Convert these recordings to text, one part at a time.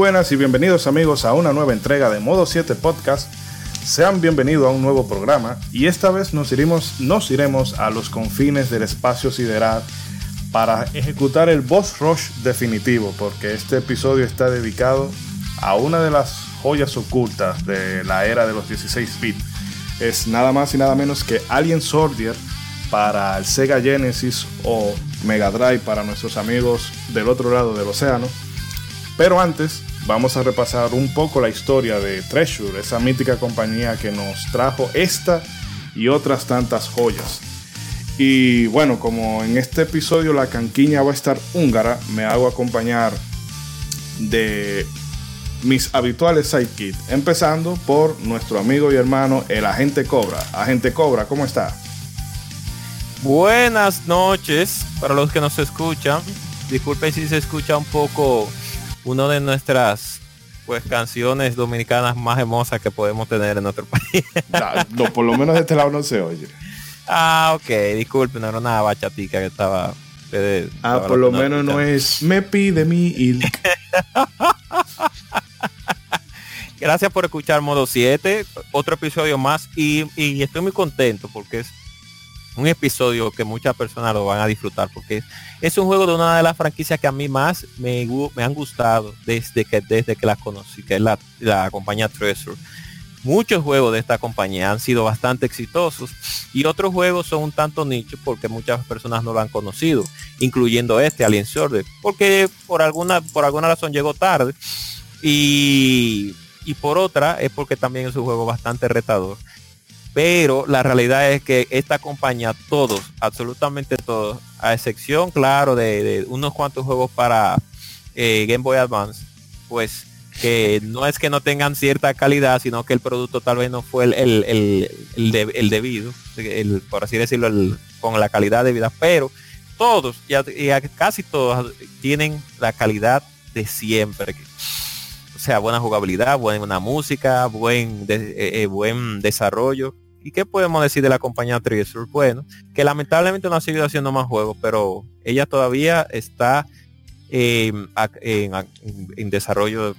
Buenas y bienvenidos amigos a una nueva entrega de Modo 7 Podcast. Sean bienvenidos a un nuevo programa y esta vez nos iremos, nos iremos a los confines del espacio sideral para ejecutar el boss rush definitivo porque este episodio está dedicado a una de las joyas ocultas de la era de los 16 bits. Es nada más y nada menos que Alien Soldier para el Sega Genesis o Mega Drive para nuestros amigos del otro lado del océano. Pero antes, vamos a repasar un poco la historia de Treasure, esa mítica compañía que nos trajo esta y otras tantas joyas. Y bueno, como en este episodio la canquiña va a estar húngara, me hago acompañar de mis habituales sidekick, empezando por nuestro amigo y hermano el agente Cobra. Agente Cobra, ¿cómo está? Buenas noches para los que nos escuchan. Disculpen si se escucha un poco una de nuestras pues canciones dominicanas más hermosas que podemos tener en nuestro país. no, por lo menos de este lado no se oye. Ah, ok, disculpen, no era una bachatica que estaba. ah, por lo menos no es me pide mi il. Gracias por escuchar Modo 7, otro episodio más y, y estoy muy contento porque es un episodio que muchas personas lo van a disfrutar porque es un juego de una de las franquicias que a mí más me, han gustado desde que desde que la conocí, que es la, la compañía Treasure. Muchos juegos de esta compañía han sido bastante exitosos y otros juegos son un tanto nicho porque muchas personas no lo han conocido, incluyendo este Alien Sword, porque por alguna por alguna razón llegó tarde y, y por otra es porque también es un juego bastante retador pero la realidad es que esta compañía, todos, absolutamente todos, a excepción, claro, de, unos cuantos juegos para eh, Game Boy Advance, pues que no es que no tengan cierta calidad, sino que el producto tal vez no fue el, el, debido, el, por así decirlo, con la calidad debida, pero todos, y, casi todos, tienen la calidad de siempre. O sea, buena jugabilidad, buena música, buen, eh, eh, buen desarrollo ¿Y qué podemos decir de la compañía Treasure? Bueno, que lamentablemente no ha seguido haciendo más juegos, pero ella todavía está em, en, desarrollo,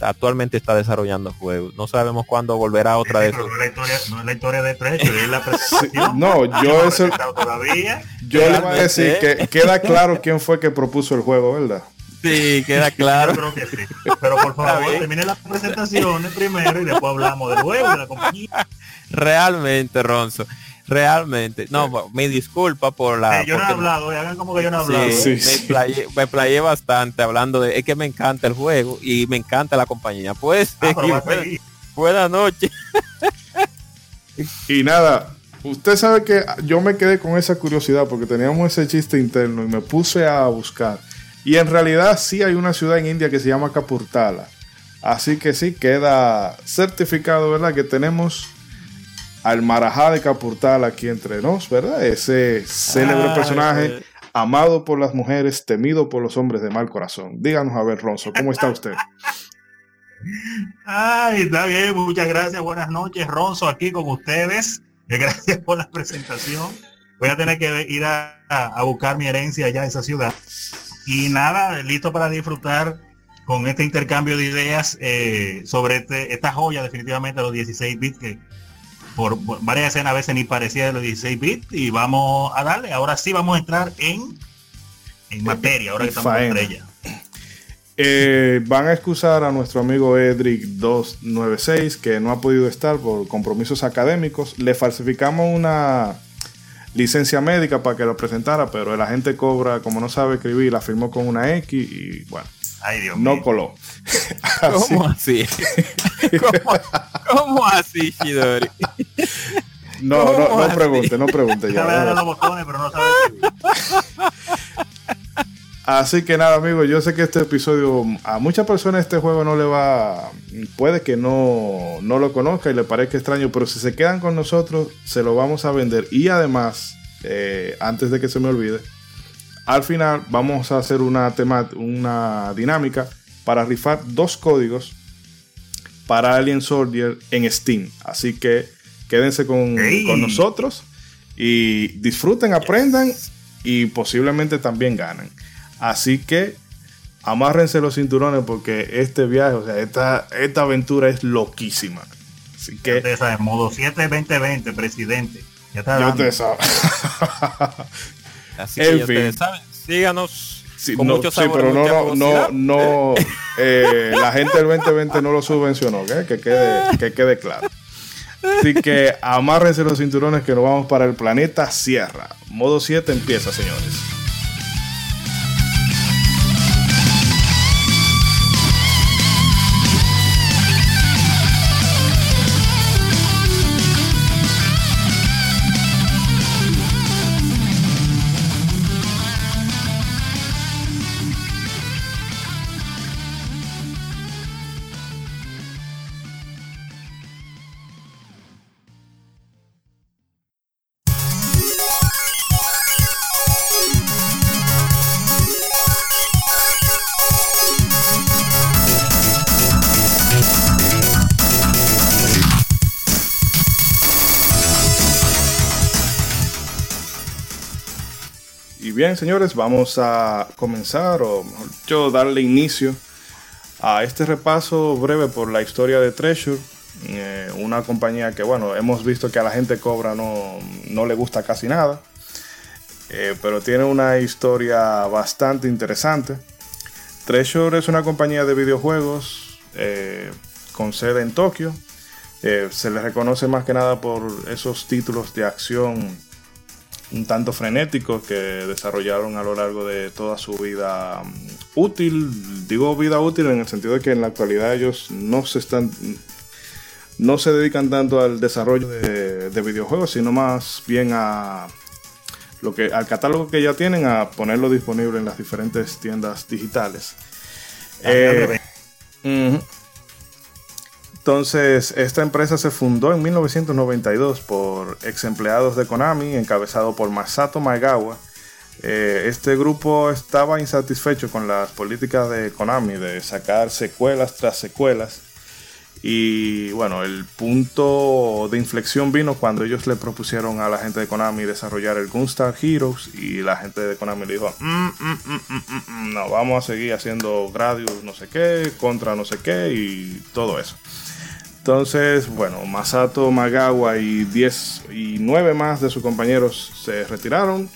actualmente está desarrollando juegos. No sabemos cuándo volverá otra de No, es la historia de Treasure, es la presentación. no, yo eso... Todavía. Yo le voy a decir que queda claro quién fue que propuso el juego, ¿verdad? Sí, queda claro. Pero por favor, termine las presentaciones primero y después hablamos del juego, de la compañía. Realmente, Ronzo. Realmente. No, me disculpa por la... yo no he hablado, hagan como que yo no he hablado. Sí, me, playé, bastante hablando de... Es que me encanta el juego y me encanta la compañía. Pues, ah, buenas noches. y nada, usted sabe que yo me quedé con esa curiosidad porque teníamos ese chiste interno y me puse a buscar. Y en realidad sí hay una ciudad en India que se llama Kapurtala. Así que sí, queda certificado, ¿verdad? Que tenemos al Marajá de Capurtal aquí entre nos, ¿verdad? Ese célebre personaje amado por las mujeres, temido por los hombres de mal corazón. Díganos a ver, Ronzo, ¿cómo está usted? Ay, está bien, muchas gracias, buenas noches, Ronzo, aquí con ustedes. Gracias por la presentación. Voy a tener que ir a, buscar mi herencia allá en esa ciudad. Y nada, listo para disfrutar con este intercambio de ideas eh, sobre este, esta joya definitivamente los 16 bits que por, varias escenas a veces ni parecía de los 16 bits y vamos a darle. Ahora sí vamos a entrar en, en materia, ahora que estamos en estrella. Eh, van a excusar a nuestro amigo Edric 296 que no ha podido estar por compromisos académicos. Le falsificamos una licencia médica para que lo presentara, pero el agente Cobra, como no sabe escribir, la firmó con una X y bueno, no coló. ¿Cómo así? ¿Cómo, así, Shidori? No, no, no pregunte, no pregunte ya. Así que nada, amigos, yo sé que este episodio a muchas personas este juego no le va, puede que no, no lo conozca y le parezca extraño, pero si se quedan con nosotros, se lo vamos a vender. Y además, eh, antes de que se me olvide, al final vamos a hacer una, tema, una dinámica para rifar dos códigos para Alien Soldier en Steam. Así que quédense con, nosotros y disfruten, aprendan y posiblemente también ganen. Así que amárrense los cinturones porque este viaje, o sea, esta, esta aventura es loquísima. Así que. Ustedes saben, modo 7 2020, presidente. Ya está Yo dando. te sab- Así En que ya fin. ustedes saben, síganos Sí, con no, mucho sí, sabor pero no, no, no, no, eh, la gente del 2020 no lo subvencionó, ¿ok? que, quede, que quede claro. Así que amárrense los cinturones que nos vamos para el planeta Sierra. Modo 7 empieza, señores. Señores, vamos a comenzar, o mejor darle inicio a este repaso breve por la historia de Treasure, eh, una compañía que, bueno, hemos visto que a la gente cobra no, no le gusta casi nada, eh, pero tiene una historia bastante interesante. Treasure es una compañía de videojuegos eh, con sede en Tokio. Se le reconoce más que nada por esos títulos de acción un tanto frenéticos que desarrollaron a lo largo de toda su vida mm, útil. Digo vida útil en el sentido de que en la actualidad ellos no se están no se dedican tanto al desarrollo de, de videojuegos, sino más bien a lo que al catálogo que ya tienen a ponerlo disponible en las diferentes tiendas digitales. Eh. Entonces, esta empresa se fundó en 1992 por ex empleados de Konami, encabezado por Masato Maegawa. Eh, este grupo estaba insatisfecho con las políticas de Konami de sacar secuelas tras secuelas. Y bueno, el punto de inflexión vino cuando ellos le propusieron a la gente de Konami desarrollar el Gunstar Heroes y la gente de Konami le dijo, "Mm, mm, mm, mm, mm, mm, no, vamos a seguir haciendo Gradius no sé qué, contra no sé qué y todo eso. Entonces, bueno, Masato Magawa y 10 y 9 más de sus compañeros se retiraron,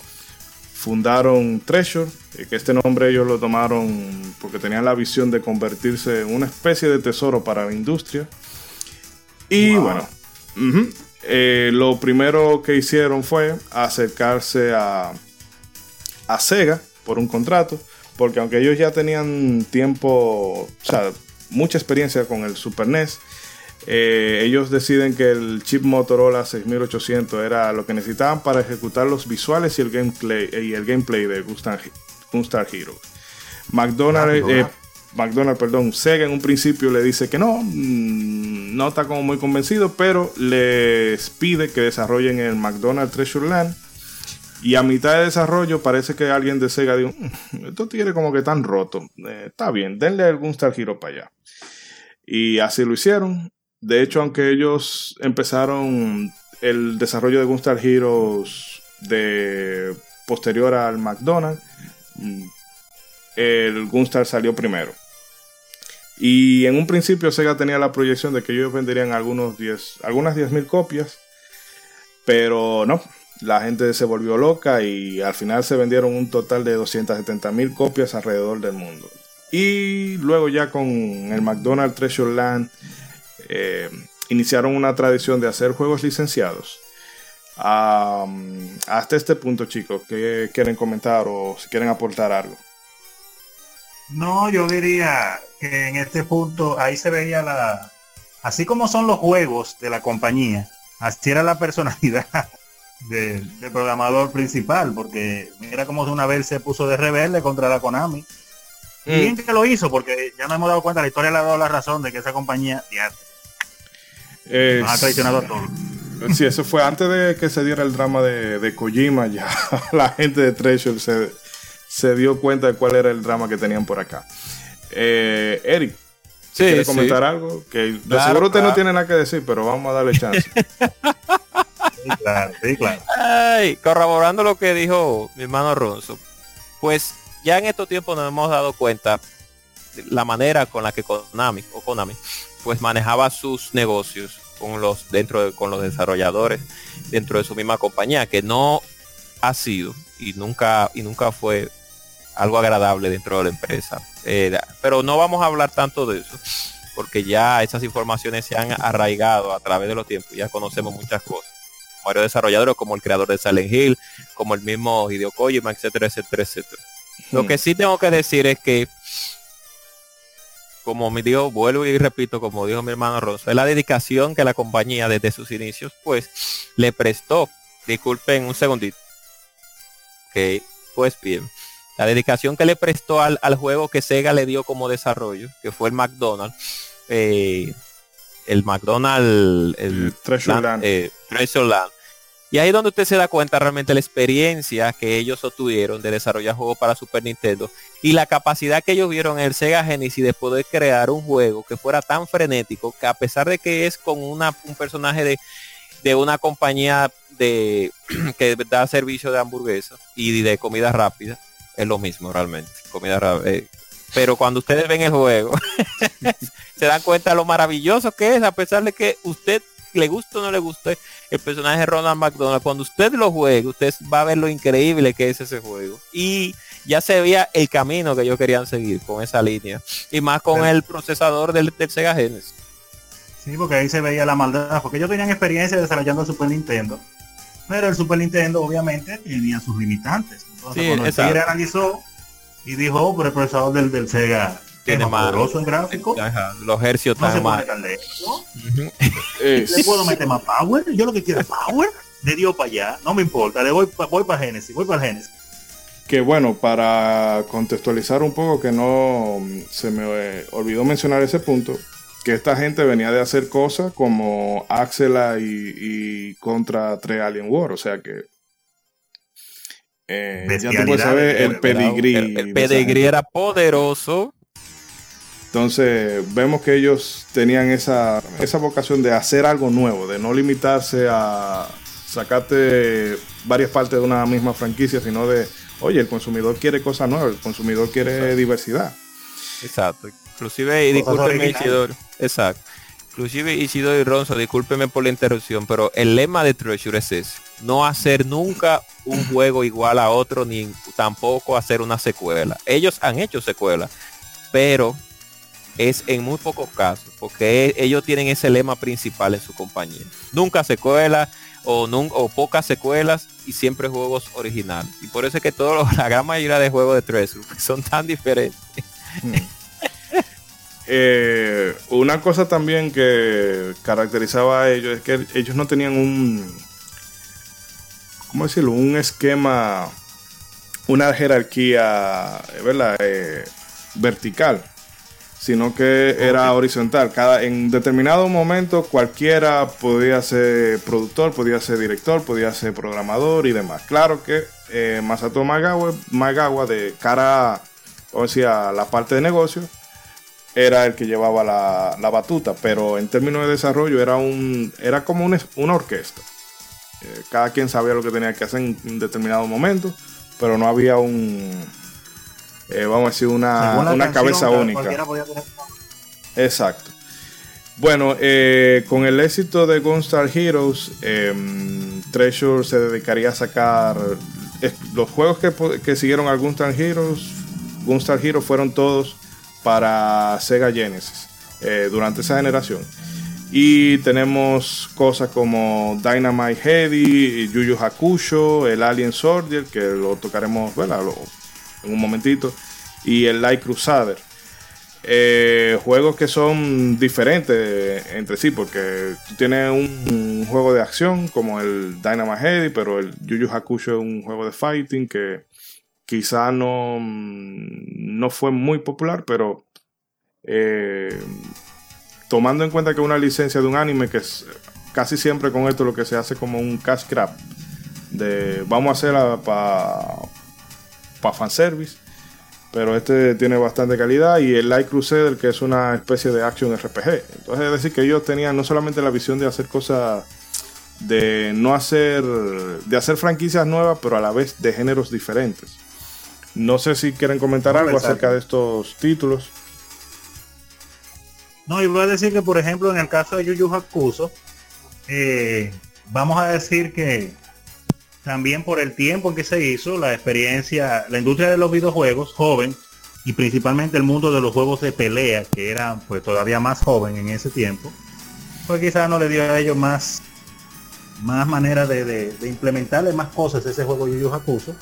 fundaron Treasure, eh, que este nombre ellos lo tomaron porque tenían la visión de convertirse en una especie de tesoro para la industria. Y Wow. bueno, eh, lo primero que hicieron fue acercarse a, a Sega por un contrato, porque aunque ellos ya tenían tiempo, o sea, mucha experiencia con el Super NES, eh, ellos deciden que el chip Motorola 6800 era lo que necesitaban para ejecutar los visuales y el gameplay, y el gameplay de Gunstar, Gunstar Heroes. McDonald's, eh, McDonald's, perdón, Sega en un principio le dice que no, mm, no está como muy convencido, pero les pide que desarrollen el McDonald's Treasure Land. Y a mitad de desarrollo parece que alguien de Sega dijo, "Mm, esto tiene como que tan roto. Eh, está bien, denle algún Star Hero para allá. Y así lo hicieron. De hecho, aunque ellos empezaron el desarrollo de Gunstar Heroes de posterior al McDonald's, mm, el Gunstar salió primero. Y en un principio Sega tenía la proyección de que ellos venderían algunos 10, algunas 10.000 copias, pero no, la gente se volvió loca y al final se vendieron un total de 270.000 copias alrededor del mundo. Y luego ya con el McDonald's Treasure Land eh, iniciaron una tradición de hacer juegos licenciados. Hasta este punto, chicos, ¿qué quieren comentar o si quieren aportar algo? No, yo diría que en este punto ahí se veía la, así como son los juegos de la compañía, así era la personalidad del, del programador principal, porque mira cómo una vez se puso de rebelde contra la Konami. Y Mm. bien que lo hizo, porque ya nos hemos dado cuenta, la historia le ha dado la razón de que esa compañía ya, Eh, ha traicionado a todos. Sí, eso fue antes de que se diera el drama de, de Kojima. Ya la gente de Treasure se, se dio cuenta de cuál era el drama que tenían por acá. Eh, Eric, Sí, ¿quiere sí. comentar algo? Que Claro, seguro usted no tiene nada que decir, pero vamos a darle chance. Sí, claro, sí, claro. Ay, corroborando lo que dijo mi hermano Ronzo, pues ya en estos tiempos nos hemos dado cuenta la manera con la que Konami o Konami pues manejaba sus negocios con los dentro de, con los desarrolladores dentro de su misma compañía que no ha sido y nunca y nunca fue algo agradable dentro de la empresa. Eh, pero no vamos a hablar tanto de eso porque ya esas informaciones se han arraigado a través de los tiempos. Ya conocemos muchas cosas varios desarrolladores como el creador de Silent Hill como el mismo Hideo Kojima etcétera etcétera etcétera. Lo que sí tengo que decir es que como me dijo, vuelvo y repito, como dijo mi hermano Rosso, es la dedicación que la compañía desde sus inicios, pues, le prestó. Disculpen un segundito. Ok, pues bien. La dedicación que le prestó al, juego que Sega le dio como desarrollo, que fue el McDonald's. Eh, el McDonald's, el, Treasure Land. Eh, Treasure Land y ahí es donde usted se da cuenta realmente la experiencia que ellos obtuvieron de desarrollar juegos para Super Nintendo y la capacidad que ellos vieron en el Sega Genesis de poder crear un juego que fuera tan frenético que a pesar de que es con una, un personaje de, de una compañía de que da servicio de hamburguesa y de comida rápida, es lo mismo realmente, comida rápida. Eh, pero cuando ustedes ven el juego, se dan cuenta de lo maravilloso que es, a pesar de que usted le guste o no le guste el personaje de Ronald McDonald, cuando usted lo juegue, usted va a ver lo increíble que es ese juego. Y ya se veía el camino que ellos querían seguir con esa línea. Y más con el procesador del, Sega Genesis. Sí, porque ahí se veía la maldad. Porque ellos tenían experiencia desarrollando el Super Nintendo. Pero el Super Nintendo obviamente tenía sus limitantes. Entonces, sí, cuando analizó y dijo, oh, pero el procesador del, del Sega tiene más poderoso en gráfico. los hercios no más. ¿Le puedo meter más power? Yo lo que quiero es power. Le dio para allá, no me importa, le voy, voy para Genesis, voy para Genesis. Que bueno, para contextualizar un poco, que no se me eh, olvidó mencionar ese punto, que esta gente venía de hacer cosas como Axela y, contra 3 Alien War, o sea que eh, ya tú puedes saber el pedigrí. el pedigrí era poderoso entonces vemos que ellos tenían esa, esa vocación de hacer algo nuevo, de no limitarse a sacarte varias partes de una misma franquicia, sino de, oye, el consumidor quiere cosas nuevas, el consumidor quiere diversidad. Exacto. Inclusive, y discúlpeme Isidoro, exacto. Inclusive Isidoro y Ronzo, discúlpeme por la interrupción, pero el lema de Treasure es ese. No hacer nunca un juego igual a otro, ni tampoco hacer una secuela. Ellos han hecho secuelas, pero es en muy pocos casos, porque ellos tienen ese lema principal en su compañía. Nunca secuelas o, o pocas secuelas y siempre juegos originales. Y por eso es que todos, la gran mayoría de juegos de Treasure son tan diferentes. Hmm. Eh, una cosa también que caracterizaba a ellos es que ellos no tenían un, ¿cómo decirlo? Un esquema, una jerarquía, ¿verdad? Eh, vertical sino que era horizontal. Cada, en determinado momento cualquiera podía ser productor, podía ser director, podía ser programador y demás. Claro que eh, Masato Magawa, de cara o sea, la parte de negocio, era el que llevaba la, batuta, pero en términos de desarrollo era, un, era como una orquesta. Eh, cada quien sabía lo que tenía que hacer en determinado momento, pero no había un, eh, vamos a decir, una, cabeza única. Exacto. Bueno, eh, con el éxito de Gunstar Heroes, em, Treasure se dedicaría a sacar los juegos que, siguieron a Gunstar Heroes. Gunstar Heroes fueron todos para Sega Genesis eh, durante esa generación. Y tenemos cosas como Dynamite Heady, Yu Yu Hakusho, el Alien Soldier, que lo tocaremos, bueno, en un momentito, y el Light Crusader. Eh, juegos que son diferentes entre sí, porque tú tienes un, juego de acción como el Dynamite Heady, pero el Yu Yu Hakusho es un juego de fighting que quizá no, no fue muy popular, pero eh, tomando en cuenta que una licencia de un anime que es casi siempre con esto lo que se hace como un cash grab de vamos a hacerla para para fanservice pero este tiene bastante calidad y el Light Crusader que es una especie de action RPG entonces es decir que ellos tenían no solamente la visión de hacer cosas de no hacer de hacer franquicias nuevas pero a la vez de géneros diferentes. No sé si quieren comentar algo acerca de estos títulos. No, y voy a decir que, por ejemplo, en el caso de Yu Yu Hakusho, eh, vamos a decir que también por el tiempo en que se hizo, la experiencia, la industria de los videojuegos, joven, y principalmente el mundo de los juegos de pelea, que eran pues todavía más joven en ese tiempo, pues quizás no le dio a ellos más más manera de, de, implementarle más cosas a ese juego Yu Yu Hakusho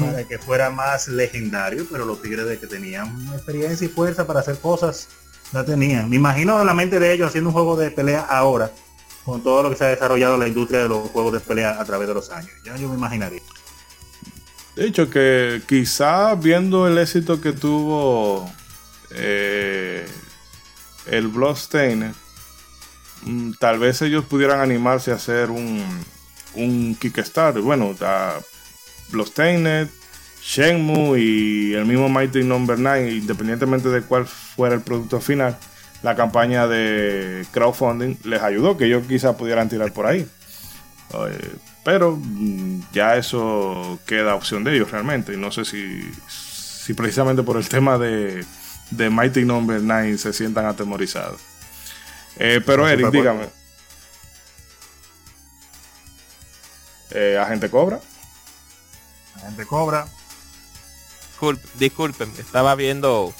para que fuera más legendario, pero los tigres de que tenían experiencia y fuerza para hacer cosas la tenían. Me imagino la mente de ellos haciendo un juego de pelea ahora, con todo lo que se ha desarrollado la industria de los juegos de pelea a través de los años. Ya yo me imaginaría. De hecho, que quizá viendo el éxito que tuvo eh, el Bloodstained, mm, tal vez ellos pudieran animarse a hacer un, un Kickstarter. Bueno, Bloodstained, Shenmue y el mismo Mighty no. 9, independientemente de cuál fuera el producto final, la campaña de crowdfunding les ayudó, que ellos quizá pudieran tirar por ahí. Eh, pero mm, ya eso queda opción de ellos realmente. Y no sé si, si precisamente por el tema de, de Mighty Number no. 9 se sientan atemorizados. Eh, pero Eric, dígame. Eh, ¿Agente Cobra? Agente Cobra disculpen, estaba viendo,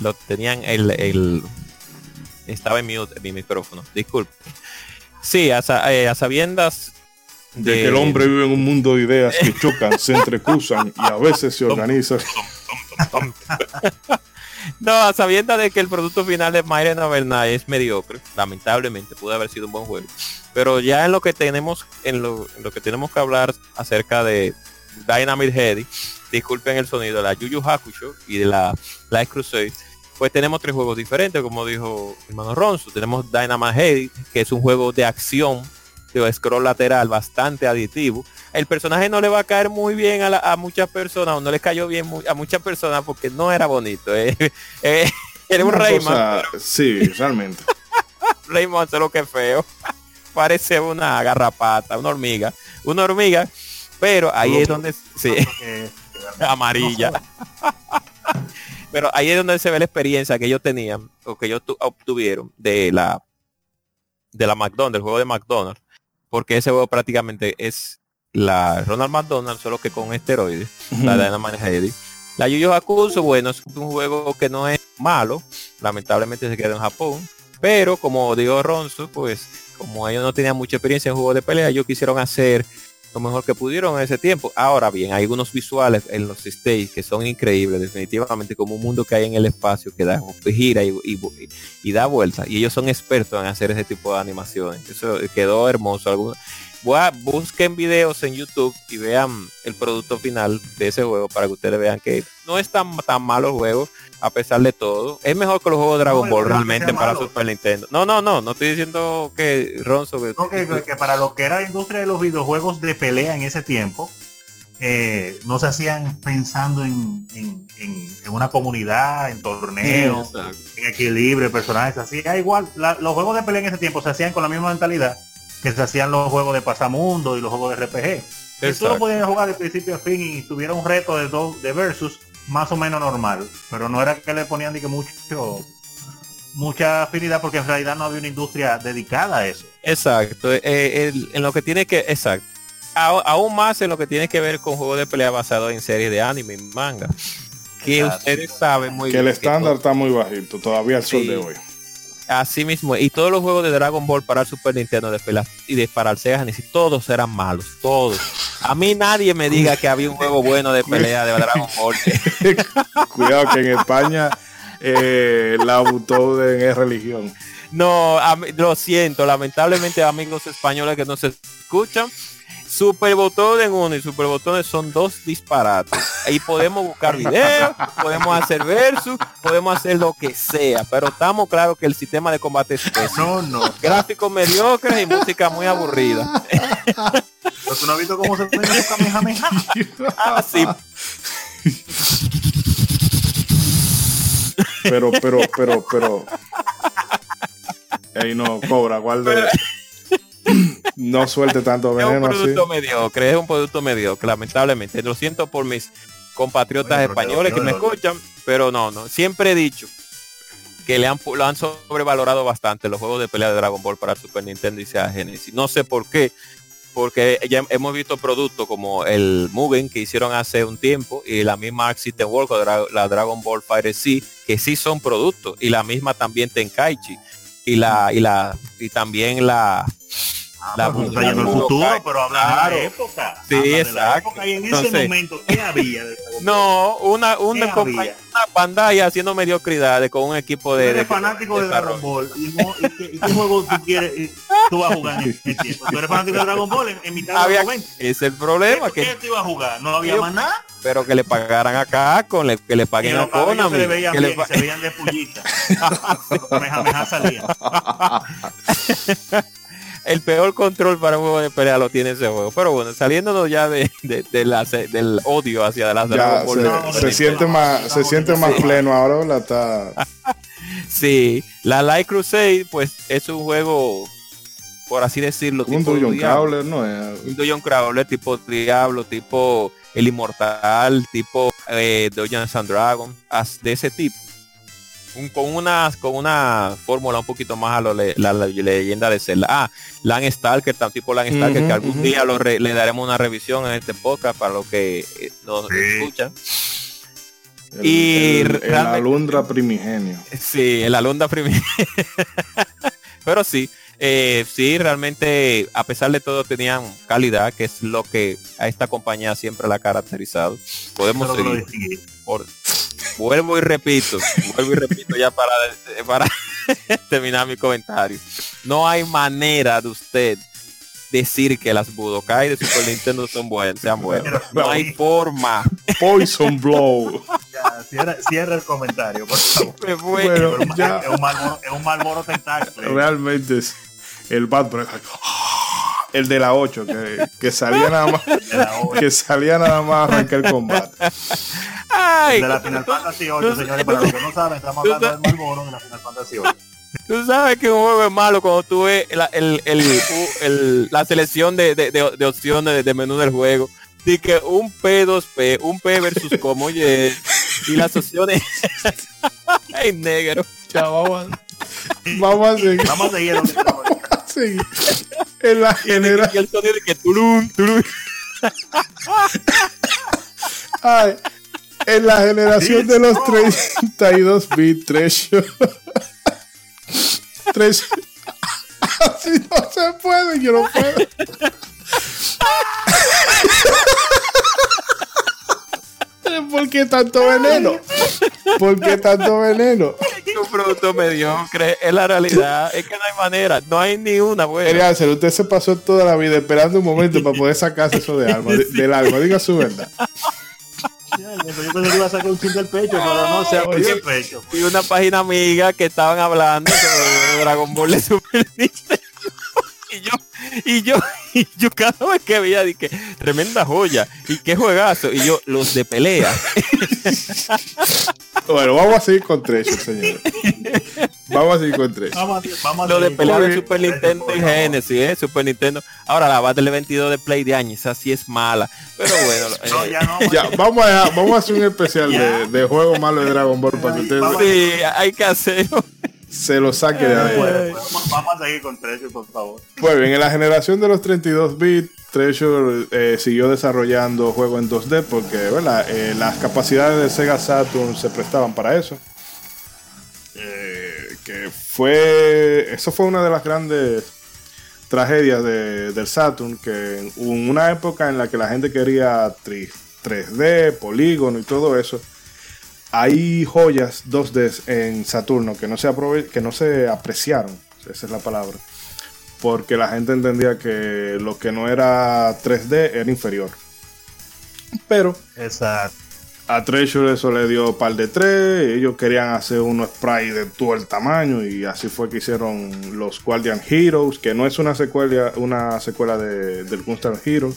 lo tenían el, el estaba en mute mi micrófono, disculpen. Sí, a, eh, sabiendas de, que el hombre vive en un mundo de ideas que chocan, se entrecruzan y a veces se organizan. no, a sabiendas de que el producto final de Myren Avernay es mediocre, lamentablemente pudo haber sido un buen juego. Pero ya en lo que tenemos, en lo, en lo que tenemos que hablar acerca de Dynamite Heady, disculpen el sonido, de la Yu Yu Hakusho y de la Light Crusade, pues tenemos tres juegos diferentes, como dijo hermano Ronzo. Tenemos Dynamite Head, que es un juego de acción de scroll lateral bastante aditivo. El personaje no le va a caer muy bien a, muchas personas, o no le cayó bien a muchas personas porque no era bonito. Eh. Eh, era un Rayman. Sí, realmente. Rayman lo que feo. Parece una garrapata, una hormiga. Una hormiga, pero ahí es donde... Sí. amarilla. Pero ahí es donde se ve la experiencia que ellos tenían o que ellos obtuvieron de la de la McDonald's, del juego de McDonald's, porque ese juego prácticamente es la Ronald McDonald, solo que con esteroides, la Dynamite Heady. La Yu Yu Hakusho, bueno, es un juego que no es malo, lamentablemente se quedó en Japón, pero como digo Ronzo, pues como ellos no tenían mucha experiencia en juegos de pelea, ellos quisieron hacer lo mejor que pudieron en ese tiempo. Ahora bien, hay algunos visuales en los stages que son increíbles, definitivamente como un mundo que hay en el espacio que da gira y, y, da vuelta. Y ellos son expertos en hacer ese tipo de animaciones. Eso quedó hermoso. Algunos, busquen videos en YouTube y vean el producto final de ese juego para que ustedes vean que no es tan, tan malo el juego a pesar de todo. Es mejor que los juegos de Dragon Ball realmente para Super Nintendo. No, no, no, no estoy diciendo que Ronzo... que, para lo que era la industria de los videojuegos de pelea en ese tiempo, eh, no se hacían pensando en, una comunidad, en torneos, en equilibrio, personajes así. igual, los juegos de pelea en ese tiempo se hacían con la misma mentalidad que se hacían los juegos de pasamundo y los juegos de RPG. Eso lo podían jugar de principio a fin y tuviera un reto de dos de versus más o menos normal, pero no era que le ponían ni que mucho mucha afinidad porque en realidad no había una industria dedicada a eso. Exacto, eh, en lo que tiene que, exacto, aún más en lo que tiene que ver con juegos de pelea basados en series de anime y manga, que ustedes saben muy que bien. Que el estándar está muy bajito todavía al sol de hoy. Así mismo, y todos los juegos de Dragon Ball para el Super Nintendo de y de para el Sega Genesis, todos eran malos, todos. A mí nadie me diga que había un juego bueno de pelea de Dragon Ball. Cuidado que en España eh, la Butoden es religión. No, lo siento, lamentablemente amigos españoles que nos escuchan, Super botón en uno y super botones son dos disparates. Ahí podemos buscar videos, podemos hacer versus, podemos hacer lo que sea, pero estamos claros que el sistema de combate es No, no. Gráficos mediocres y música muy aburrida. Pero tú no has visto cómo se pone Kamehameha. Ah, sí. Pero, pero, pero, pero. Ahí no cobra, guarde no suelte tanto veneno. Es un producto mediocre, es un producto mediocre, lamentablemente. Lo siento por mis compatriotas españoles que me escuchan, pero no, no. Siempre he dicho que le han, lo han sobrevalorado bastante los juegos de pelea de Dragon Ball para Super Nintendo y sea Genesis. No sé por qué, porque ya hemos visto productos como el Mugen que hicieron hace un tiempo y la misma Accident World, la Dragon Ball Fire C, que sí son productos, y la misma también Tenkaichi, y la, y la, y también la la futuro, pero habla de la época. Sí, exacto. y en ese momento, ¿qué había? no, una, una, una pantalla haciendo mediocridades con un equipo de... Eres fanático de, Dragon Ball. ¿Y, y, qué, juego tú quieres? Tú vas a jugar en este tiempo. Tú eres fanático de Dragon Ball en, en mitad había, de los Es el problema. ¿Qué, que, ¿Qué tú ibas a jugar? ¿No había más nada? pero que le pagaran acá con le, que le paguen a Konami. Se, veían que bien, le se veían de pullita. meja, meja salía el peor control para un juego de pelea lo tiene ese juego. Pero bueno, saliéndonos ya de, del odio hacia Ball. Se, se, siente más, se siente más pleno ahora, la está. sí, la Light Crusade, pues es un juego, por así decirlo, un tipo Dungeon Crawler, ¿no? Es... Un Dungeon Crawler tipo Diablo, tipo El Inmortal, tipo eh, Dungeons and Dragons, de ese tipo con una con una fórmula un poquito más a lo la, leyenda de Zelda. Ah, Lan Stalker, tan tipo Lan Stalker, que algún día lo le daremos una revisión en este podcast para los que eh, nos escuchan. y el, alundra primigenio. Sí, el alundra primigenio. Pero sí, eh, sí, realmente, a pesar de todo, tenían calidad, que es lo que a esta compañía siempre la ha caracterizado. Podemos seguir. Por, vuelvo y repito, vuelvo y repito ya para, para terminar mi comentario. No hay manera de usted decir que las Budokai de Super Nintendo son buenas, sean buenas. No hay forma. Poison Blow. Ya, cierra, el comentario, por favor. Bueno, ya. Es un mal, es un mal tentáculo. Realmente es el Bad el de la 8, que, que salía nada más que salía nada más a arrancar el combate. Ay, de la Final Fantasy 8, señores, para los que no saben, estamos hablando del Malboro de la Final Fantasy 8. Tú sabes que un juego es malo cuando tú ves la, el, el, el, la selección de, de, de, opciones de, menú del juego. Así que un P2P, un P versus como y, y las opciones Ay, negro. Ya, vamos a, vamos a seguir. Vamos a seguir. En la generación. Y el sonido de que tulum, tulum. Ay, en la generación de los 32 bit Treasure. Treasure. Así no se puede, yo no puedo. ¿Por qué tanto veneno? ¿Por qué tanto veneno? un producto mediocre. Es la realidad. Es que no hay manera. No hay ni una buena. usted se pasó toda la vida esperando un momento para poder sacarse eso de alma, del alma. Diga su verdad. Yo pensé que iba a sacar un chin del pecho, pero no se abrió el pecho. Y una página amiga que estaban hablando sobre Dragon Ball de Super Nintendo. Y yo, y yo, y yo cada vez que veía dije, tremenda joya, y qué juegazo, y yo, los de pelea. Bueno, vamos a seguir con tres, señor. Vamos a seguir con tres. Lo de pelea de Super Nintendo y Genesis, ¿eh? Super Nintendo. Ahora la Battle 22 de Play de año, esa sí es mala. Pero bueno. Eh. ya, vamos, a, vamos a hacer un especial de, de juego malo de Dragon Ball para que ustedes. Sí, hay que hacerlo se lo saque de ahí. Vamos a seguir con Treasure, por favor. Pues bien, en la generación de los 32 bits, Treasure eh, siguió desarrollando juegos en 2D porque eh, las capacidades de Sega Saturn se prestaban para eso. Eh, que fue. Eso fue una de las grandes tragedias del Saturn. Que en una época en la que la gente quería 3D, polígono y todo eso hay joyas 2D en Saturno que no se, que no se apreciaron, esa es la palabra, porque la gente entendía que lo que no era 3D era inferior. Pero a Treasure eso le dio par de tres, ellos querían hacer unos sprites de todo el tamaño y así fue que hicieron los Guardian Heroes, que no es una secuela, una secuela de, del Gunstar Heroes.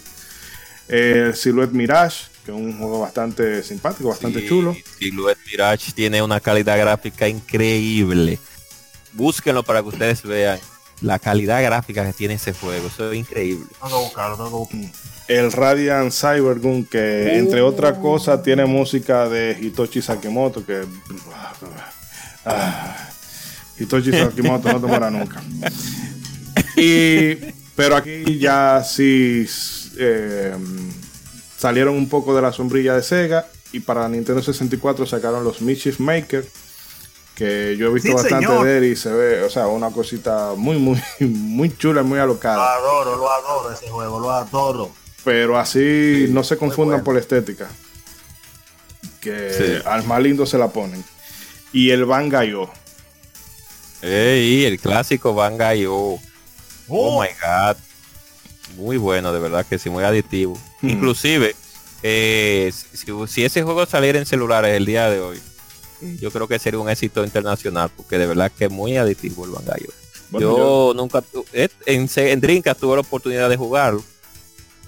El Silhouette Mirage, que es un juego bastante simpático, bastante chulo. Silhouette Mirage tiene una calidad gráfica increíble. Búsquenlo para que ustedes vean la calidad gráfica que tiene ese juego. Eso es increíble. El Radiant Cybergun, que entre otras cosas tiene música de Hitoshi Sakemoto, que... Ah, Hitoshi Sakimoto no te muera nunca. Y, pero aquí ya sí eh, salieron un poco de la sombrilla de Sega y para Nintendo 64 sacaron los Mischief Maker que yo he visto bastante de él y se ve, o sea, una cosita muy, muy, muy chula, muy alocada. Lo adoro, lo adoro ese juego, lo adoro. Pero así no se confundan por la estética. Que al más lindo se la ponen. Y el Bangayo. Ey, el clásico Bangayo. Oh. oh. my god. Muy bueno, de verdad que sí, muy adictivo. Hmm. Inclusive, eh, si, ese juego saliera en celulares el día de hoy, yo creo que sería un éxito internacional, porque de verdad que es muy adictivo el Bangayo. yo, nunca, eh, en, en Drinkas tuve la oportunidad de jugarlo,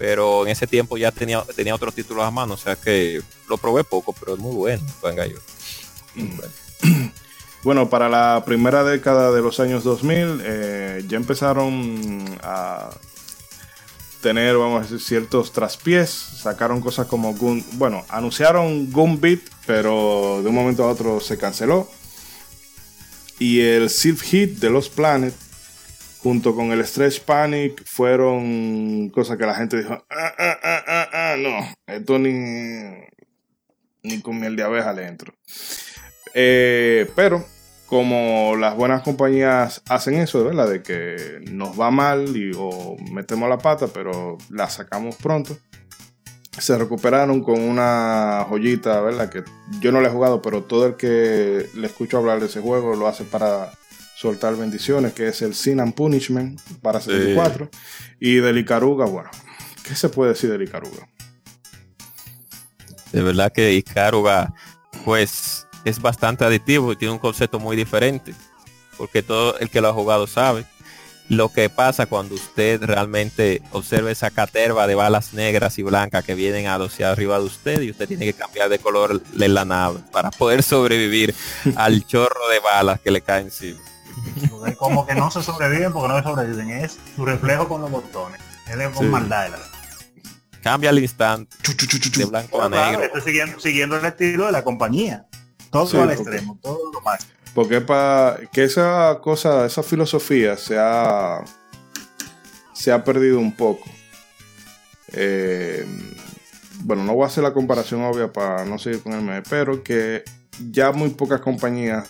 pero en ese tiempo ya tenía, tenía otros títulos a mano, o sea que lo probé poco, pero es muy bueno Bangayo. Bueno, para la primera década de los años 2000 eh, ya empezaron a tener, vamos a decir, ciertos traspiés. Sacaron cosas como Gun, bueno, anunciaron Beat, pero de un momento a otro se canceló. Y el Silph Hit de los Planet, junto con el Stretch Panic, fueron cosas que la gente dijo, ah, ah, ah, ah, ah no, esto ni, ni con miel de abeja le entro. Eh, pero como las buenas compañías hacen eso, ¿verdad? De que nos va mal y, o metemos la pata, pero la sacamos pronto. Se recuperaron con una joyita, ¿verdad? Que yo no le he jugado, pero todo el que le escucho hablar de ese juego lo hace para soltar bendiciones, que es el Sin and Punishment para 64. Y del Icaruga, bueno, ¿qué se puede decir del Icaruga? De verdad que Icaruga, pues es bastante adictivo y tiene un concepto muy diferente. Porque todo el que lo ha jugado sabe lo que pasa cuando usted realmente observa esa caterva de balas negras y blancas que vienen a hacia arriba de usted y usted tiene que cambiar de color de la nave para poder sobrevivir al chorro de balas que le caen encima. Como que no se sobreviven porque no se sobreviven, es su reflejo con los botones. Él es con maldad. Cambia al instante de blanco a negro. siguiendo, siguiendo el estilo de la compañía. Todo al extremo, todo lo más. Porque para que esa cosa, esa filosofía se ha, se ha perdido un poco. Eh, bueno, no voy a hacer la comparación obvia para no seguir con el meme, pero que ya muy pocas compañías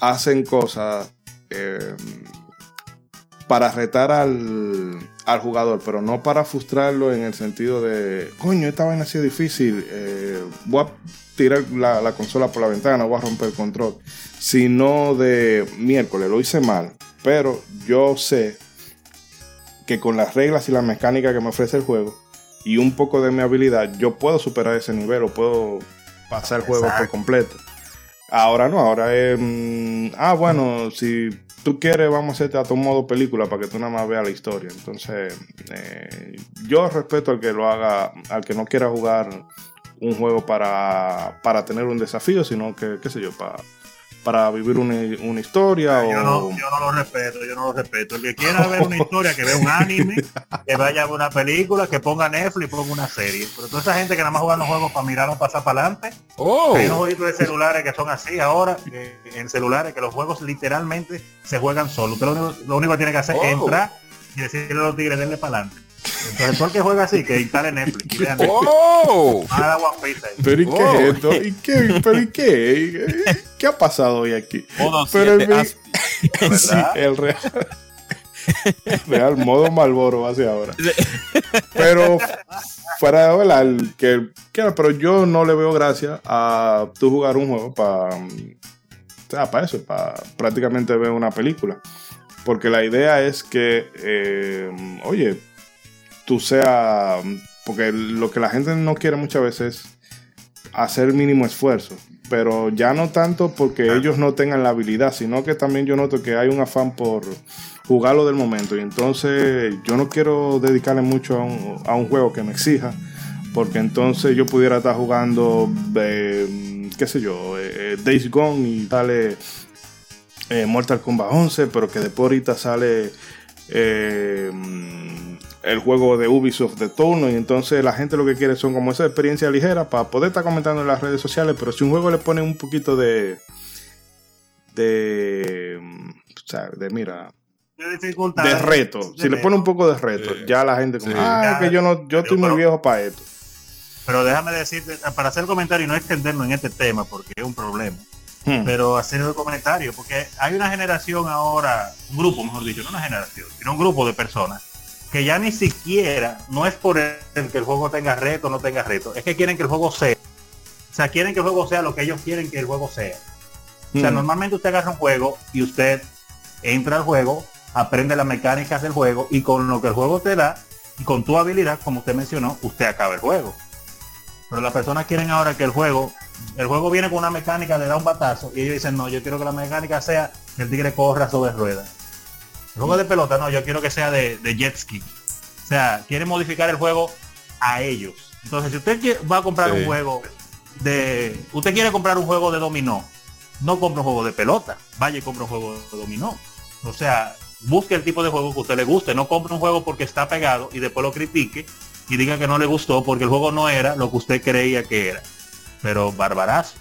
hacen cosas eh, para retar al, al, jugador, pero no para frustrarlo en el sentido de, coño, esta vaina ha sido difícil, eh, voy a tirar la, consola por la ventana, voy a romper el control, sino de miércoles, lo hice mal, pero yo sé que con las reglas y la mecánica que me ofrece el juego y un poco de mi habilidad, yo puedo superar ese nivel o puedo pasar el juego por completo. Ahora no, ahora es, mm, ah, bueno, si tú quieres, vamos a hacerte a tu modo película para que tú nada más veas la historia. Entonces, eh, yo respeto al que lo haga, al que no quiera jugar un juego para, para tener un desafío, sino que, qué sé yo, para, para vivir una, una historia. Yo, no, yo no lo respeto, yo no lo respeto. El que quiera ver una historia, que vea un anime, que vaya a ver una película, que ponga Netflix, ponga una serie. Pero toda esa gente que nada más juega los juegos para mirar o pasar para adelante, oh. hay unos de celulares que son así ahora, en celulares, que los juegos literalmente se juegan solo. Usted lo único, que tiene que hacer es oh. entrar y decirle a los tigres, denle para adelante. Entonces, el que juega así, que instale Netflix. ¡Oh! ¿Pero y qué es oh. esto? ¿Y qué? ¿Pero y qué? ¿Qué ha pasado hoy aquí? Pero el, sí, el real. Real modo Malboro hacia ahora. Pero fuera de verdad, que, que, pero yo no le veo gracia a tú jugar un juego para o sea, para eso, para prácticamente ver una película. Porque la idea es que, eh, oye, tú seas, porque lo que la gente no quiere muchas veces es hacer el mínimo esfuerzo, pero ya no tanto porque ellos no tengan la habilidad, sino que también yo noto que hay un afán por jugarlo del momento. Y entonces yo no quiero dedicarle mucho a un, juego que me exija, porque entonces yo pudiera estar jugando, eh, qué sé yo, eh, eh, Days Gone y sale Mortal Kombat 11, pero que después ahorita sale el juego de Ubisoft de turno y entonces la gente lo que quiere son como esa experiencia ligera para poder estar comentando en las redes sociales, pero si un juego le pone un poquito de de o sea, de mira, De dificultad. de reto. Si le pone un poco de reto, Sí. ya la gente como, Sí. ah, es que yo no, yo estoy muy Pero- viejo para esto. Pero déjame decirte, para hacer el comentario y no extendernos en este tema porque es un problema. Hmm. pero hacer el comentario, porque hay una generación ahora, un grupo, mejor dicho, no una generación, sino un grupo de personas que ya ni siquiera, no es por el, que el juego tenga reto o no tenga reto, es que quieren que el juego sea. O sea, quieren que el juego sea lo que ellos quieren que el juego sea. O sea, normalmente usted agarra un juego y usted entra al juego, aprende las mecánicas del juego y con lo que el juego te da y con tu habilidad, como usted mencionó, usted acaba el juego. Pero las personas quieren ahora que el juego, el juego viene con una mecánica, le da un batazo y ellos dicen, no, yo quiero que la mecánica sea que el tigre corra sobre ruedas. Juego de pelota, no, yo quiero que sea de, de jet ski. O sea, quieren modificar el juego a ellos. Entonces, si usted va a comprar Sí. un juego de, usted quiere comprar un juego de dominó, no compre un juego de pelota, vaya y compre un juego de dominó. O sea, busque el tipo de juego que a usted le guste, no compre un juego porque está pegado y después lo critique y diga que no le gustó porque el juego no era lo que usted creía que era. Pero barbarazo.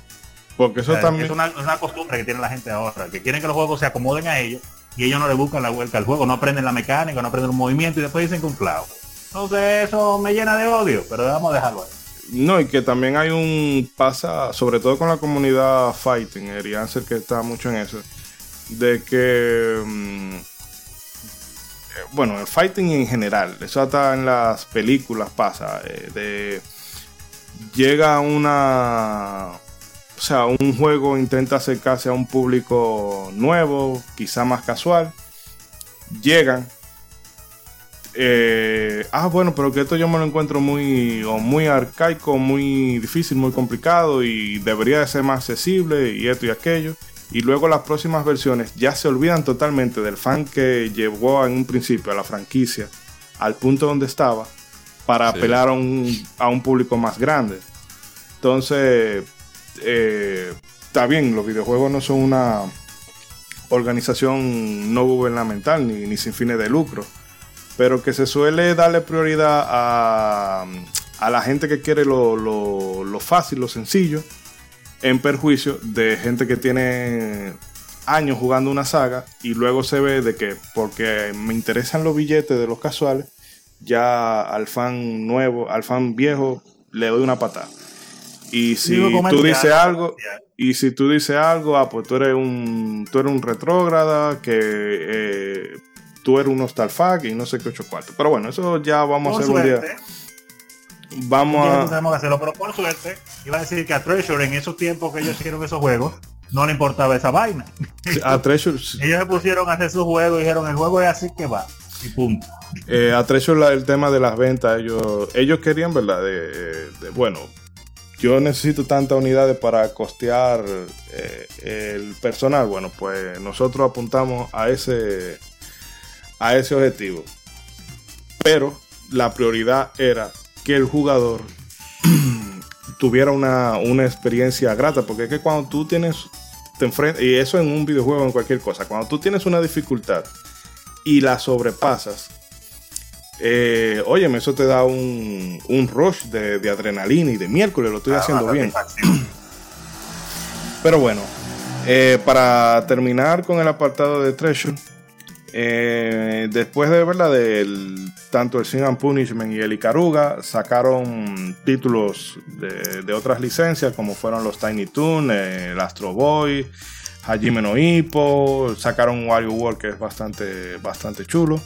Porque eso O sea, también... Es una, es una costumbre que tiene la gente ahora, que quieren que los juegos se acomoden a ellos y ellos no le buscan la vuelta al juego, no aprenden la mecánica, no aprenden los movimientos y después dicen que un clavo. Entonces eso me llena de odio, pero vamos a dejarlo ahí. No, y que también hay un pasa, sobre todo con la comunidad fighting, Erianser que está mucho en eso, de que, mm, bueno, el fighting en general, eso hasta en las películas pasa, eh, de llega una, o sea, un juego intenta acercarse a un público nuevo, quizá más casual, llegan eh, ah, bueno, pero que esto yo me lo encuentro muy, o muy arcaico, muy difícil, muy complicado y debería de ser más accesible y esto y aquello. Y luego las próximas versiones ya se olvidan totalmente del fan que llevó en un principio a la franquicia al punto donde estaba para Sí. apelar a un, a un público más grande. Entonces, eh, está bien, los videojuegos no son una organización no gubernamental ni, ni sin fines de lucro pero que se suele darle prioridad a, a la gente que quiere lo, lo- lo fácil, lo sencillo, en perjuicio de gente que tiene años jugando una saga y luego se ve de que porque me interesan los billetes de los casuales, ya al fan nuevo, al fan viejo, le doy una patada. Y si tú dices algo, y si tú dices algo, ah, pues tú eres un, tú eres un retrógrada, que eh, tú eres un nostalfag y no sé qué ocho cuartos. Pero bueno, eso ya vamos Por a hacer un día. Vamos a. tenemos que hacerlo, pero por suerte, iba a decir que a Treasure en esos tiempos que ellos hicieron esos juegos, no le importaba esa vaina. A Treasure, Ellos se pusieron a hacer sus juegos y dijeron, el juego es así que va. Y punto. eh, a Treasure el tema de las ventas, ellos, ellos querían, ¿verdad? De, de- bueno, yo necesito tantas unidades para costear eh, el personal. Bueno, pues nosotros apuntamos a ese, a ese objetivo. Pero la prioridad era que el jugador tuviera una, una experiencia grata, porque es que cuando tú tienes, te enfrentas, y eso en un videojuego, en cualquier cosa, cuando tú tienes una dificultad y la sobrepasas, eh, óyeme, eso te da un, un rush de, de adrenalina y de miércoles, lo estoy Ah, haciendo bien. Pero bueno, eh, para terminar con el apartado de Treasure, eh, después de verdad del tanto el Sin and Punishment y el Icaruga sacaron títulos de, de otras licencias como fueron los Tiny Toon, el Astro Boy, Hajime no Ippo, sacaron Wario World que es bastante, bastante chulo.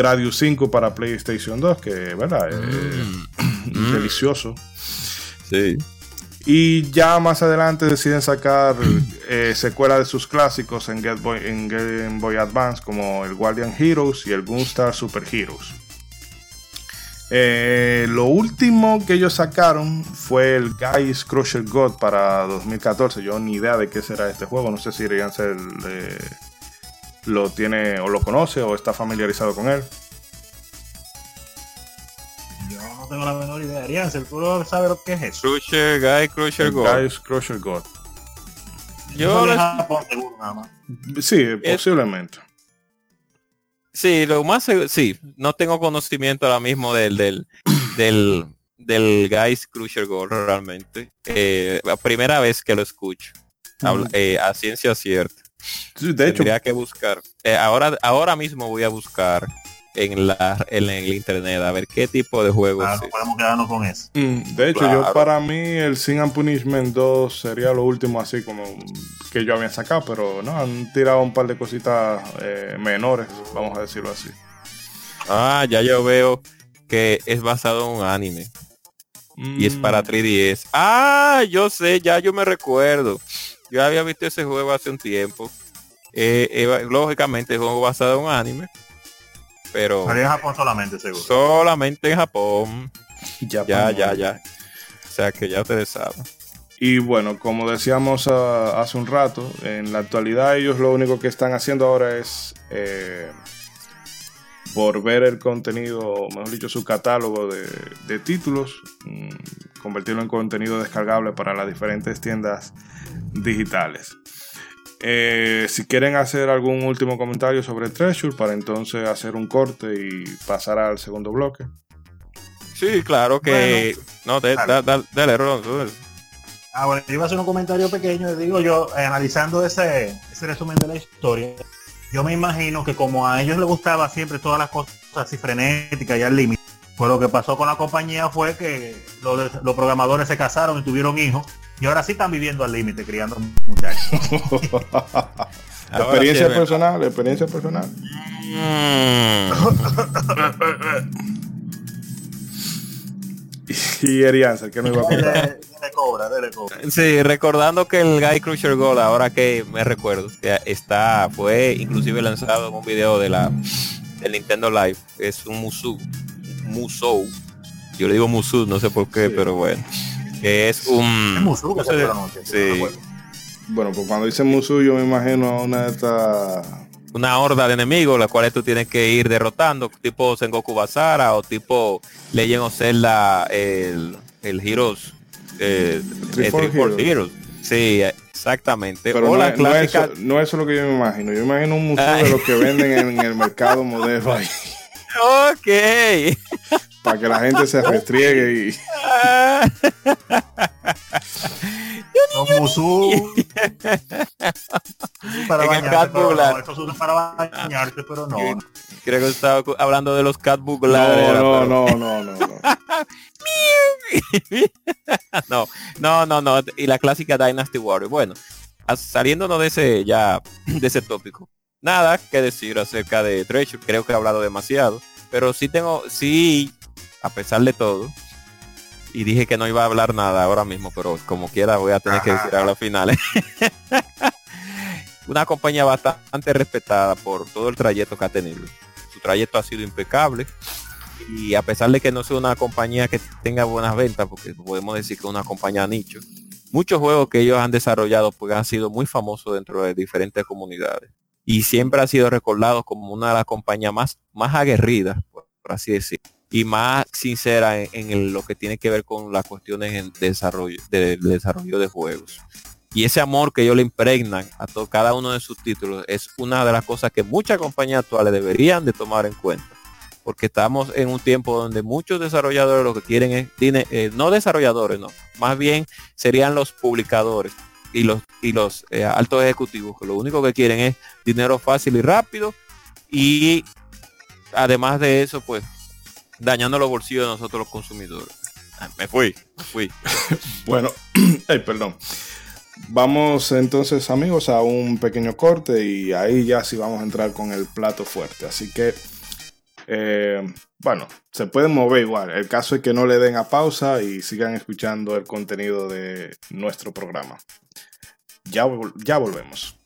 Gradius 5 para PlayStation 2, que verdad, Eh, Mm. delicioso. Sí. Y ya más adelante deciden sacar eh, secuelas de sus clásicos en Game, Boy, en Game Boy Advance, como el Guardian Heroes y el Gunstar Super Heroes. Eh, lo último que ellos sacaron fue el Guys Crusher God para 2014. Yo ni idea de qué será este juego. No sé si Riancel eh, lo tiene o lo conoce o está familiarizado con él. Yo no tengo la menor idea. Ariansel, ¿tú no sabes lo que es eso? Crusher, Guy, Crusher, El Go. Guys Crusher God. Yo de Japón, seguro, nada más. Sí, posiblemente. Sí, lo más sí, no tengo conocimiento ahora mismo del del del del Guys Crusher Gold realmente. Eh, la primera vez que lo escucho. Habla- eh, a ciencia cierta. De hecho, tendría que buscar. Eh, ahora, ahora mismo voy a buscar en la en el internet a ver qué tipo de juegos. Claro, es. podemos quedarnos con eso. mm, de hecho Claro. yo para mí el Sin and Punishment 2 sería lo último así como que yo había sacado, pero no, han tirado un par de cositas eh, menores, vamos a decirlo así. Ah, ya yo veo que es basado en un anime y es Mm, para 3DS. Ah, yo sé, ya yo me recuerdo. Yo había visto ese juego hace un tiempo. Eh, eh, lógicamente es un juego basado en un anime, pero Salió en Japón solamente, seguro. solamente en Japón. ya, Ya, ya, ya. O sea que ya ustedes saben. Y bueno, como decíamos ah, hace un rato, en la actualidad ellos lo único que están haciendo ahora es eh, volver el contenido, mejor dicho, su catálogo de, de títulos, mm, convertirlo en contenido descargable para las diferentes tiendas digitales. Eh, si quieren hacer algún último comentario sobre Treasure, para entonces hacer un corte y pasar al segundo bloque. Sí, claro que... no, de- Dale. da- da- dale, Ron, Ah, bueno, yo iba a hacer un comentario pequeño, digo yo, analizando ese, ese resumen de la historia, yo me imagino que como a ellos les gustaba siempre todas las cosas así frenéticas y al límite, pues lo que pasó con la compañía fue que los, los programadores se casaron y tuvieron hijos, y ahora sí están viviendo al límite, criando muchachos. Experiencia sí personal, experiencia personal. Y Erianza, que no iba a contar. Dele, cobra, dele cobra. Sí, recordando que el Guy Crusher Gold, ahora que me recuerdo, que está, fue inclusive lanzado en un video de la del Nintendo Live, es un Musou, Musou, yo le digo Musou, no sé por qué, Sí. pero bueno, que es un... Es Musou que se pronuncia, no. Bueno, pues cuando dice Musu, yo me imagino a una de estas. Una horda de enemigos, las cuales tú tienes que ir derrotando, tipo Sengoku Basara o tipo Legend of Zelda, el, el Heroes, eh, Three eh, Heroes. Heroes. Sí, exactamente. Pero o no, la es, no, es no es lo que yo me imagino. Yo me imagino un museo Ay. de los que venden en el mercado modelo ahí. Ok. Para que la gente se restriegue y. Los Musou. para En el bañarte, Cat pero no, estos son para bañarte, pero no. Creo que estaba hablando de los Cat No, no, no, no, no, no. no, no, no, no. Y la clásica Dynasty Warrior. Bueno, saliéndonos de ese ya, de ese tópico. Nada que decir acerca de Treasure. Creo que he hablado demasiado. Pero sí tengo, sí, a pesar de todo. Y dije que no iba a hablar nada ahora mismo, pero como quiera voy a tener que decir algo al final. Una compañía bastante respetada por todo el trayecto que ha tenido. Su trayecto ha sido impecable y a pesar de que no sea una compañía que tenga buenas ventas, porque podemos decir que es una compañía nicho, muchos juegos que ellos han desarrollado pues han sido muy famosos dentro de diferentes comunidades y siempre ha sido recordado como una de las compañías más, más aguerridas, por, por así decir, y más sincera en, lo que tiene que ver con las cuestiones en desarrollo, de, de desarrollo de juegos. Y ese amor que ellos le impregnan a to- cada uno de sus títulos es una de las cosas que muchas compañías actuales deberían de tomar en cuenta porque estamos en un tiempo donde muchos desarrolladores lo que quieren es tiene, eh, no desarrolladores no más bien serían los publicadores y los y los eh, altos ejecutivos que lo único que quieren es dinero fácil y rápido y además de eso pues dañando los bolsillos de nosotros los consumidores Ah, me fui me fui Bueno, ay, perdón. Vamos entonces, amigos, a un pequeño corte y ahí ya sí vamos a entrar con el plato fuerte. Así que, eh, bueno, se pueden mover igual. El caso es que no le den a pausa y sigan escuchando el contenido de nuestro programa. Ya, ya volvemos.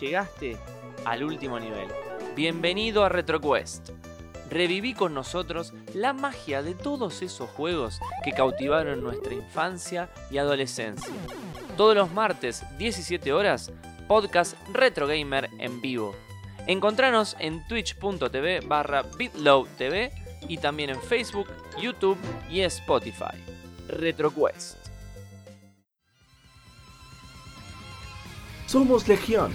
Llegaste al último nivel. Bienvenido a RetroQuest. Reviví con nosotros la magia de todos esos juegos que cautivaron nuestra infancia y adolescencia. Todos los martes, 17 horas, podcast Retro Gamer en vivo. Encontranos en twitch.tv barra bitlowtv y también en Facebook, YouTube y Spotify. RetroQuest. Somos Legión,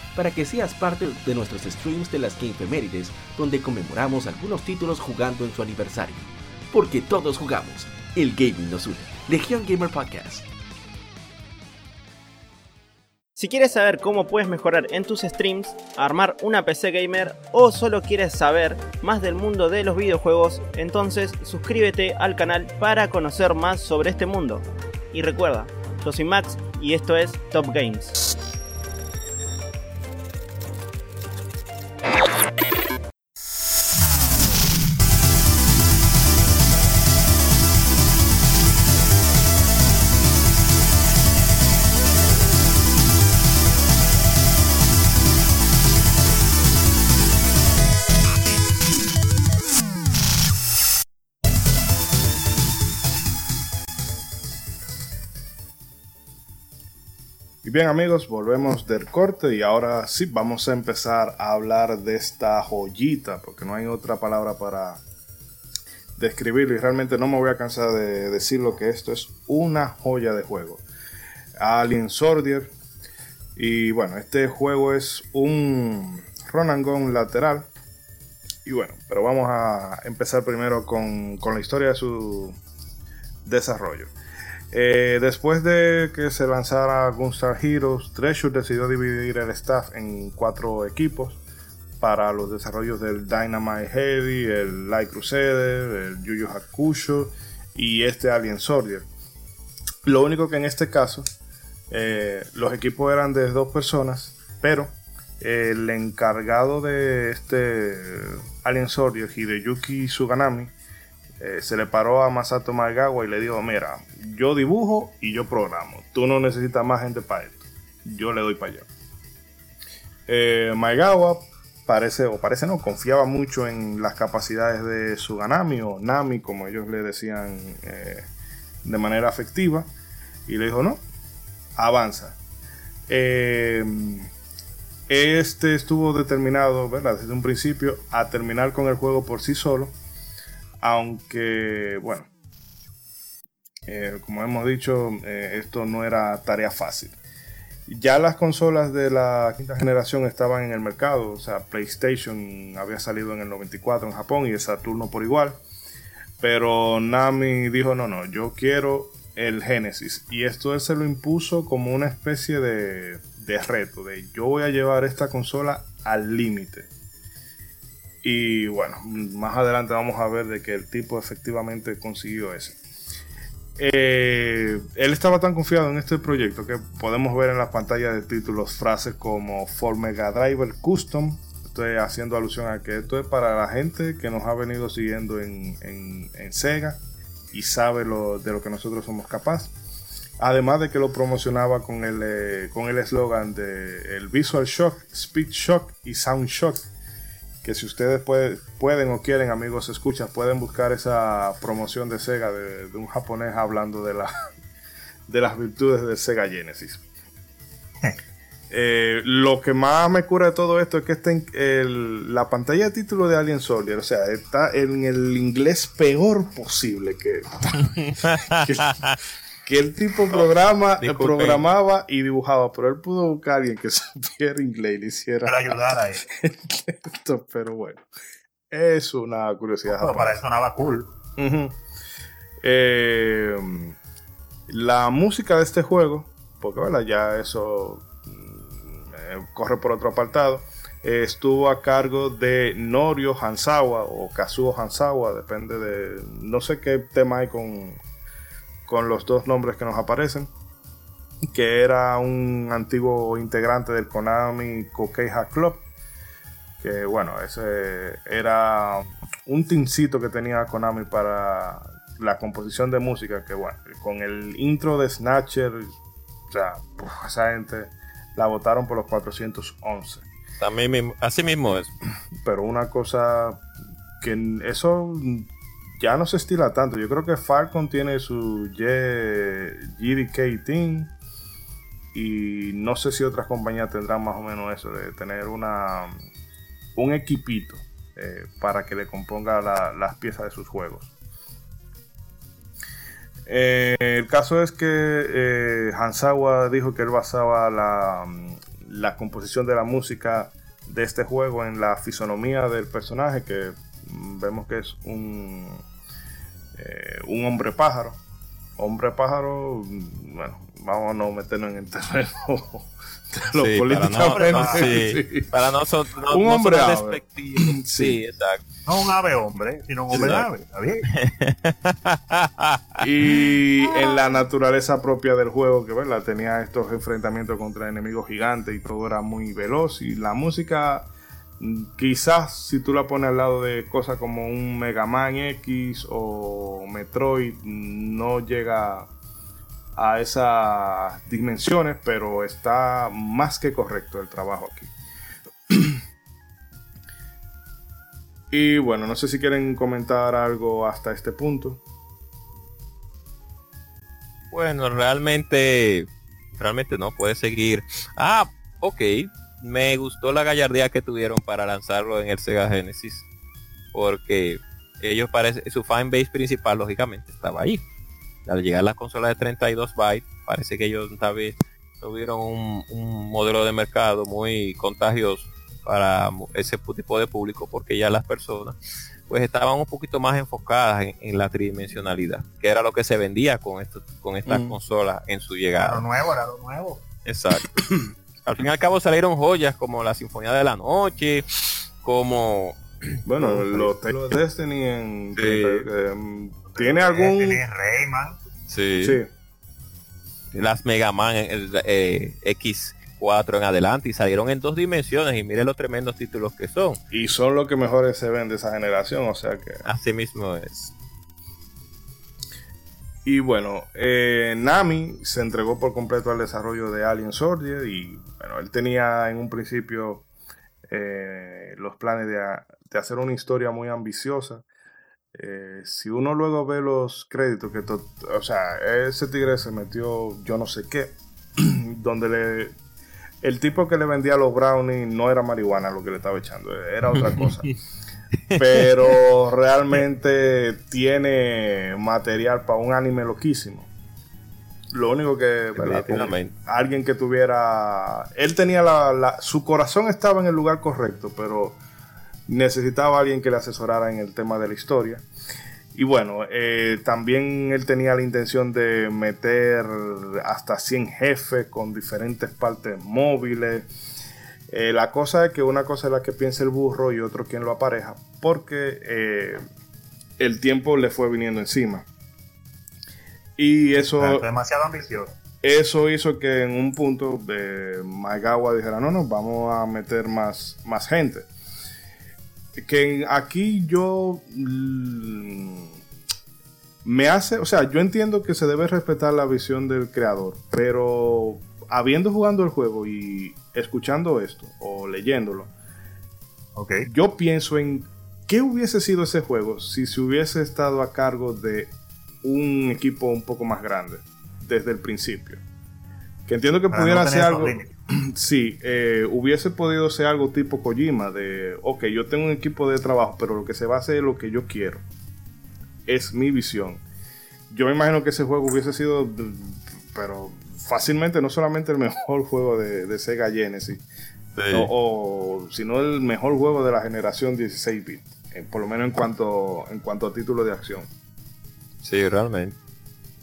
para que seas parte de nuestros streams de las Gamefemérides, donde conmemoramos algunos títulos jugando en su aniversario. Porque todos jugamos, el gaming nos une. Legión Gamer Podcast. Si quieres saber cómo puedes mejorar en tus streams, armar una PC gamer o solo quieres saber más del mundo de los videojuegos, entonces suscríbete al canal para conocer más sobre este mundo. Y recuerda, yo soy Max y esto es Top Games. Bien amigos, volvemos del corte y ahora sí vamos a empezar a hablar de esta joyita, porque no hay otra palabra para describirlo y realmente no me voy a cansar de decirlo que esto es una joya de juego. Alien Soldier y bueno, este juego es un gun lateral y bueno, pero vamos a empezar primero con, con la historia de su desarrollo. Eh, después de que se lanzara Gunstar Heroes, Treasure decidió dividir el staff en cuatro equipos para los desarrollos del Dynamite Heavy, el Light Crusader, el Yu Yu Hakusho y este Alien Soldier. Lo único que en este caso eh, los equipos eran de dos personas, pero el encargado de este Alien Soldier, Hideyuki Suganami, eh, se le paró a Masato Maegawa y le dijo, mira, yo dibujo y yo programo. Tú no necesitas más gente para esto. Yo le doy para allá. Eh, parece, o parece no, confiaba mucho en las capacidades de Suganami o Nami, como ellos le decían eh, de manera afectiva. Y le dijo, no, avanza. Eh, este estuvo determinado, ¿verdad? Desde un principio a terminar con el juego por sí solo aunque, bueno, eh, como hemos dicho, eh, esto no era tarea fácil. Ya las consolas de la quinta generación estaban en el mercado, o sea, PlayStation había salido en el 94 en Japón y el Saturno por igual. Pero Nami dijo, no, no, yo quiero el Genesis. Y esto él se lo impuso como una especie de, de reto, de yo voy a llevar esta consola al límite. Y bueno, más adelante vamos a ver de que el tipo efectivamente consiguió eso. Eh, él estaba tan confiado en este proyecto que podemos ver en la pantalla de títulos frases como For Mega Driver Custom. Estoy haciendo alusión a que esto es para la gente que nos ha venido siguiendo en, Sega y sabe lo, de lo que nosotros somos capaces. Además de que lo promocionaba con el eh, con el eslogan de el Visual Shock, Speed Shock y Sound Shock que si ustedes pueden o quieren, amigos, escuchan, pueden buscar esa promoción de Sega de, un japonés hablando de, la, de las virtudes de Sega Genesis. Eh, lo que más me cura de todo esto es que está en la pantalla de título de Alien Soldier, o sea, está en el inglés peor posible que, que, que el tipo programa, programaba y dibujaba, pero él pudo buscar a alguien que supiera inglés y le hiciera. Para ayudar a él. pero bueno, es una curiosidad. para eso sonaba cool. Eh, la música de este juego, porque bueno, ya eso mm, eh, corre por otro apartado, estuvo a cargo de Norio Hansawa o Kazuo Hansawa, depende de. No sé qué tema hay con con los dos nombres que nos aparecen, que era un antiguo integrante del Konami Kokeiha Club, que bueno, ese era un tincito que tenía Konami para la composición de música, que bueno, con el intro de Snatcher, o sea, esa gente la votaron por los 411. También mismo, así mismo es. Pero una cosa que eso ya no se estila tanto. Yo creo que Falcon tiene su GDK Team y no sé si otras compañías tendrán más o menos eso de tener una un equipito eh, para que le componga la- las piezas de sus juegos. Eh, el caso es que eh, Hansawa dijo que él basaba la, la composición de la música de este juego en la fisonomía del personaje, que vemos que es un, eh, un hombre pájaro. Hombre pájaro, mm, bueno, vamos a no meternos en el terreno de lo Sí, para no, políticamente. sí, para no, son- no- Un no hombre sonar ave. despectivo. Sí. Sí, exacto. No un ave hombre, sino un hombre Exacto. ave. ¿Está bien? Y en la naturaleza propia del juego, que ¿verdad? tenía estos enfrentamientos contra enemigos gigantes y todo era muy veloz. Y la música, quizás si tú la pones al lado de cosas como un Mega Man X o Metroid, no llega a esas dimensiones, pero está más que correcto el trabajo aquí. Y bueno, no sé si quieren comentar algo hasta este punto. Bueno, realmente, realmente no, puede seguir. Ah, ok. Me gustó la gallardía que tuvieron para lanzarlo en el Sega Genesis. Porque ellos parece, su fanbase principal, lógicamente, estaba ahí. Al llegar la consola de 32 bytes, parece que ellos tal vez tuvieron un, un modelo de mercado muy contagioso para ese tipo de público, porque ya las personas pues estaban un poquito más enfocadas en, en la tridimensionalidad, que era lo que se vendía con esto, con estas Mm. consolas en su Era llegada. lo nuevo, era lo nuevo. Exacto. al fin y al cabo salieron joyas como la Sinfonía de la Noche, como Bueno, los los Destiny en, Sí. eh, tiene algún Rayman. sí, sí, las Mega Man el, eh, X4 en adelante y salieron en dos dimensiones y mire los tremendos títulos que son. y son los que mejores se ven de esa generación, o sea que Así mismo es. Y bueno, eh, Nami se entregó por completo al desarrollo de Alien Soldier y bueno, él tenía en un principio eh, los planes de, de hacer una historia muy ambiciosa. Eh, si uno luego ve los créditos, que to- o sea, ese tigre se metió yo no sé qué, donde le, el tipo que le vendía los brownies no era marihuana lo que le estaba echando, era otra cosa. Pero realmente tiene material para un anime loquísimo. Lo único que, alguien que tuviera, él tenía la, la- su corazón estaba en el lugar correcto, pero necesitaba alguien que le asesorara en el tema de la historia. Y bueno, eh, también él tenía la intención de meter hasta 100 jefes con diferentes partes móviles. Eh, la cosa es que una cosa es la que piensa el burro y otro quien lo apareja, porque eh, el tiempo le fue viniendo encima. Y eso, Exacto, demasiado ambicioso. eso hizo que en un punto de Magawa dijera, no, no, vamos a meter más, más gente. Que aquí yo mm, me hace, o sea, yo entiendo que se debe respetar la visión del creador, pero habiendo jugando el juego y escuchando esto o leyéndolo, Ok. yo pienso en qué hubiese sido ese juego si se hubiese estado a cargo de un equipo un poco más grande desde el principio. Que entiendo que Para pudiera no ser algo. Sí, eh, hubiese podido ser algo tipo Kojima, de, ok, yo tengo un equipo de trabajo, pero lo que se va a hacer es lo que yo quiero. Es mi visión. Yo me imagino que ese juego hubiese sido, pero fácilmente no solamente el mejor juego de, de Sega Genesis, no, o, sino el mejor juego de la generación 16 bit, eh, por lo menos en cuanto, en cuanto a título de acción. Sí, realmente.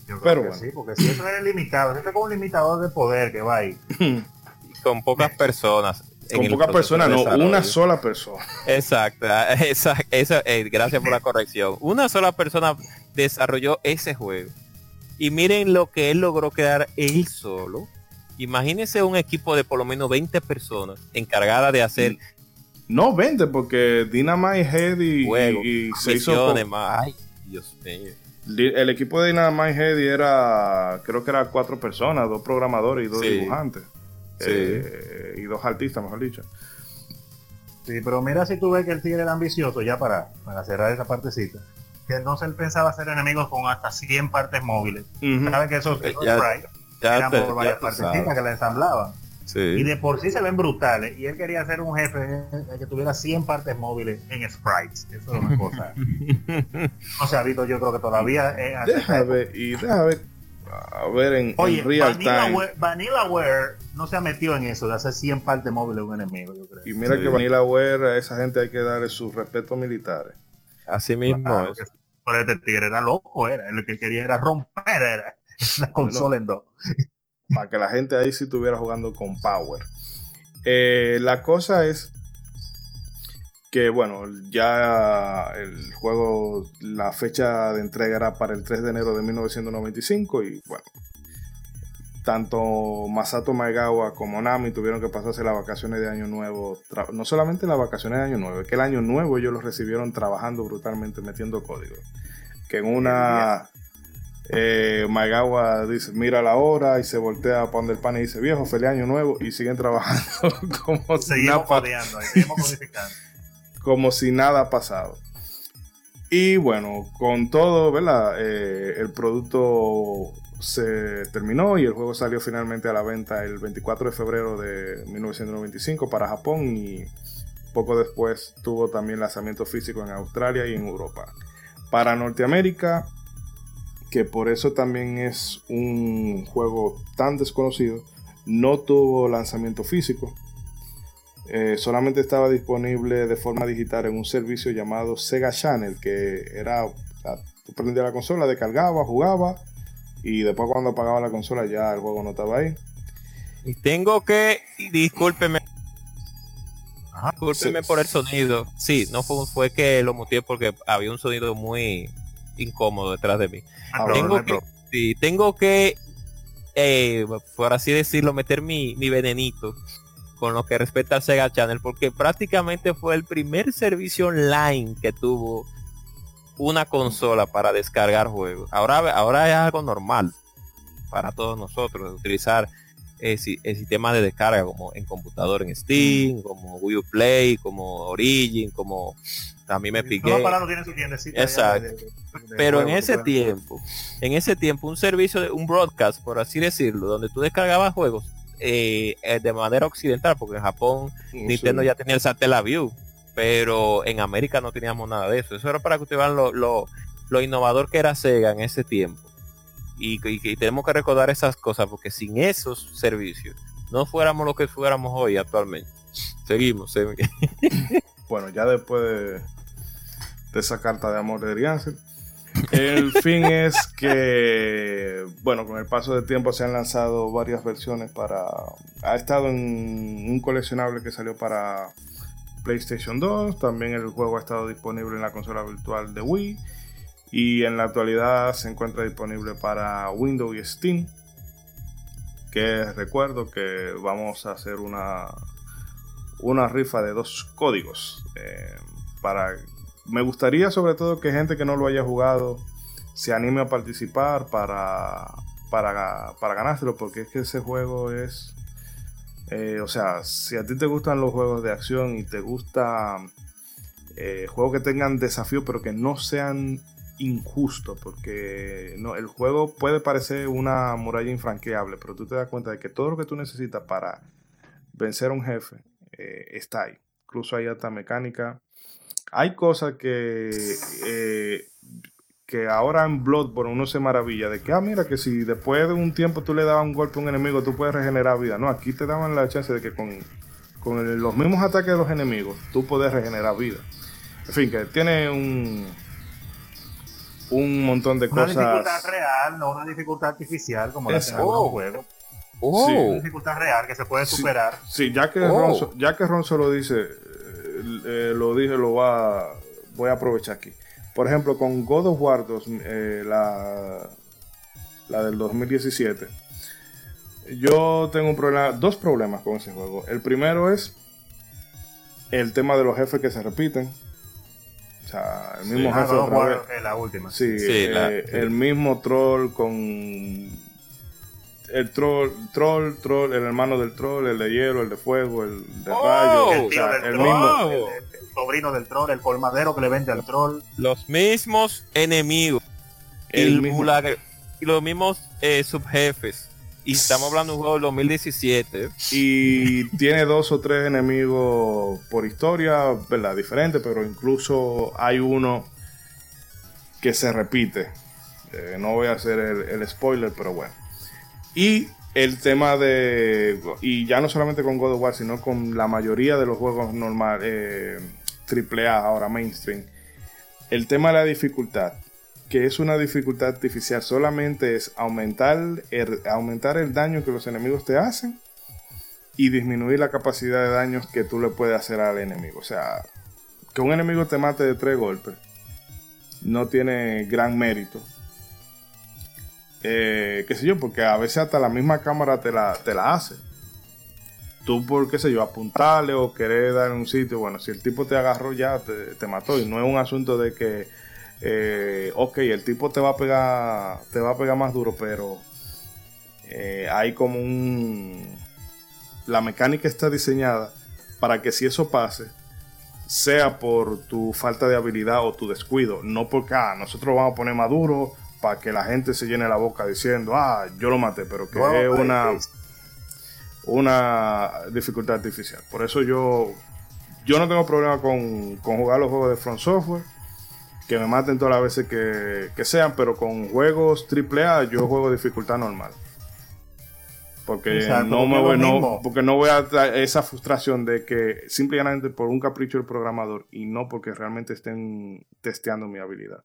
Yo creo Pero que bueno. sí, porque si eso es limitado, es como un limitador de poder que va ahí. Y con pocas personas. en Con pocas personas, no, una sola persona. Exacto, ah, esa, esa, eh, gracias por la corrección. Una sola persona desarrolló ese juego. Y miren lo que él logró quedar él solo. Imagínense un equipo de por lo menos 20 personas encargada de hacer No vende porque Dynamite Head y, juegos, y- y se hizo con- más. Ay, Dios mío. El equipo de Dynamite Head era, creo que era cuatro personas, dos programadores y dos Sí. dibujantes. eh, y dos artistas, mejor dicho. Sí, pero mira si tú ves que el tigre era ambicioso, ya para, para cerrar esa partecita, que entonces él pensaba hacer enemigos con hasta 100 partes móviles. Ujú. ¿Sabes que esos, Eh, ya- Ya eran te- por varias partecitas que la ensamblaban? Y de por sí se ven brutales. Y él quería hacer un jefe que tuviera 100 partes móviles en sprites. Eso es una cosa. No se ha visto, yo creo que todavía. eh, ver, y deja ver, a ver en, Oye, en real time. Vanillaware, Vanillaware no se ha metido en eso de hacer 100 partes móviles de un enemigo, yo creo. Y mira Sí. que Vanillaware, a esa gente hay que darle sus respetos militares. Así mismo Claro es. Pero este tigre era loco, era. Lo que quería era romper era, la consola en dos. para que la gente ahí sí estuviera jugando con Power. Eh, la cosa es que, bueno, ya el juego, la fecha de entrega era para el 3 de enero de 1995 y, bueno, tanto Masato Maegawa como Nami tuvieron que pasarse las vacaciones de Año Nuevo, no solamente las vacaciones de Año Nuevo, es que el Año Nuevo ellos lo recibieron trabajando brutalmente, metiendo código. Que en una... Eh, Maegawa dice, mira la hora y se voltea para donde el pan y dice, viejo, feliz año nuevo y siguen trabajando como si, nada, Seguimos codeando, seguimos codificando. como si nada ha pasado. Y bueno, con todo, ¿verdad? Eh, el producto se terminó y el juego salió finalmente a la venta el 24 de febrero de 1995 para Japón y poco después tuvo también lanzamiento físico en Australia y en Europa. Para Norteamérica, que por eso también es un juego tan desconocido, no tuvo lanzamiento físico. Eh, solamente estaba disponible de forma digital en un servicio llamado Sega Channel, que era, o la consola, descargaba, jugaba, y después cuando apagaba la consola ya el juego no estaba ahí. Y tengo que, discúlpeme, Ajá. discúlpeme Sí. por el sonido. Sí, no fue, fue que lo muteé porque había un sonido muy incómodo detrás de mí. Ah, no tengo que, sí, tengo que, eh, por así decirlo, meter mi, mi venenito con lo que respecta al Sega Channel, porque prácticamente fue el primer servicio online que tuvo una consola para descargar juegos. Ahora, ahora es algo normal para todos nosotros utilizar el sistema de descarga como en computador en Steam, como Wii U Play, como Origin, como también me piqué. Tiene su tiendecita. Exacto. de- de- de Pero en ese tiempo, en ese tiempo, un servicio de un broadcast, por así decirlo, donde tú descargabas juegos eh, eh, de manera occidental, porque en Japón Nintendo Sí. ya tenía el Satellaview, pero en América no teníamos nada de eso. Eso era para que ustedes vean lo, lo, lo innovador que era Sega en ese tiempo. Y, y- y tenemos que recordar esas cosas, porque sin esos servicios no fuéramos lo que fuéramos hoy actualmente. Seguimos. segui- Bueno, ya después de, de esa carta de amor de Riancel, el fin es que, bueno, con el paso del tiempo se han lanzado varias versiones para... Ha estado en un coleccionable que salió para PlayStation 2, también el juego ha estado disponible en la consola virtual de Wii y en la actualidad se encuentra disponible para Windows y Steam. Que recuerdo que vamos a hacer una, una rifa de dos códigos. eh, para me gustaría sobre todo que gente que no lo haya jugado se anime a participar para, para, para ganárselo, porque es que ese juego es. Eh, o sea, si a ti te gustan los juegos de acción y te gusta eh, juegos que tengan desafío, pero que no sean injustos, porque no, el juego puede parecer una muralla infranqueable, pero tú te das cuenta de que todo lo que tú necesitas para vencer a un jefe eh, está ahí. Incluso hay hasta mecánica. Hay cosas que, que ahora en Bloodborne uno se maravilla de que, ah, mira, que si después de un tiempo tú le dabas un golpe a un enemigo, tú puedes regenerar vida. No, aquí te daban la chance de que con, con el- los mismos ataques de los enemigos, tú puedes regenerar vida. En fin, que tiene un, un montón de Una cosas. dificultad real, no una dificultad artificial como la en un juego. Oh, Una dificultad real que se puede Sí. superar. Sí, ya que, Oh. Ronzo, ya que Ronzo lo dice, eh, eh, lo dije, lo va, voy a aprovechar aquí. Por ejemplo, con God of War 2, eh, la, la del 2017, yo tengo un problema, dos problemas con ese juego. El primero es el tema de los jefes que se repiten. O sea, el mismo Ah, jefe God of otra War, vez. eh, la última. Sí, Sí, eh, la- sí. el mismo troll con el troll, troll, troll, el hermano del troll, el de hielo, el de fuego, el de Oh, rayo, El o sea, el troll, mismo. el- el sobrino del troll, el colmadero que le vende al troll. Los mismos enemigos. El y, mismo- la- y los mismos eh, subjefes. Y estamos hablando de un juego del 2017. Y tiene dos o tres enemigos por historia, ¿verdad? Diferentes, pero incluso hay uno que se repite. Eh, no voy a hacer el, el spoiler, pero bueno. Y el tema de. Y ya no solamente con God of War, sino con la mayoría de los juegos normal, eh, AAA, ahora mainstream. El tema de la dificultad, que es una dificultad artificial, solamente es aumentar el, aumentar el daño que los enemigos te hacen y disminuir la capacidad de daños que tú le puedes hacer al enemigo. O sea, que un enemigo te mate de tres golpes no tiene gran mérito. Eh, qué sé yo, porque a veces hasta la misma cámara te la, te la hace. Tú por, qué sé yo, apuntarle o querer dar en un sitio, bueno, si el tipo te agarró ya, te, te mató. Y no es un asunto de que, eh, ok, el tipo te va a pegar, te va a pegar más duro, pero eh, hay como un... La mecánica está diseñada para que si eso pase, sea por tu falta de habilidad o tu descuido, no porque ah, nosotros vamos a poner más duro para que la gente se llene la boca diciendo, ah, yo lo maté, pero que es una, pues, una dificultad artificial. Por eso yo, yo no tengo problema con, con jugar los juegos de Front Software, que me maten todas las veces que, que sean, pero con juegos AAA yo juego dificultad normal. Porque Exacto, no porque me voy, no, porque no voy a esa frustración de que simplemente por un capricho del programador y no porque realmente estén testeando mi habilidad.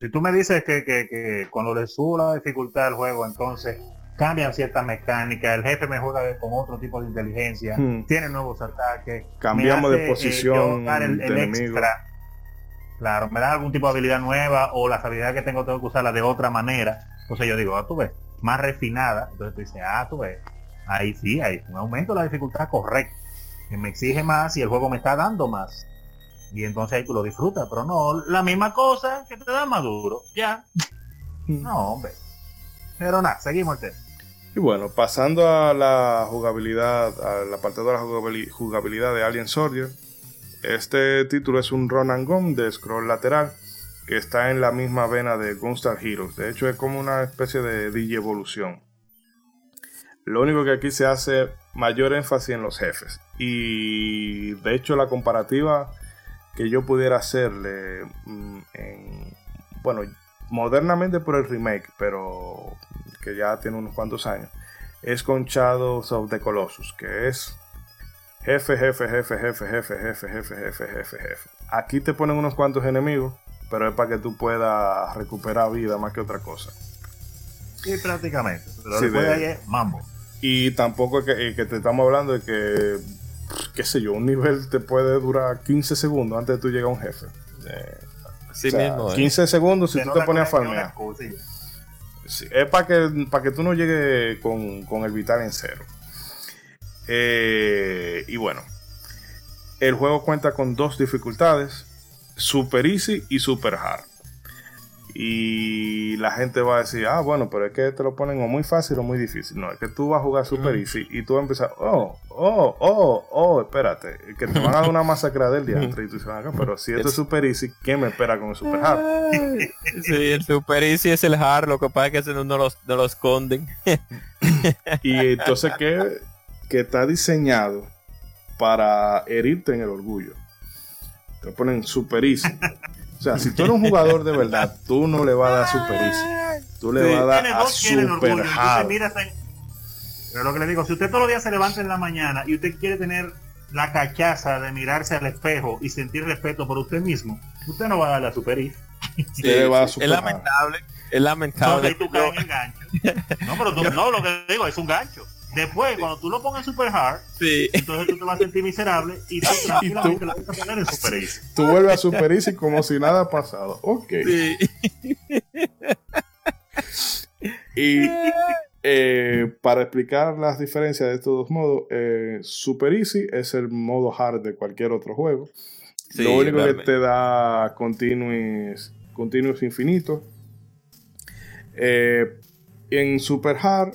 Si tú me dices que, que, que cuando le subo la dificultad del juego, entonces cambian ciertas mecánicas, el jefe me juega con otro tipo de inteligencia, Hmm. tiene nuevos ataques, Cambiamos de eh, posición yo dar el, el extra. Claro, me da algún tipo de habilidad nueva o las habilidades que tengo tengo que usarlas de otra manera. Entonces yo digo, ah, tú ves, más refinada. Entonces tú dices, ah, tú ves, ahí sí, hay un aumento de la dificultad correcta, que me exige más y el juego me está dando más. Y entonces ahí tú lo disfrutas, pero no, la misma cosa que te da más duro, ya. No, hombre. Pero nada, seguimos el tema. Y bueno, pasando a la jugabilidad, al apartado de la jugabili- jugabilidad de Alien Soldier, este título es un run and gun de scroll lateral que está en la misma vena de Gunstar Heroes. De hecho, es como una especie de digievolución. Lo único que aquí se hace mayor énfasis en los jefes. Y de hecho, la comparativa que yo pudiera hacerle mm, en, bueno, modernamente por el remake, pero que ya tiene unos cuantos años, es con Shadows of the Colossus, que es jefe, jefe, jefe, jefe, jefe, jefe, jefe, jefe, jefe, jefe. Aquí te ponen unos cuantos enemigos, pero es para que tú puedas recuperar vida más que otra cosa. Sí, prácticamente. Pero Sí, después de- ahí es mambo. Y tampoco es que, eh, que te estamos hablando de que, qué sé yo, un nivel te puede durar 15 segundos antes de tú llegar a un jefe. Eh, Así o sea, mismo. ¿eh? 15 segundos si tú no te pones a farmear. sí. Es para que, para que tú no llegues con, con el vital en cero. Eh, y bueno, el juego cuenta con dos dificultades, Super Easy y Super Hard. Y la gente va a decir, ah, bueno, pero es que te lo ponen o muy fácil o muy difícil. No, es que tú vas a jugar Super Easy y tú vas a empezar, oh, oh, oh, oh, espérate, que te van a dar una masacre del diantre. Y tú dices, "Acá, pero si esto es Super Easy, ¿quién me espera con el Super Hard? Sí, el Super Easy es el hard, lo que pasa es que ese no no los, no lo esconden. Y entonces que, que está diseñado para herirte en el orgullo. Te ponen super easy. O sea, si tú eres un jugador de verdad, tú no le vas a dar super easy. Tú le Sí. vas a dar a super orgullo. Usted hard. mira esa- Pero lo que le digo, si usted todos los días se levanta en la mañana y usted quiere tener la cachaza de mirarse al espejo y sentir respeto por usted mismo, usted no va a darle a super easy. Le va a dar es super hard. lamentable, es lamentable. ahí tú caes en el gancho. No, pero tú- no, lo que digo es un gancho. Después, cuando tú lo pongas super hard, Sí. entonces tú te vas a sentir miserable y tú tranquilamente lo vas a poner en super easy. Tú vuelves a super easy como si nada ha pasado. Ok. Sí. Y eh, para explicar las diferencias de estos dos modos, eh, Super Easy es el modo hard de cualquier otro juego. Sí, Lo único que te da continuous, continuous infinito. Eh, En Super Hard,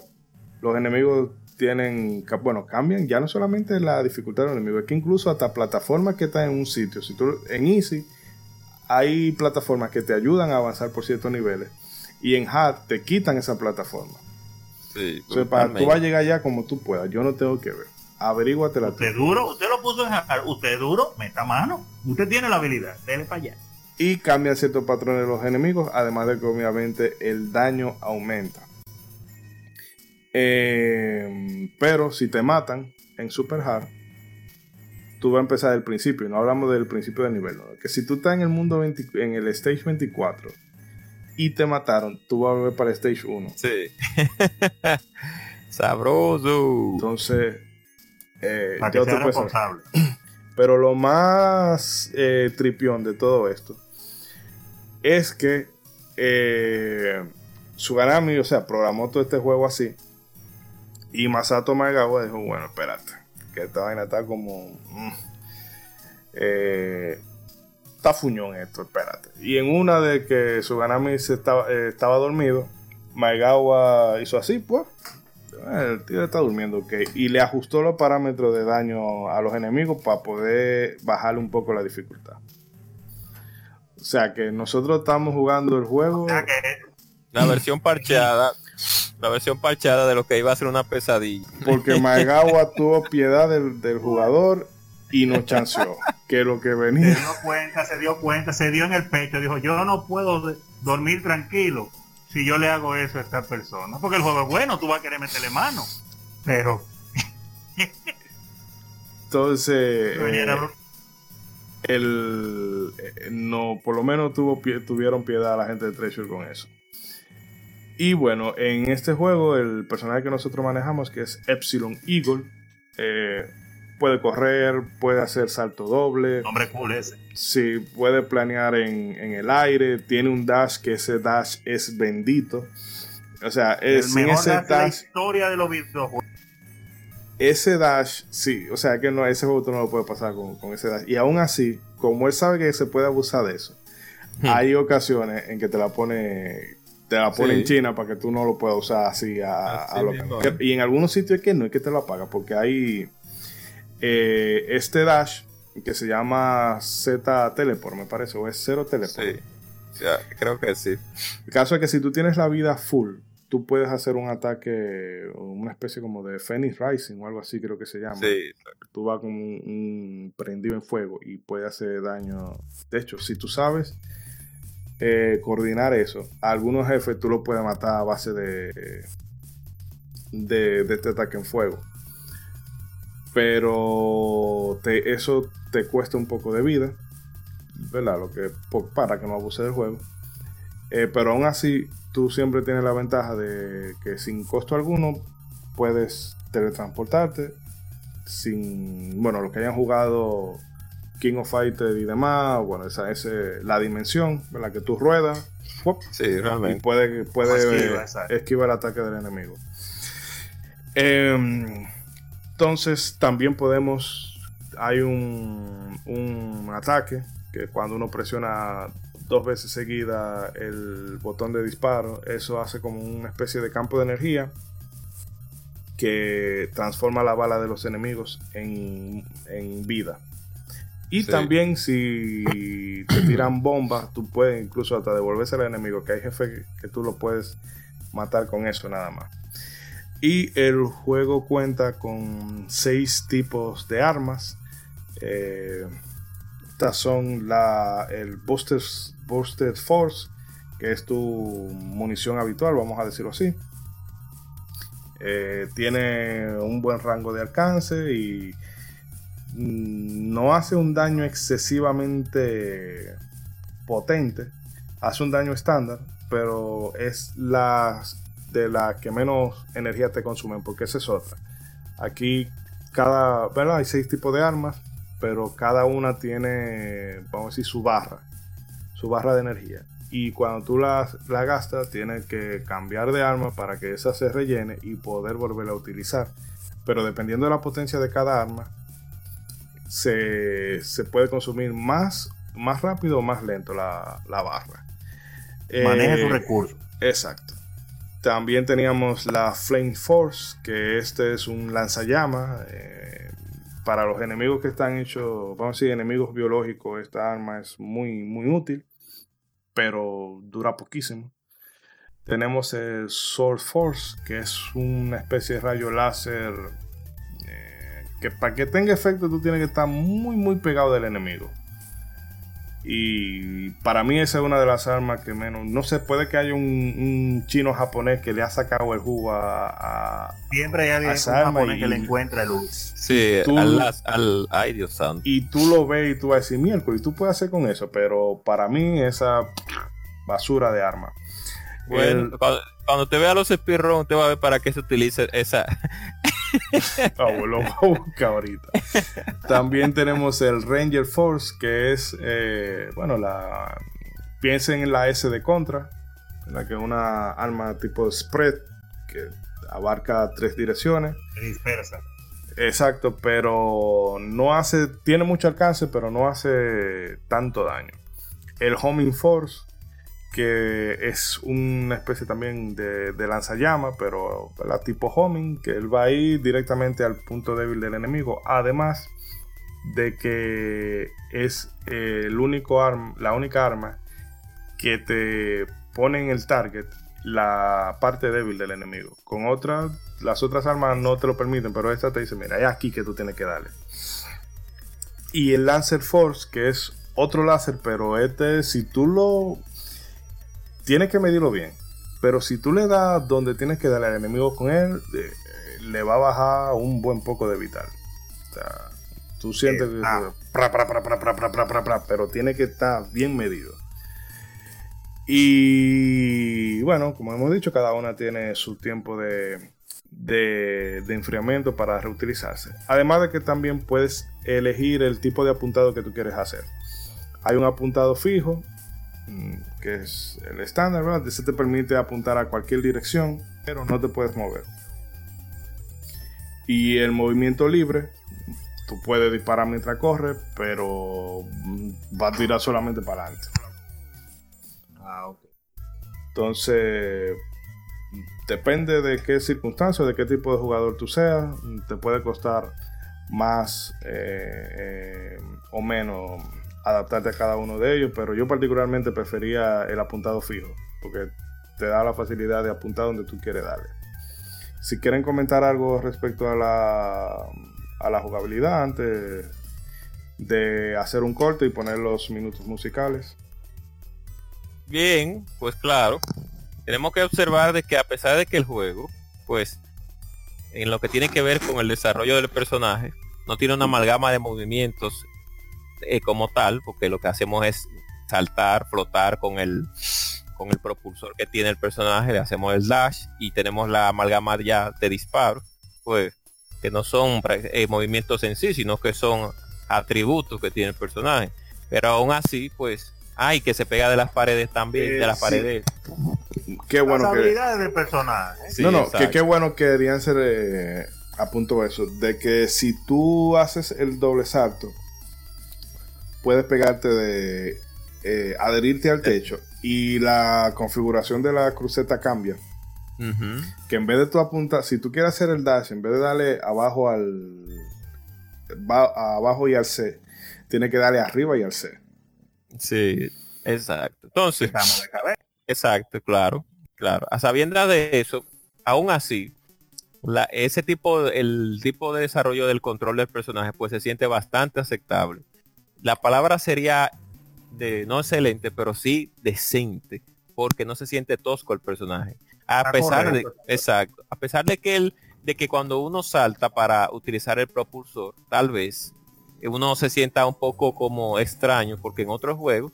los enemigos tienen, bueno, cambian ya no solamente la dificultad del enemigo, es que incluso hasta plataformas que están en un sitio. Si tú en Easy hay plataformas que te ayudan a avanzar por ciertos niveles y en Hard te quitan esa plataforma. Sí, O sea, para, tú vas a llegar allá como tú puedas. Yo no tengo que ver. Averíguate la Usted duro, usted lo puso en hard, usted duro, meta mano. Usted tiene la habilidad, dele para allá. y cambian ciertos patrones de los enemigos, además de que obviamente el daño aumenta. Eh, pero si te matan en Super Hard, tú vas a empezar del principio. No hablamos del principio del nivel. ¿no? Que si tú estás en el mundo 20 en el stage 24 y te mataron, tú vas a volver para el stage 1. Sí. Sabroso. Entonces, eh, Para que sea responsable. Pero lo más eh, tripión de todo esto es que eh, Suganami, o sea, programó todo este juego así. Y Masato Maegawa dijo, bueno, espérate, que esta vaina está como... mm, eh, está fuñón esto, espérate. Y en una de que Suganami se estaba, eh, estaba dormido, Maegawa hizo así, pues. El tío está durmiendo, ok. Y le ajustó los parámetros de daño a los enemigos para poder bajarle un poco la dificultad. O sea que nosotros estamos jugando el juego. La versión parcheada. La versión parcheada de lo que iba a ser una pesadilla. Porque Maegawa tuvo piedad del, del jugador y no chanceó. Que lo que se venía. dio cuenta, se dio cuenta, se dio en el pecho, dijo, yo no puedo dormir tranquilo si yo le hago eso a esta persona. Porque el juego es bueno, tú vas a querer meterle mano. Pero Entonces, eh, el, eh, no, por lo menos tuvo, pie- tuvieron piedad a la gente de Treasure con eso. Y bueno, en este juego, el personaje que nosotros manejamos, que es Epsilon Eagle, eh, puede correr, puede hacer salto doble, hombre cool ese. sí, puede planear en, en el aire, tiene un dash que ese dash es bendito. O sea, es, el sin mejor ese dash la historia de los videojuegos. ese dash, sí, o sea que no, ese juego tú no lo puedes pasar con, con ese dash. Y aún así, como él sabe que se puede abusar de eso, Hmm. hay ocasiones en que te la pone, te la pone Sí. en China para que tú no lo puedas usar así a, Así a lo que. Y en algunos sitios es que no es que te lo apaga, porque hay eh, este dash que se llama Z Teleport, me parece, o es Cero Teleport. Sí. Ya, creo que sí. El caso es que si tú tienes la vida full, tú puedes hacer un ataque, una especie como de Phoenix Rising o algo así, creo que se llama. Sí. Tú vas con un, un prendido en fuego y puede hacer daño. De hecho, si tú sabes eh, coordinar eso, a algunos jefes tú los puedes matar a base de, de, este ataque en fuego. Pero eso te cuesta un poco de vida, ¿verdad? Lo que, para que no abuse del juego. Eh, pero aún así, tú siempre tienes la ventaja de que sin costo alguno puedes teletransportarte. Sin, bueno, los que hayan jugado King of Fighters y demás, bueno, esa es eh, la dimensión en la que tú ruedas. Sí, y realmente. puede, puede Esquiva, eh, exacto. esquivar el ataque del enemigo. Em, entonces también podemos, hay un, un ataque que cuando uno presiona dos veces seguida el botón de disparo, eso hace como una especie de campo de energía que transforma la bala de los enemigos en, en vida. Y Sí. también si te tiran bombas, tú puedes incluso hasta devolverse al enemigo, que hay jefes que tú lo puedes matar con eso nada más. Y el juego cuenta con seis tipos de armas. Eh, estas son la, el Boosted, Boosted Force, que es tu munición habitual, vamos a decirlo así. Eh, tiene un buen rango de alcance y no hace un daño excesivamente potente. Hace un daño estándar, pero es la de la que menos energía te consumen, porque esa es otra. Aquí cada, ¿verdad? Hay seis tipos de armas, pero cada una tiene, vamos a decir, su barra, su barra de energía. Y cuando tú la, la gastas, tienes que cambiar de arma para que esa se rellene y poder volverla a utilizar. Pero dependiendo de la potencia de cada arma, se, se puede consumir más, más rápido o más lento la, la barra. Maneje Eh, tu recurso. Exacto. También teníamos la Flame Force, que este es un lanzallama. Eh, para los enemigos que están hechos, vamos a decir, enemigos biológicos, esta arma es muy, muy útil, pero dura poquísimo. Tenemos el Sword Force, que es una especie de rayo láser eh, que para que tenga efecto tú tienes que estar muy, muy pegado del enemigo. Y para mí esa es una de las armas que menos... No se puede que haya un, chino japonés que le ha sacado el jugo a... Siempre hay alguien japonés que le encuentra luz. Sí, al, al, ay Dios santo. Y tú lo ves y tú vas a decir, miércoles, y tú puedes hacer con eso. Pero para mí esa basura de arma. Bueno, cuando, te vea los speedrun te va a ver para qué se utiliza esa, Ah, lo ahorita. También tenemos el Ranger Force, que es, eh, bueno, la piensen en la S de Contra, la que es una arma tipo spread que abarca tres direcciones. Dispersa. Exacto, pero no hace, tiene mucho alcance, pero no hace tanto daño. El Homing Force, que es una especie también de, de lanzallama, pero la tipo homing, que él va a ir directamente al punto débil del enemigo. Además de que es el único arma, la única arma que te pone en el target la parte débil del enemigo. Con otras, las otras armas no te lo permiten, pero esta te dice, mira, es aquí que tú tienes que darle. Y el Lancer Force, que es otro láser, pero este, si tú lo tienes que medirlo bien. Pero si tú le das donde tienes que darle al enemigo con él, eh, le va a bajar un buen poco de vital. O sea, tú sientes que. pero tiene que estar bien medido. Y bueno, como hemos dicho, cada una tiene su tiempo de, de, de, enfriamiento para reutilizarse. Además de que también puedes elegir el tipo de apuntado que tú quieres hacer. Hay un apuntado fijo que es el estándar, ¿verdad? Te permite apuntar a cualquier dirección, pero no te puedes mover. Y el movimiento libre, tú puedes disparar mientras corre, pero mm, va a tirar solamente para adelante. Ah, ok. Entonces, depende de qué circunstancias, de qué tipo de jugador tú seas, te puede costar más eh, eh, o menos adaptarte a cada uno de ellos, pero yo particularmente prefería el apuntado fijo, porque te da la facilidad de apuntar donde tú quieres darle. Si quieren comentar algo respecto a la, a la jugabilidad antes de hacer un corte y poner los minutos musicales. Bien, pues claro, tenemos que observar de que a pesar de que el juego, pues, en lo que tiene que ver con el desarrollo del personaje, no tiene una amalgama de movimientos eh, como tal, porque lo que hacemos es saltar, flotar con el con el propulsor que tiene el personaje, le hacemos el dash y tenemos la amalgama ya de disparo, pues que no son eh, movimientos en sí, sino que son atributos que tiene el personaje. Pero aún así, pues, hay que se pega de las paredes también, de las eh, paredes. Qué bueno las habilidades del personaje. no, no, que qué bueno que Diancer eh, apuntó eso, de que si tú haces el doble salto, puedes pegarte de eh, adherirte al techo y la configuración de la cruceta cambia. Que en vez de tu apuntar, si tú quieres hacer el dash, en vez de darle abajo al abajo y al C, tiene que darle arriba y al C. Sí, exacto. Entonces, exacto, claro, claro. A sabiendas de eso, aún así, la, ese tipo, el tipo de desarrollo del control del personaje, pues se siente bastante aceptable la palabra sería de no excelente, pero sí decente, porque no se siente tosco el personaje. A pesar de, exacto, a pesar de que el, de que cuando uno salta para utilizar el propulsor, tal vez uno se sienta un poco como extraño, porque en otros juegos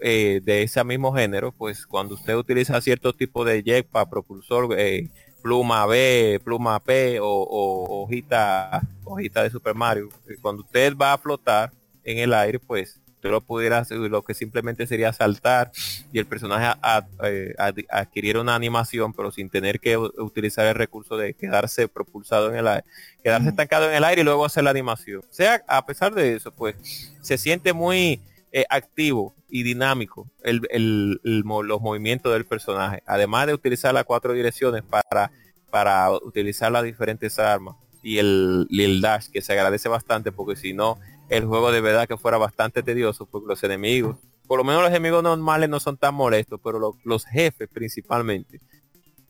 eh, de ese mismo género, pues cuando usted utiliza cierto tipo de jetpack, propulsor, eh, pluma B, pluma P o, hojita, hojita de Super Mario, eh, cuando usted va a flotar, en el aire, pues tú lo pudieras, lo que simplemente sería saltar y el personaje eh, adquirir una animación, pero sin tener que utilizar el recurso de quedarse propulsado en el aire, quedarse estancado en el aire y luego hacer la animación. O sea, a pesar de eso, pues se siente muy, eh, activo y dinámico el, el- los movimientos del personaje. Además de utilizar las cuatro direcciones para, para utilizar las diferentes armas y el, y el dash, que se agradece bastante porque si no, el juego de verdad que fuera bastante tedioso porque los enemigos, por lo menos los enemigos normales no son tan molestos, pero lo- los jefes principalmente.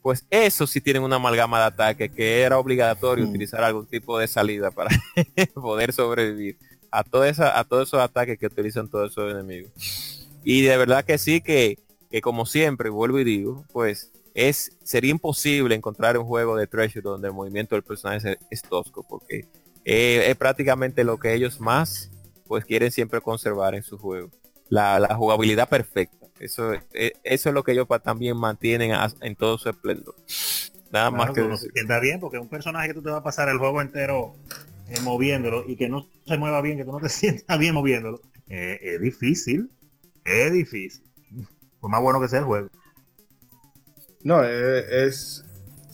Pues eso sí tienen una amalgama de ataque que era obligatorio Mm. utilizar algún tipo de salida para poder sobrevivir a toda esa, a todos esos ataques que utilizan todos esos enemigos. Y de verdad que sí que, que como siempre, vuelvo y digo, pues es sería imposible encontrar un juego de Treasure donde el movimiento del personaje es tosco, porque eh, es prácticamente lo que ellos más pues quieren siempre conservar en su juego. La, la jugabilidad perfecta. Eso, eh, eso es lo que ellos también mantienen a- en todo su esplendor. Nada más que decir. sienta bien porque un personaje que tú te vas a pasar el juego entero eh, moviéndolo y que no se mueva bien, que tú no te sientas bien moviéndolo, eh, es difícil. Es difícil. Por más bueno que sea el juego. No, es.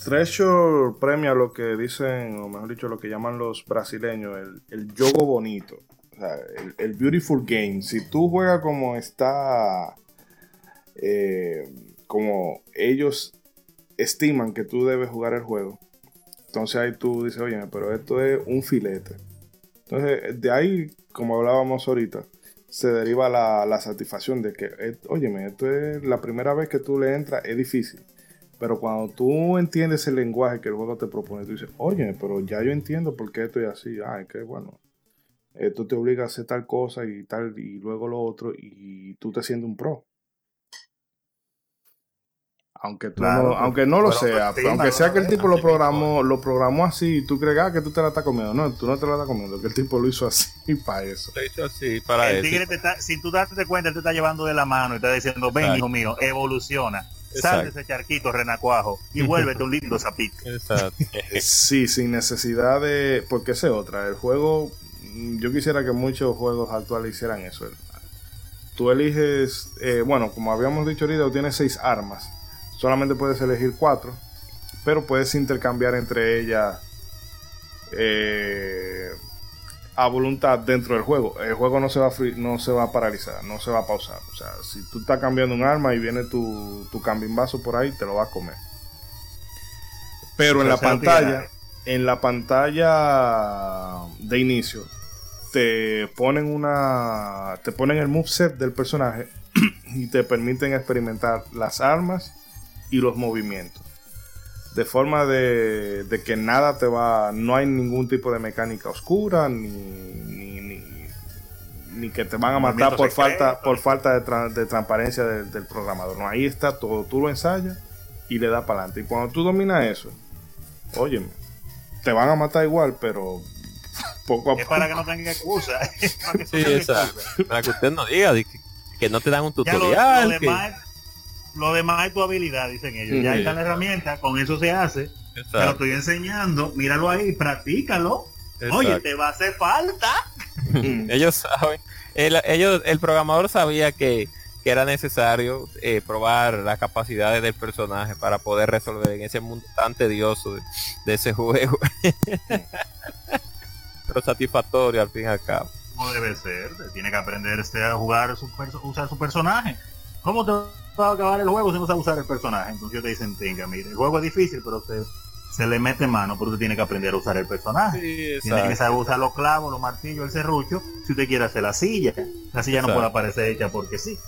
Treasure premia lo que dicen, o mejor dicho, lo que llaman los brasileños, el, el juego bonito. O sea, el, beautiful game. Si tú juegas como está. eh, como ellos estiman que tú debes jugar el juego. Entonces ahí tú dices, oye, pero esto es un filete. Entonces, de ahí, como hablábamos ahorita, se deriva la, la satisfacción de que, eh, óyeme, esto es la primera vez que tú le entras, es difícil. Pero cuando tú entiendes el lenguaje que el juego te propone, tú dices, oye, pero ya yo entiendo por qué estoy así. Ay, qué bueno. Esto te obliga a hacer tal cosa y tal, y luego lo otro, y tú te sientes un pro. Aunque, tú Claro, no, aunque no lo sea, aunque sea que el es, tipo lo programó, lo programó así y tú crees ah, que tú te la estás comiendo. No, tú no te la estás comiendo, que el tipo lo hizo así para eso. Lo hizo así para el eso. tigre te está, sin tú darte cuenta, él te está llevando de la mano y está diciendo, ven, Exacto. hijo mío, evoluciona. Sal de ese charquito renacuajo y vuélvete un lindo zapito. Exacto. Sí, sin necesidad de. Porque esa es otra. El juego. mm, Yo quisiera que muchos juegos actuales hicieran eso. Tú eliges. eh, bueno, como habíamos dicho ahorita, tú tienes seis armas. Solamente puedes elegir cuatro. Pero puedes intercambiar entre ellas. eh, a voluntad dentro del juego. El juego no se va a, no se va a paralizar, no se va a pausar. O sea, si tú estás cambiando un arma y viene tu, tu cambimbazo por ahí, te lo va a comer. Pero en la pantalla, en la pantalla de inicio, te ponen una. Te ponen el moveset del personaje y te permiten experimentar las armas y los movimientos. De forma de, de que nada te va. No hay ningún tipo de mecánica oscura, ni, ni, ni, ni que te van a matar por falta, por falta de, tra- de transparencia del, del programador. No, ahí está todo. Tú lo ensayas y le das para adelante. Y cuando tú dominas eso, óyeme, te van a matar igual, pero poco a Es poco. para que no tengan excusa. es para que Sí, no tengan exacto. excusa. Para que usted no diga de que, no te dan un Ya lo, tutorial. lo que- demás, lo demás es tu habilidad, dicen ellos. Ya está la herramienta, con eso se hace. Te lo estoy enseñando, míralo ahí, practícalo. Oye, exacto. te va a hacer falta. ellos saben. El, ellos, el programador sabía que, que era necesario eh, probar las capacidades del personaje para poder resolver en ese mundo tan tedioso de, de ese juego. Pero satisfactorio al fin y al cabo. Como debe ser, tiene que aprender este, a jugar, su usar su personaje. ¿Cómo te va a acabar el juego si no sabes usar el personaje? Entonces te dicen, tenga, mire, el juego es difícil, pero usted se le mete mano, pero usted tiene que aprender a usar el personaje. Sí, Tiene que saber usar los clavos, los martillos, el serrucho, si usted quiere hacer la silla. La silla no puede aparecer hecha porque sí.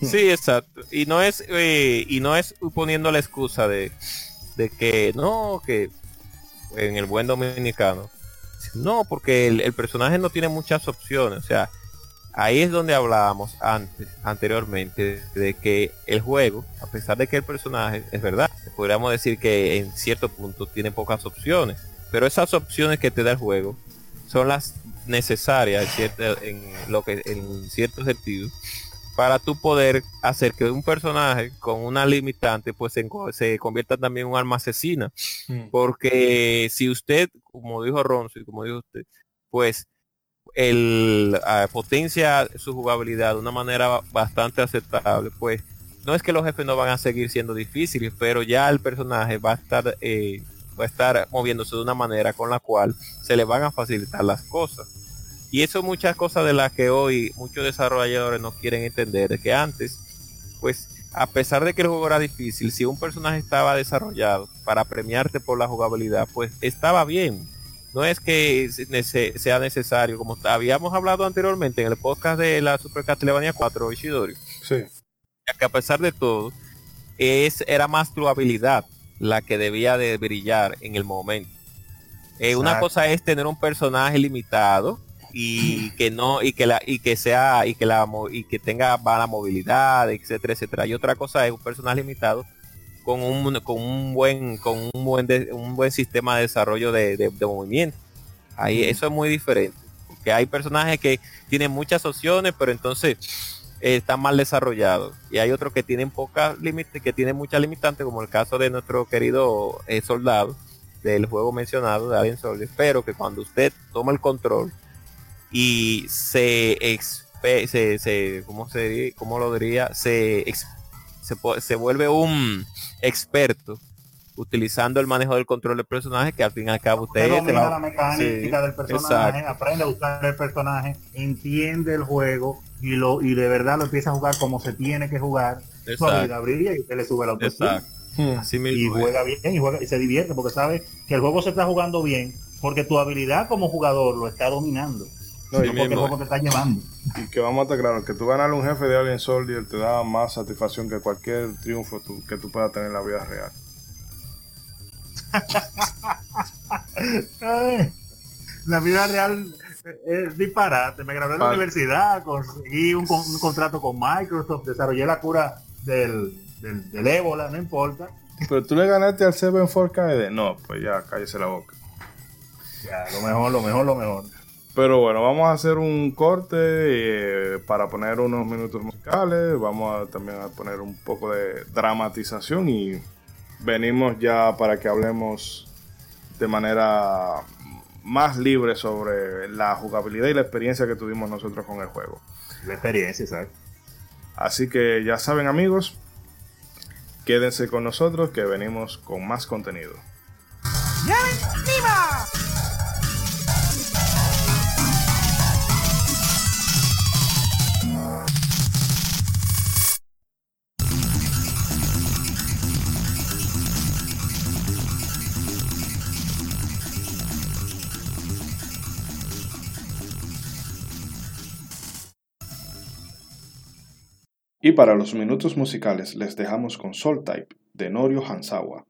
Sí, exacto. Y no es eh, y no es poniendo la excusa de, de que no, que en el buen dominicano. No, porque el, el personaje no tiene muchas opciones. O sea, ahí es donde hablábamos antes, anteriormente, de que el juego, a pesar de que el personaje, es verdad, podríamos decir que en cierto punto tiene pocas opciones. Pero esas opciones que te da el juego son las necesarias en, en lo que en cierto sentido para tú poder hacer que un personaje con una limitante pues se, convierta también en un alma asesina porque si usted como dijo Ronzo y como dijo usted pues el ah, potencia su jugabilidad de una manera bastante aceptable pues no es que los jefes no van a seguir siendo difíciles pero ya el personaje va a estar eh, va a estar moviéndose de una manera con la cual se le van a facilitar las cosas Y eso es muchas cosas de las que hoy muchos desarrolladores no quieren entender, de que antes, pues a pesar de que el juego era difícil, si un personaje estaba desarrollado para premiarte por la jugabilidad, pues estaba bien. No es que sea necesario, como habíamos hablado anteriormente en el podcast de la Super Castlevania 4, Ishidori. Sí. Que a pesar de todo, es, era más tu habilidad la que debía de brillar en el momento. Eh, una cosa es tener un personaje limitado y que no y que la y que sea y que la y que tenga mala movilidad etcétera etcétera y otra cosa es un personaje limitado con un con un buen con un buen un buen sistema de desarrollo de, movimiento. Ahí eso es muy diferente porque hay personajes que tienen muchas opciones pero entonces eh, están mal desarrollados. Y hay otros que tienen pocas límites que tienen muchas limitantes como el caso de nuestro querido eh, soldado del juego mencionado de Alien Soldier pero que cuando usted toma el control y se, se, se ¿cómo, se ¿cómo lo diría? Se, se, se vuelve un experto utilizando el manejo del control del personaje que al fin y al cabo usted, domina la mecánica del personaje, aprende a usar el personaje, entiende el juego y lo y de verdad lo empieza a jugar como se tiene que jugar. Su habilidad brilla y usted le sube la autoestima. y juega bien y, juega, y se divierte porque sabe que el juego se está jugando bien porque tu habilidad como jugador lo está dominando. No, y porque el te está llevando. Y que vamos a estar claros, que tú ganar un jefe de Alien Soldier te da más satisfacción que cualquier triunfo que tú puedas tener en la vida real. la vida real es disparate. Me gradué en la universidad, conseguí un, contrato con Microsoft, desarrollé la cura del, del, ébola, no importa. Pero tú le ganaste al 74KD. No, pues ya, cállese la boca. Ya, lo mejor, lo mejor, lo mejor. Pero bueno, vamos a hacer un corte eh, para poner unos minutos musicales. Vamos a, también a poner un poco de dramatización y venimos ya para que hablemos de manera más libre sobre la jugabilidad y la experiencia que tuvimos nosotros con el juego. La experiencia, ¿sabes? Así que ya saben amigos, quédense con nosotros que venimos con más contenido. ¡Ya Y para los minutos musicales les dejamos con Soul Type de Norio Hansawa.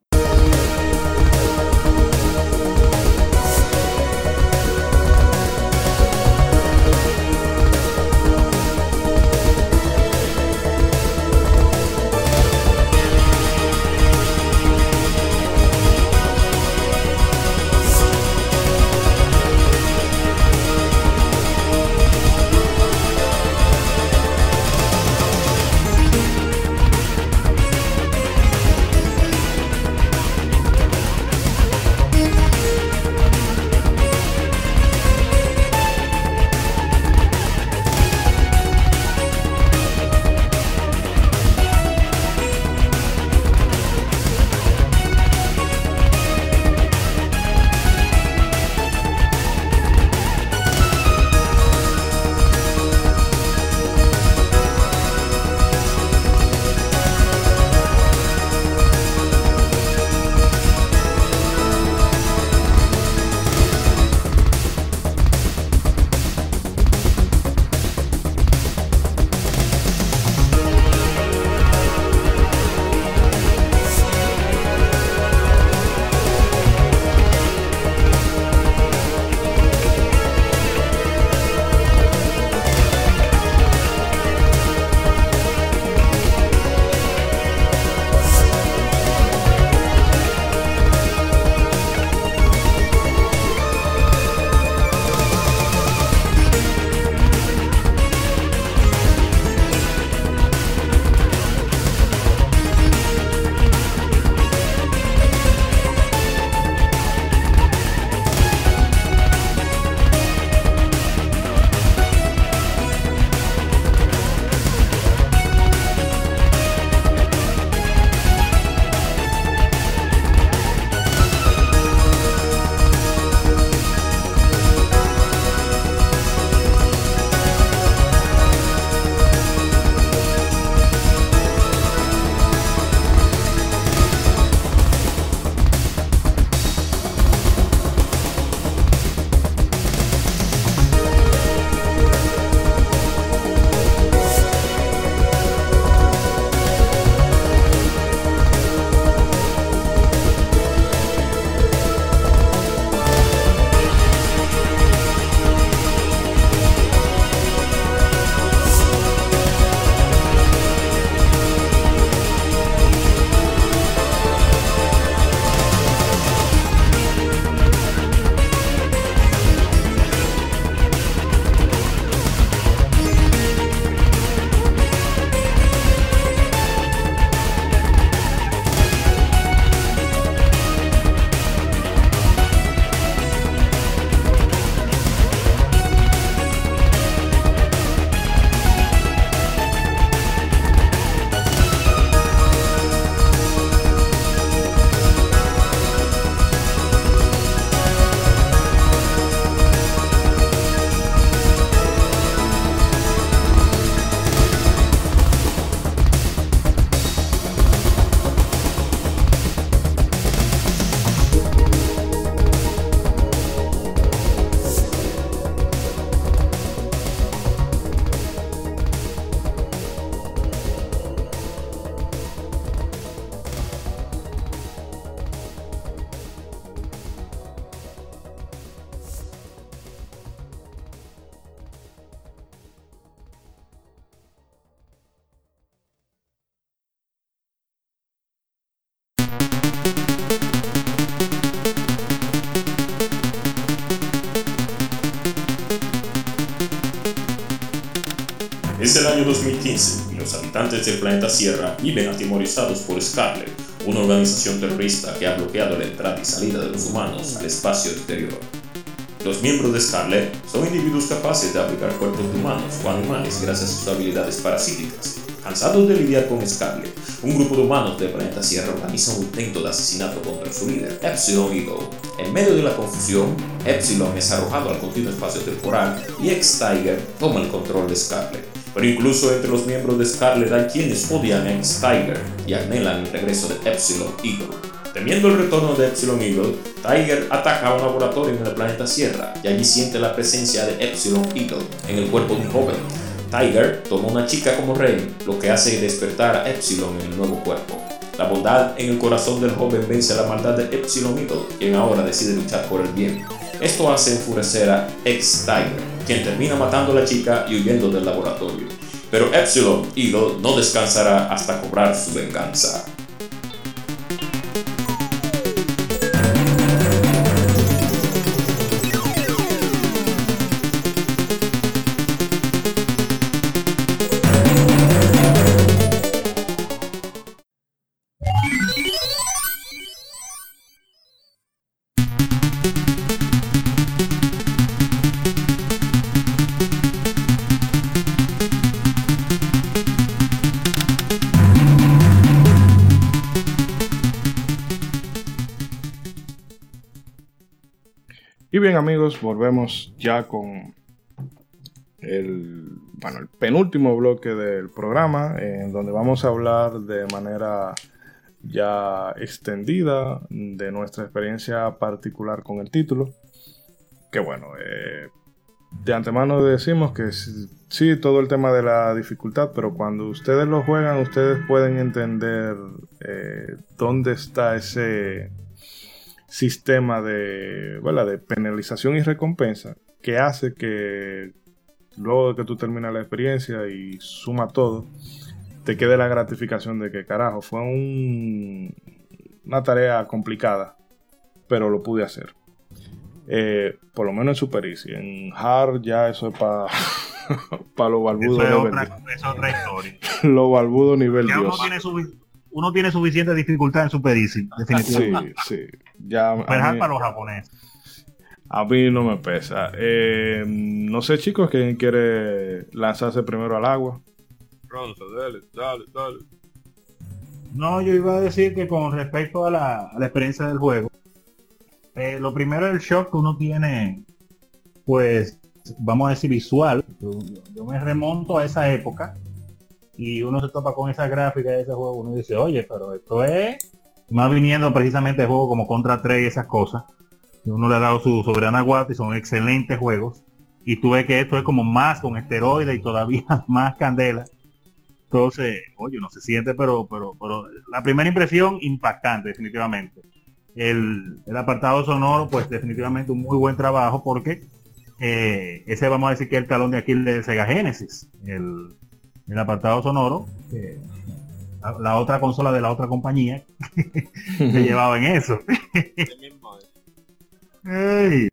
Habitantes del planeta Sierra viven atemorizados por Scarlet, una organización terrorista que ha bloqueado la entrada y salida de los humanos al espacio exterior. Los miembros de Scarlet son individuos capaces de aplicar cuerpos de humanos o animales gracias a sus habilidades parasíticas. Cansados de lidiar con Scarlet, un grupo de humanos del planeta Sierra organiza un intento de asesinato contra su líder, Epsilon Eagle. En medio de la confusión, Epsilon es arrojado al continuo espacio temporal y X-Tiger toma el control de Scarlet. Pero incluso entre los miembros de Scarlet hay quienes odian a X-Tiger y anhelan el regreso de Epsilon Eagle. Temiendo el retorno de Epsilon Eagle, Tiger ataca a un laboratorio en el planeta Sierra y allí siente la presencia de Epsilon Eagle en el cuerpo de un joven. Tiger toma una chica como rey, lo que hace despertar a Epsilon en el nuevo cuerpo. La bondad en el corazón del joven vence a la maldad de Epsilon Eagle, quien ahora decide luchar por el bien. Esto hace enfurecer a X-Tiger, quien termina matando a la chica y huyendo del laboratorio. Pero Epsilon Eagle no descansará hasta cobrar su venganza. Bien amigos, volvemos ya con el, bueno, el penúltimo bloque del programa, en donde vamos a hablar de manera ya extendida de nuestra experiencia particular con el título. Que bueno, eh, de antemano decimos que sí, todo el tema de la dificultad, pero cuando ustedes lo juegan, ustedes pueden entender eh, dónde está ese sistema de, ¿verdad? de penalización y recompensa que hace que luego de que tú terminas la experiencia y suma todo, te quede la gratificación de que carajo, fue un, una tarea complicada, pero lo pude hacer. Eh, por lo menos en Super Easy. En Hard ya eso es para pa lo barbudo. Eso es, otra, eso es otra historia. lo barbudo nivel Ya uno Dios. tiene, su- uno tiene suficiente dificultad en Super Easy, Sí, definitivamente. sí. Ya, Pero mí- para los japoneses. A mí no me pesa. Eh, no sé, chicos, quién quiere lanzarse primero al agua. Ronzo, dale, dale, dale. No, yo iba a decir que con respecto a la, a la experiencia del juego, eh, lo primero es el shock que uno tiene, pues, vamos a decir visual. Yo, yo me remonto a esa época y uno se topa con esa gráfica de ese juego, uno dice, oye, pero esto es, más viniendo precisamente de juegos como Contra 3 y esas cosas, uno le ha dado su soberana guata y son excelentes juegos. Y tú ves que esto es como más con esteroides y todavía más candela. Entonces, oye, no se siente, pero, pero, pero la primera impresión impactante, definitivamente. El, el apartado sonoro, pues definitivamente un muy buen trabajo porque eh, ese vamos a decir que es el talón de Aquiles de Sega Genesis. El, el apartado sonoro, eh, la, la otra consola de la otra compañía que llevaba en eso. Ey,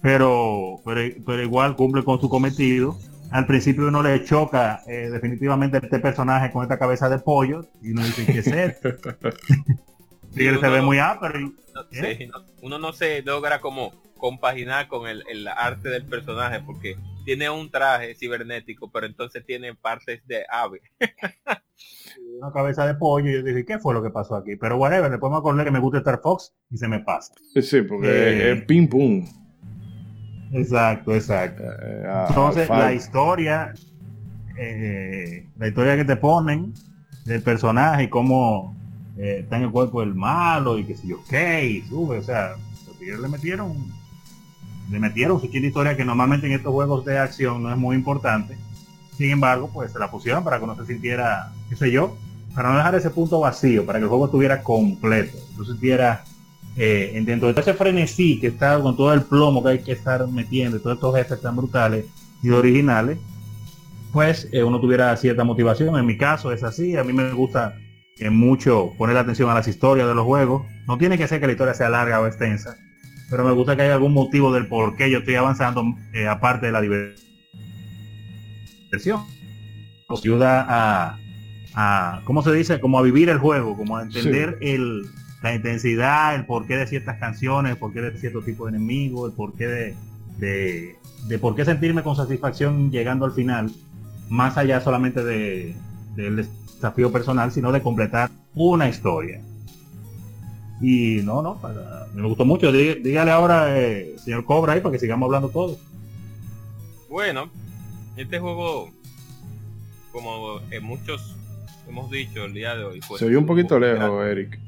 pero, pero, pero igual cumple con su cometido. Al principio uno le choca eh, definitivamente este personaje con esta cabeza de pollo y uno dice ¿qué es esto? Sí, él se ve muy ápero No, ¿Eh? sí, no- uno no se logra como compaginar con el, el arte del personaje porque tiene un traje cibernético, pero entonces tiene partes de ave. una cabeza de pollo y yo dije ¿qué fue lo que pasó aquí? Pero whatever, después me acordé que me gusta Star Fox y se me pasa. Sí, porque Eh. es ping pum. Exacto, exacto. Eh, a- Entonces, al la historia, eh, la historia que te ponen del personaje y cómo eh, está en el cuerpo del malo y que si yo qué, y sube, o sea, los le metieron, le metieron su chile historia que normalmente en estos juegos de acción no es muy importante. Sin embargo, pues se la pusieron para que no se sintiera, qué sé yo, para no dejar ese punto vacío, para que el juego estuviera completo, no sintiera eh, en- dentro de todo ese frenesí que está con todo el plomo que hay que estar metiendo todos estos jefes tan brutales y originales, pues eh, uno tuviera cierta motivación. En mi caso es así, a mí me gusta eh, mucho poner atención a las historias de los juegos. No tiene que ser que la historia sea larga o extensa, pero me gusta que haya algún motivo del por qué yo estoy avanzando, eh, aparte de la diversión. ayuda a, a, ¿cómo se dice? Como a vivir el juego, como a entender el, la intensidad, el porqué de ciertas canciones, el porqué de cierto tipo de enemigos, el porqué de, de, de por qué sentirme con satisfacción llegando al final, más allá solamente de, del desafío personal, sino de completar una historia. Y no, no, para- me gustó mucho. Dí- Dígale ahora, eh, señor Cobra, ahí para que sigamos hablando todo. Bueno, este juego, como en muchos hemos dicho el día de hoy, pues, Se oye un poquito lejos, Eric.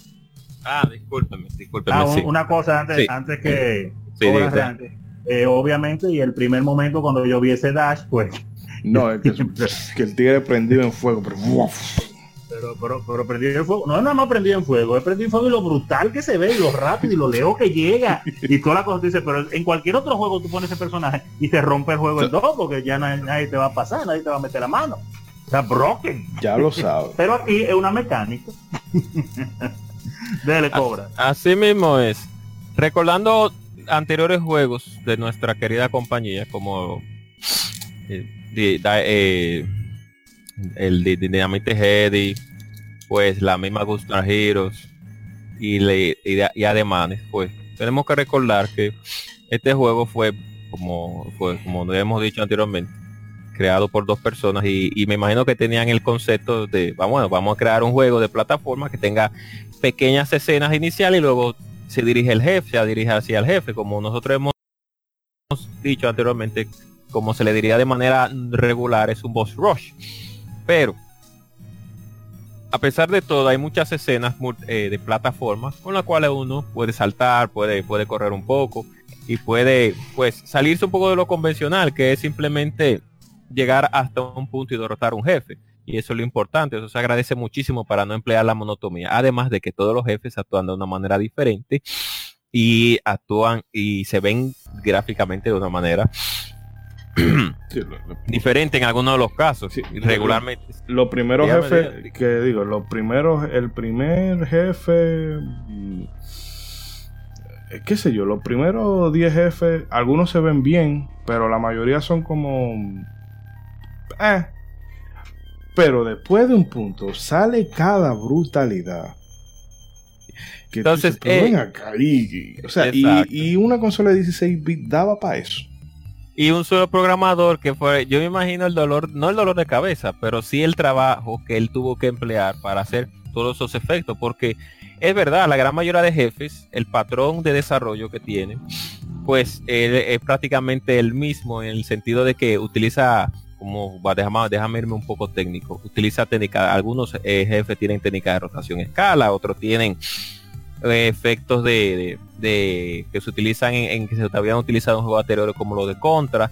Ah, discúlpeme, discúlpeme. Ah, un- sí. una cosa antes, Sí. antes que Sí. Eh, obviamente, y el primer momento cuando yo vi ese dash, pues, No, es que, que el tigre prendido en fuego, pero. Pero, pero, pero prendí el fuego. No, no, no prendí en fuego, he prendido en fuego y lo brutal que se ve, y lo rápido y lo lejos que llega. Y toda la cosa dice, pero en cualquier otro juego tú pones ese personaje y se rompe el juego en dos, porque ya nadie, nadie te va a pasar, nadie te va a meter la mano. Sea, broken. ya lo sabes. Pero aquí es una mecánica. Dele, Cobra. Así mismo es. Recordando anteriores juegos de nuestra querida compañía, como eh, di- da- eh, el de Dynamite Heady, pues la misma Gunstar Heroes y, le- y, y ademanes, pues tenemos que recordar que este juego fue como fue como hemos dicho anteriormente creado por dos personas y, me imagino que tenían el concepto de vamos vamos a crear un juego de plataforma que tenga pequeñas escenas iniciales y luego se dirige el jefe, se dirige hacia el jefe, como nosotros hemos dicho anteriormente, como se le diría de manera regular, es un boss rush. Pero, a pesar de todo, hay muchas escenas eh, de plataformas con las cuales uno puede saltar, puede, puede correr un poco y puede pues salirse un poco de lo convencional, que es simplemente llegar hasta un punto y derrotar a un jefe. Y eso es lo importante, eso se agradece muchísimo para no emplear la monotomía. Además de que todos los jefes actúan de una manera diferente y actúan y se ven gráficamente de una manera Sí, lo, lo- diferente en algunos de los casos. Sí. Regularmente. lo primero Dígame, jefe, dígame. que digo, los primeros, el primer jefe, mm, eh, qué sé yo, los primeros 10 jefes, algunos se ven bien, pero la mayoría son como... eh. Pero después de un punto sale cada brutalidad. Que tú Entonces, dices, pero eh, ven acá, y- o sea, y, y una consola de 16 bits daba para eso. Y un solo programador que fue, yo me imagino el dolor, no el dolor de cabeza, pero sí el trabajo que él tuvo que emplear para hacer todos esos efectos, porque es verdad, la gran mayoría de jefes, el patrón de desarrollo que tienen, pues es prácticamente el mismo en el sentido de que utiliza, como déjame, déjame irme un poco técnico, utiliza técnica, algunos eh, jefes tienen técnica de rotación escala, otros tienen efectos de, de- de- que se utilizan en, en que se habían utilizado en juegos anteriores como lo de Contra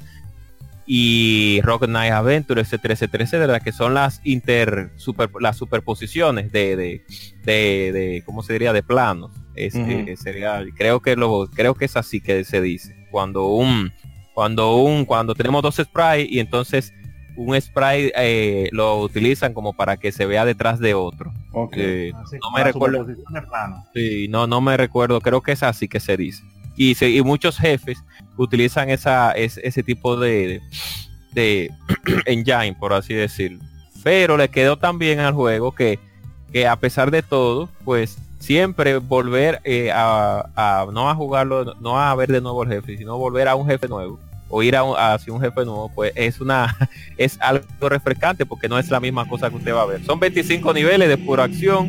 y Rock Knight Adventure, etcétera, etcétera, etcétera, que son las inter super, las superposiciones de, de, de, de- ¿cómo se diría? de planos. Es, eh, sería, creo que lo, creo que es así que se dice. Cuando un, cuando un, cuando tenemos dos sprites y entonces un sprite eh, lo utilizan como para que se vea detrás de otro. Ok. Eh, Así, no me recuerdo. de. Sí, no, no me recuerdo, creo que es así que se dice. Y, se- y muchos jefes utilizan esa, es- ese tipo de, de engine, por así decirlo. Pero le quedó tan bien al juego que, que a pesar de todo, pues siempre volver eh, a, a- no a jugarlo, no a ver de nuevo el jefe, sino volver a un jefe nuevo o ir a un- hacia un jefe nuevo, pues es una es algo refrescante porque no es la misma cosa que usted va a ver. Son 25 niveles de pura acción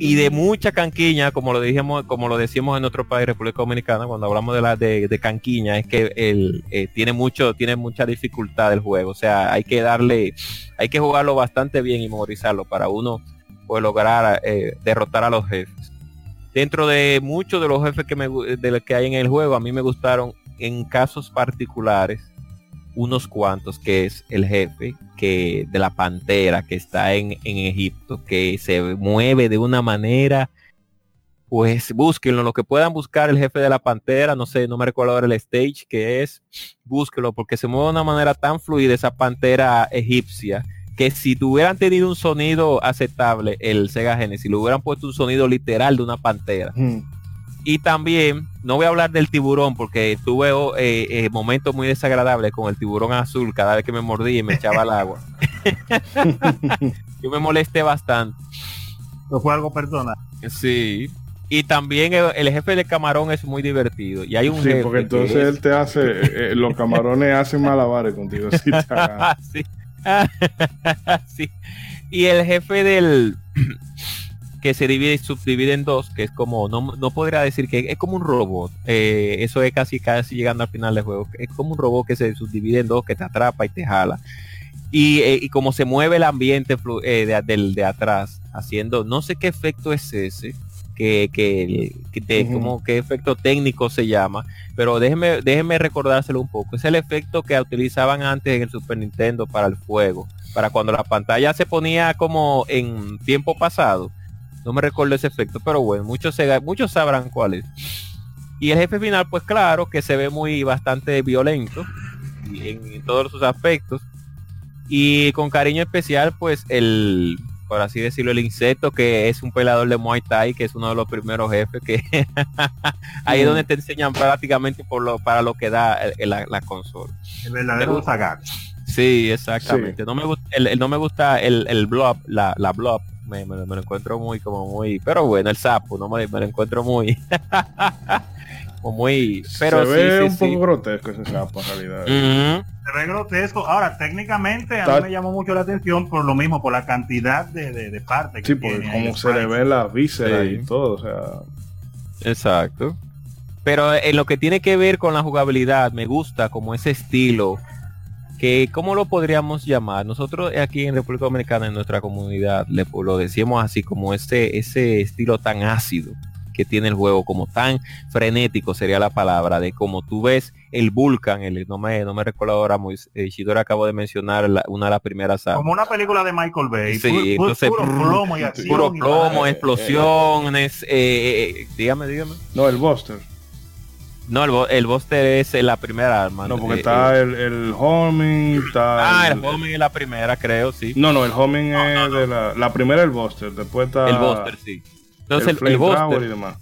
y de mucha canquiña, como lo dijimos, como lo decimos en nuestro país, República Dominicana, cuando hablamos de la de, de canquiña, es que el, eh, tiene mucho, tiene mucha dificultad el juego. O sea, hay que darle, hay que jugarlo bastante bien y memorizarlo para uno pues, lograr eh, derrotar a los jefes. Dentro de muchos de los jefes que me de los que hay en el juego, a mí me gustaron en casos particulares unos cuantos que es el jefe que de la pantera que está en, en Egipto que se mueve de una manera pues búsquenlo lo que puedan buscar el jefe de la pantera no sé no me recuerdo ahora el stage que es búsquenlo porque se mueve de una manera tan fluida esa pantera egipcia que si tuvieran tenido un sonido aceptable el Sega Genesis le hubieran puesto un sonido literal de una pantera. Y también, no voy a hablar del tiburón porque tuve oh, eh, eh, momentos muy desagradables con el tiburón azul cada vez que me mordí y me echaba al agua. yo me molesté bastante. No fue algo personal. Sí. Y también el, el jefe de camarón es muy divertido. Y hay un Sí, porque que entonces es- él te hace, eh, los camarones hacen malabares contigo. sí. Sí. Y el jefe del que se divide y subdivide en dos, que es como, no, no podría decir que es como un robot. Eh, eso es casi casi llegando al final del juego. Es como un robot que se subdivide en dos, que te atrapa y te jala. Y, eh, y como se mueve el ambiente eh, de, del de atrás, haciendo, no sé qué efecto es ese, que, que, que te- como qué efecto técnico se llama, pero déjeme, déjeme recordárselo un poco. Es el efecto que utilizaban antes en el Super Nintendo para el fuego, para cuando la pantalla se ponía como en tiempo pasado. No me recuerdo ese efecto, pero bueno, muchos, se- muchos sabrán cuál es. Y el jefe final, pues claro, que se ve muy bastante violento en, en todos sus aspectos. Y con cariño especial, pues el, por así decirlo, el insecto que es un pelador de Muay Thai, que es uno de los primeros jefes que ahí es Mm. donde te enseñan prácticamente por lo, para lo que da el- la, la consola. El verdadero. Sí, exactamente. No me gusta, el, el- no me gusta el, el blob, la, la blob. Me, me- me lo encuentro muy, como muy, pero bueno, el sapo, no me, me lo encuentro muy, como muy, pero se sí, ve sí, un sí. poco grotesco ese sapo en realidad. Se ve grotesco. Ahora, técnicamente a mí me llamó mucho la atención por lo mismo, por la cantidad de, de, de partes que Sí, porque como se le ve la víscera Sí. y todo, o sea, Exacto. Pero en lo que tiene que ver con la jugabilidad, me gusta como ese estilo, que ¿cómo lo podríamos llamar? Nosotros aquí en República Dominicana, en nuestra comunidad, le, lo decíamos así, como ese, ese estilo tan ácido que tiene el juego, como tan frenético sería la palabra, de como tú ves el Vulcan, el, no, me, no me recuerdo ahora, muy, eh, Isidoro acabo de mencionar la- una de las primeras armas. Como una película de Michael Bay. Sí, pu- pu- entonces, puro plomo y acción. Puro plomo, explosiones, eh, eh, eh, dígame, dígame. no, el Buster. No, el, el Buster es eh, la primera arma. No, porque Eh, está eh, el, el homing, está Ah, el homing es la primera, creo, sí. No, no, el homing es de la, la primera el Buster, después está el Buster, sí. Entonces, el, el, el Buster. y demás.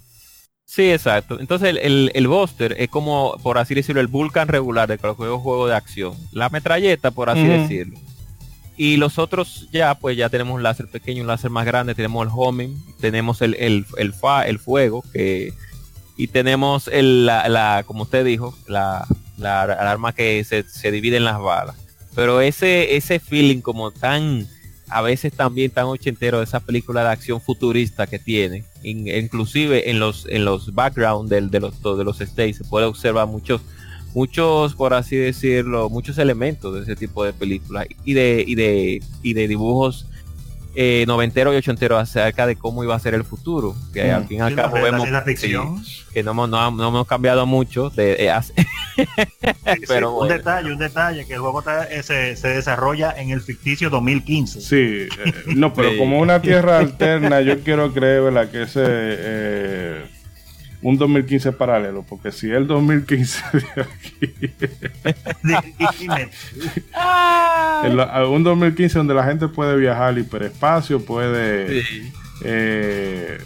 Sí, exacto. Entonces, el, el, el Buster es como, por así decirlo, el Vulcan regular de cualquier juego de acción. La metralleta, por así decirlo. Y los otros ya, pues ya tenemos un láser pequeño, un láser más grande, tenemos el homing, tenemos el, el, el, fa, el fuego, que y tenemos el, la, la, como usted dijo, la, la, la arma que se, se divide en las balas. Pero ese, ese feeling como tan, a veces también tan ochentero de esa película de acción futurista que tiene, in- inclusive en los, en los background del, de los, de los states se puede observar muchos, muchos, por así decirlo, muchos elementos de ese tipo de películas y de, y de, y de dibujos eh, noventeros y ochenteros acerca de cómo iba a ser el futuro. Que Mm. al fin y al cabo vemos sí, que no, hemos- no, no hemos cambiado mucho de, de hace- Sí, Pero un bueno. detalle, un detalle, que el juego está- eh, se, se desarrolla en el ficticio 2015. Sí, eh, no, pero Sí. como una tierra alterna, yo quiero creer, ¿verdad? Que ese eh, un 2015 paralelo, porque si el 2015 de aquí, el- un 2015 donde la gente puede viajar al hiperespacio, puede Sí. eh,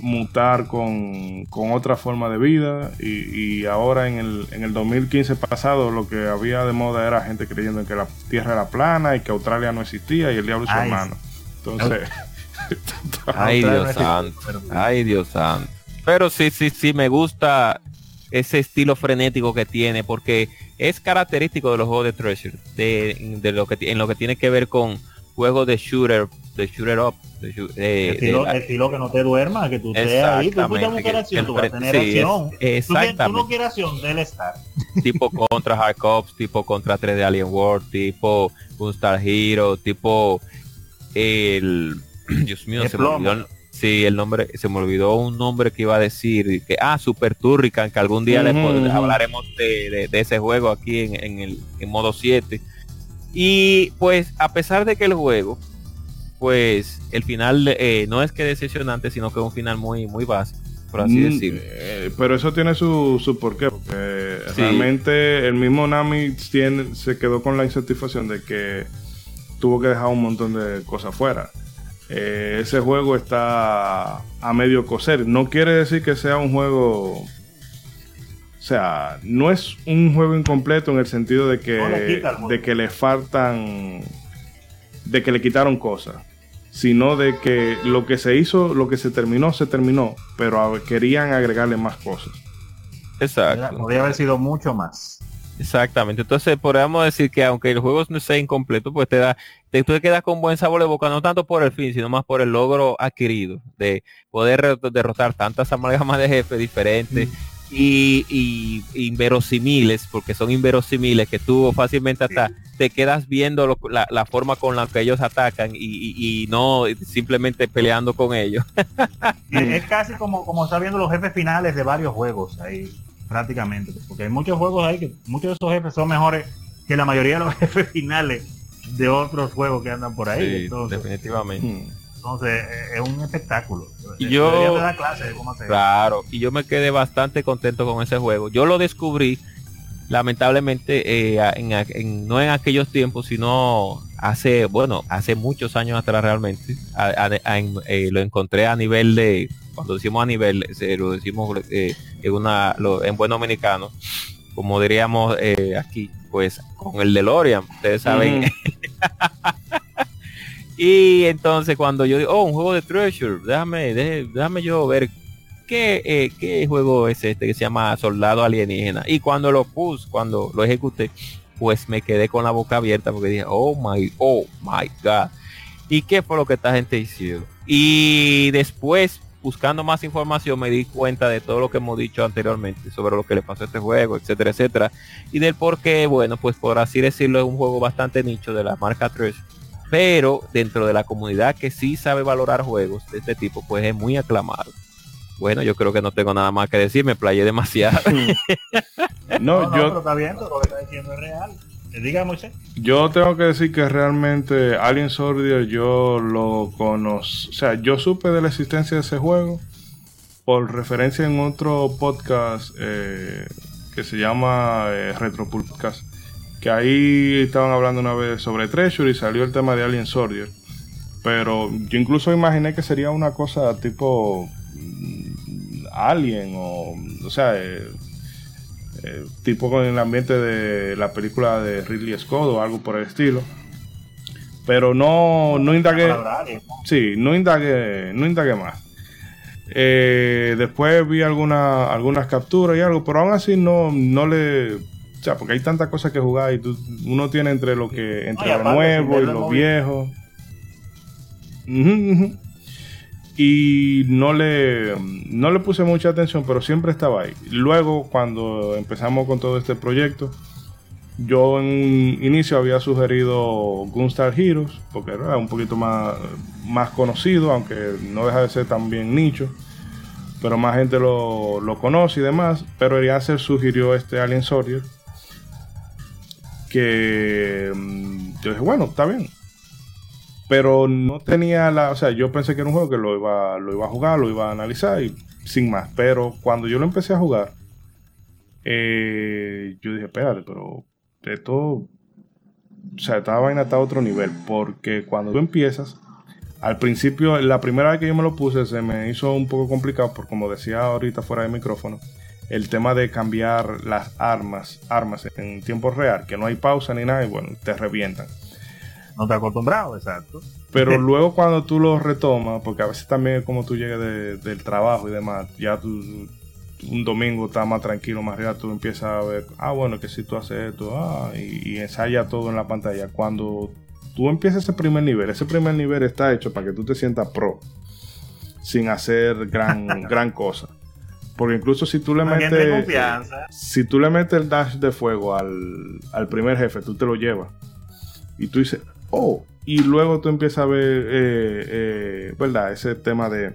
mutar con, con otra forma de vida y, y ahora en el, en el 2015 pasado lo que había de moda era gente creyendo en que la Tierra era plana y que Australia no existía y el diablo es su Ay, hermano. Entonces, Ay, Dios santo. Ay, Dios santo. Pero sí, sí, sí, me gusta ese estilo frenético que tiene, porque es característico de los juegos de Treasure, de, de lo que en lo que tiene que ver con juegos de shooter, de shooter up, de, de- el estilo, de- el estilo que no te duerma, que tú estés ahí, tú escuchas que- acción, tú vas a tener sí, es- acción. Tú, tú exactamente. no quieres acción, del estar. tipo contra Hard Cops, tipo contra 3 de Alien World, tipo Gunstar Hero, tipo el Dios mío, se me olvidó sí, el nombre, se me olvidó un nombre que iba a decir, que ah, Super Turrican, que algún día le Ujú, pod- ujú. hablaremos de, de- de ese juego aquí en, en el en modo 7. Y pues a pesar de que el juego pues el final eh, no es que decepcionante, sino que es un final muy muy básico, por así Mm, decirlo. eh, pero eso tiene su, su porqué, porque Sí. realmente el mismo Nami tiene, se quedó con la insatisfacción de que tuvo que dejar un montón de cosas fuera. Eh, ese juego está a medio coser. No quiere decir que sea un juego. O sea, no es un juego incompleto en el sentido de No le que, de que le faltan de que le quitaron cosas, sino de que lo que se hizo, lo que se terminó, se terminó, pero querían agregarle más cosas. Exacto. Podría haber sido mucho más. Exactamente. Entonces podríamos decir que aunque el juego no sea incompleto, pues te da, te, tú te quedas con buen sabor de boca, no tanto por el fin, sino más por el logro adquirido de poder derrotar tantas amalgamas de jefes diferentes y, y inverosimiles, porque son inverosimiles que tú fácilmente hasta te quedas viendo lo- la, la forma con la que ellos atacan y, y- y no simplemente peleando con ellos. Es, es casi como, como estar viendo los jefes finales de varios juegos ahí, prácticamente. Porque hay muchos juegos ahí que muchos de esos jefes son mejores que la mayoría de los jefes finales de otros juegos que andan por ahí. Sí, entonces, definitivamente. Hmm. entonces, eh, es un espectáculo. Y yo- de dar clases de cómo hacer. Claro, y yo me quedé bastante contento con ese juego. Yo lo descubrí, lamentablemente, eh, en- no en aquellos tiempos, sino hace, bueno, hace muchos años atrás realmente. A- a- a- en- eh, lo encontré a nivel de, cuando decimos a nivel, eh, lo decimos eh, en, una, lo- en buen dominicano, como diríamos eh, aquí, pues con el DeLorean, ustedes saben. Y entonces cuando yo digo, oh, un juego de Treasure, déjame, deje- déjame yo ver qué, eh, qué juego es este que se llama Soldado Alienígena. Y cuando lo puse, cuando lo ejecuté, pues me quedé con la boca abierta porque dije, oh my, oh my god. ¿Y qué fue lo que esta gente hicieron? Y después, buscando más información, me di cuenta de todo lo que hemos dicho anteriormente sobre lo que le pasó a este juego, etcétera, etcétera. Y del por qué, bueno, pues por así decirlo, es un juego bastante nicho de la marca Treasure pero dentro de la comunidad que sí sabe valorar juegos de este tipo, pues es muy aclamado. Bueno, yo creo que no tengo nada más que decir, me playé demasiado. No, No, no, yo, pero está bien, pero lo que está diciendo es real. Yo tengo que decir que realmente Alien Soldier yo lo conozco. O sea, yo supe de la existencia de ese juego por referencia en otro podcast eh, que se llama eh, Retro Podcast. Que ahí estaban hablando una vez sobre Treasure y salió el tema de Alien Soldier. Pero yo incluso imaginé que sería una cosa tipo Alien o, o sea, eh, eh, tipo con el ambiente de la película de Ridley Scott o algo por el estilo. Pero no, no indagué. Sí, no indagué, no indagué más. Eh, después vi alguna, algunas capturas y algo, pero aún así no, no le. O sea, porque hay tantas cosas que jugar y tú- uno tiene entre lo que entre lo aparte, nuevo y lo viejo. Y no le, no le puse mucha atención, pero siempre estaba ahí. Luego, cuando empezamos con todo este proyecto, yo en un inicio había sugerido Gunstar Heroes, porque era un poquito más, más conocido, aunque no deja de ser también nicho, pero más gente lo, lo conoce y demás. Pero Eliaser sugirió este Alien Soldier, que mm, yo dije, bueno, está bien. Pero no tenía la, o sea, yo pensé que era un juego que lo iba, lo iba a jugar, lo iba a analizar y sin más. Pero cuando yo lo empecé a jugar, eh, yo dije, espérate, pero esto, o sea, esta vaina está a otro nivel, porque cuando tú empiezas, al principio, la primera vez que yo me lo puse, se me hizo un poco complicado, por como decía ahorita fuera de micrófono, el tema de cambiar las armas, armas en tiempo real, que no hay pausa ni nada, y bueno, te revientan. No te acostumbrado, exacto. Pero luego cuando tú lo retomas, porque a veces también es como tú llegas de- del trabajo y demás, ya tú un domingo estás más tranquilo, más real, tú empiezas a ver, ah, bueno, que si tú haces esto, ah, y, y ensaya todo en la pantalla. Cuando tú empiezas ese primer nivel, ese primer nivel está hecho para que tú te sientas pro, sin hacer gran, gran cosa. Porque incluso si tú le metes... confianza. Si tú le metes el dash de fuego al, al primer jefe, tú te lo llevas. Y tú dices, oh. Y luego tú empiezas a ver, eh, eh, ¿verdad? Ese tema de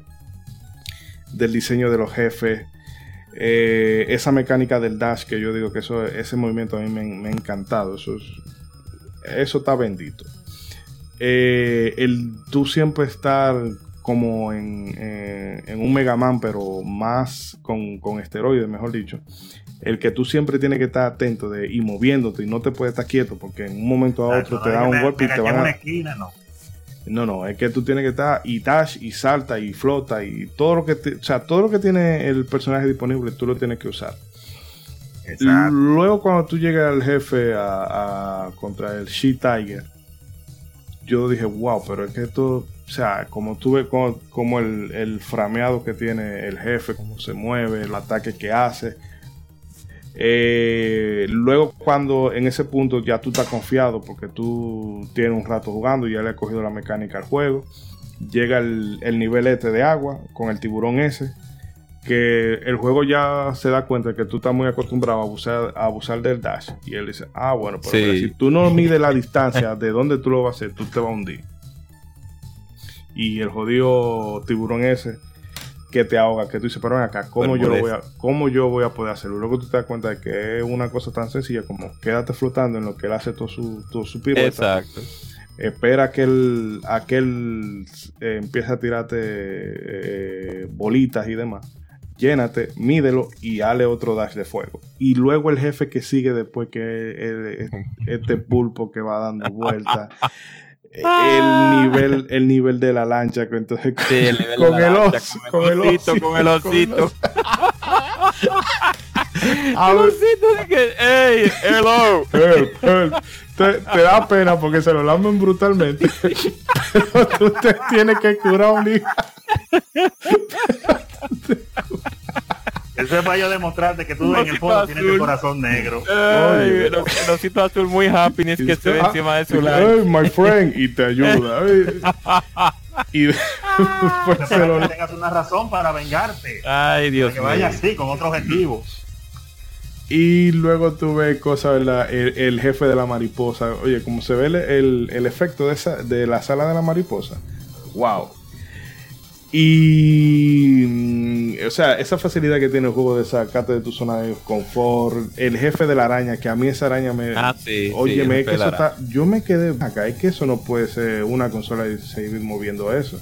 del diseño de los jefes. eh, esa mecánica del dash que yo digo que eso, ese movimiento a mí me, ha encantado. Eso, es, eso está bendito. El tú siempre estar como en, en un Mega Man, pero más con, con esteroides, mejor dicho. El que tú siempre tienes que estar atento de, y moviéndote y no te puedes estar quieto porque en un momento a otro te que un golpe y te van una a... esquina, no. No, no, es que tú tienes que estar y dash y salta y flota y todo lo que te- o sea, todo lo que tiene el personaje disponible tú lo tienes que usar. Exacto. Luego cuando tú llegas al jefe a, a- contra el She Tiger, yo dije, wow, pero es que esto, o sea, como tuve como, como el, el frameado que tiene el jefe, cómo se mueve, el ataque que hace. Eh, luego cuando en ese punto ya tú estás confiado porque tú tienes un rato jugando y ya le has cogido la mecánica al juego, llega el, el nivel este de agua con el tiburón ese, que el juego ya se da cuenta que tú estás muy acostumbrado a abusar, a abusar del dash. Y él dice, ah, bueno, pero Sí. si tú no mides la distancia de dónde tú lo vas a hacer, tú te vas a hundir. Y el jodido tiburón ese que te ahoga, que tú dices, pero ven acá, ¿cómo yo, lo voy a, ¿cómo yo voy a poder hacerlo? Luego tú te das cuenta de que es una cosa tan sencilla como quédate flotando en lo que él hace todo su, todo su pirueta Exacto. espera que él, a que él eh, empiece a tirarte eh, bolitas y demás. Llénate, mídelo y hale otro dash de fuego. Y luego el jefe que sigue después que el- este pulpo que va dando vueltas. el nivel, el nivel de la lancha, entonces Sí, el nivel de con, la el lancha, oso, con el osito, con el osito. El osito de que, hey, hello. help, help. Te, te da pena porque se lo lamben brutalmente. Pero tú te tienes que curar un hijo. Eso es para yo demostrarte que tú en el fondo tienes el azul. corazón negro. Ay, el, osito azul muy happiness que se ve Ah, encima de su Hey, lancha. my friend, y te ayuda. Ay. y después se lo- que tengas una razón para vengarte. Ay, Dios Para que vaya así, con otro objetivo. y luego tú ves cosas, ¿verdad? El, el jefe de la mariposa. Oye, como se ve el, el- el efecto de, esa, de la sala de la mariposa. Wow. Y, mm, o sea, esa facilidad que tiene el juego de sacarte de tu zona de confort. El jefe de la araña, que a mí esa araña me. Ah, sí. Oye, sí, me que eso está. Yo me quedé acá. Es que eso no puede ser una consola de 16 bits moviendo eso.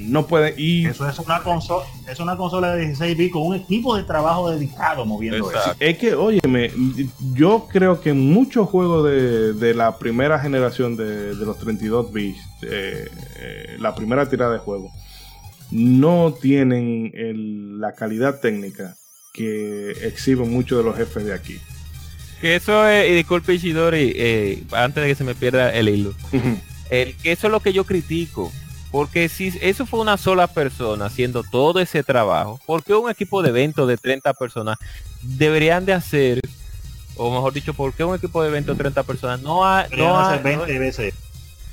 No puede. Y. Eso es una consola, es una consola de 16 bits con un equipo de trabajo dedicado moviendo Exacto. Es que, óyeme, yo creo que muchos juegos de, de la primera generación de, de los 32 bits, eh, eh, la primera tirada de juego, no tienen el- la calidad técnica que exhiben muchos de los jefes de aquí. Que eso es, y disculpe Ishidori, eh, antes de que se me pierda el hilo. El, que eso es lo que yo critico. Porque si eso fue una sola persona haciendo todo ese trabajo, ¿por qué un equipo de eventos de 30 personas deberían de hacer, o mejor dicho, por qué un equipo de eventos de 30 personas no ha, no ha- hacer 20 veces.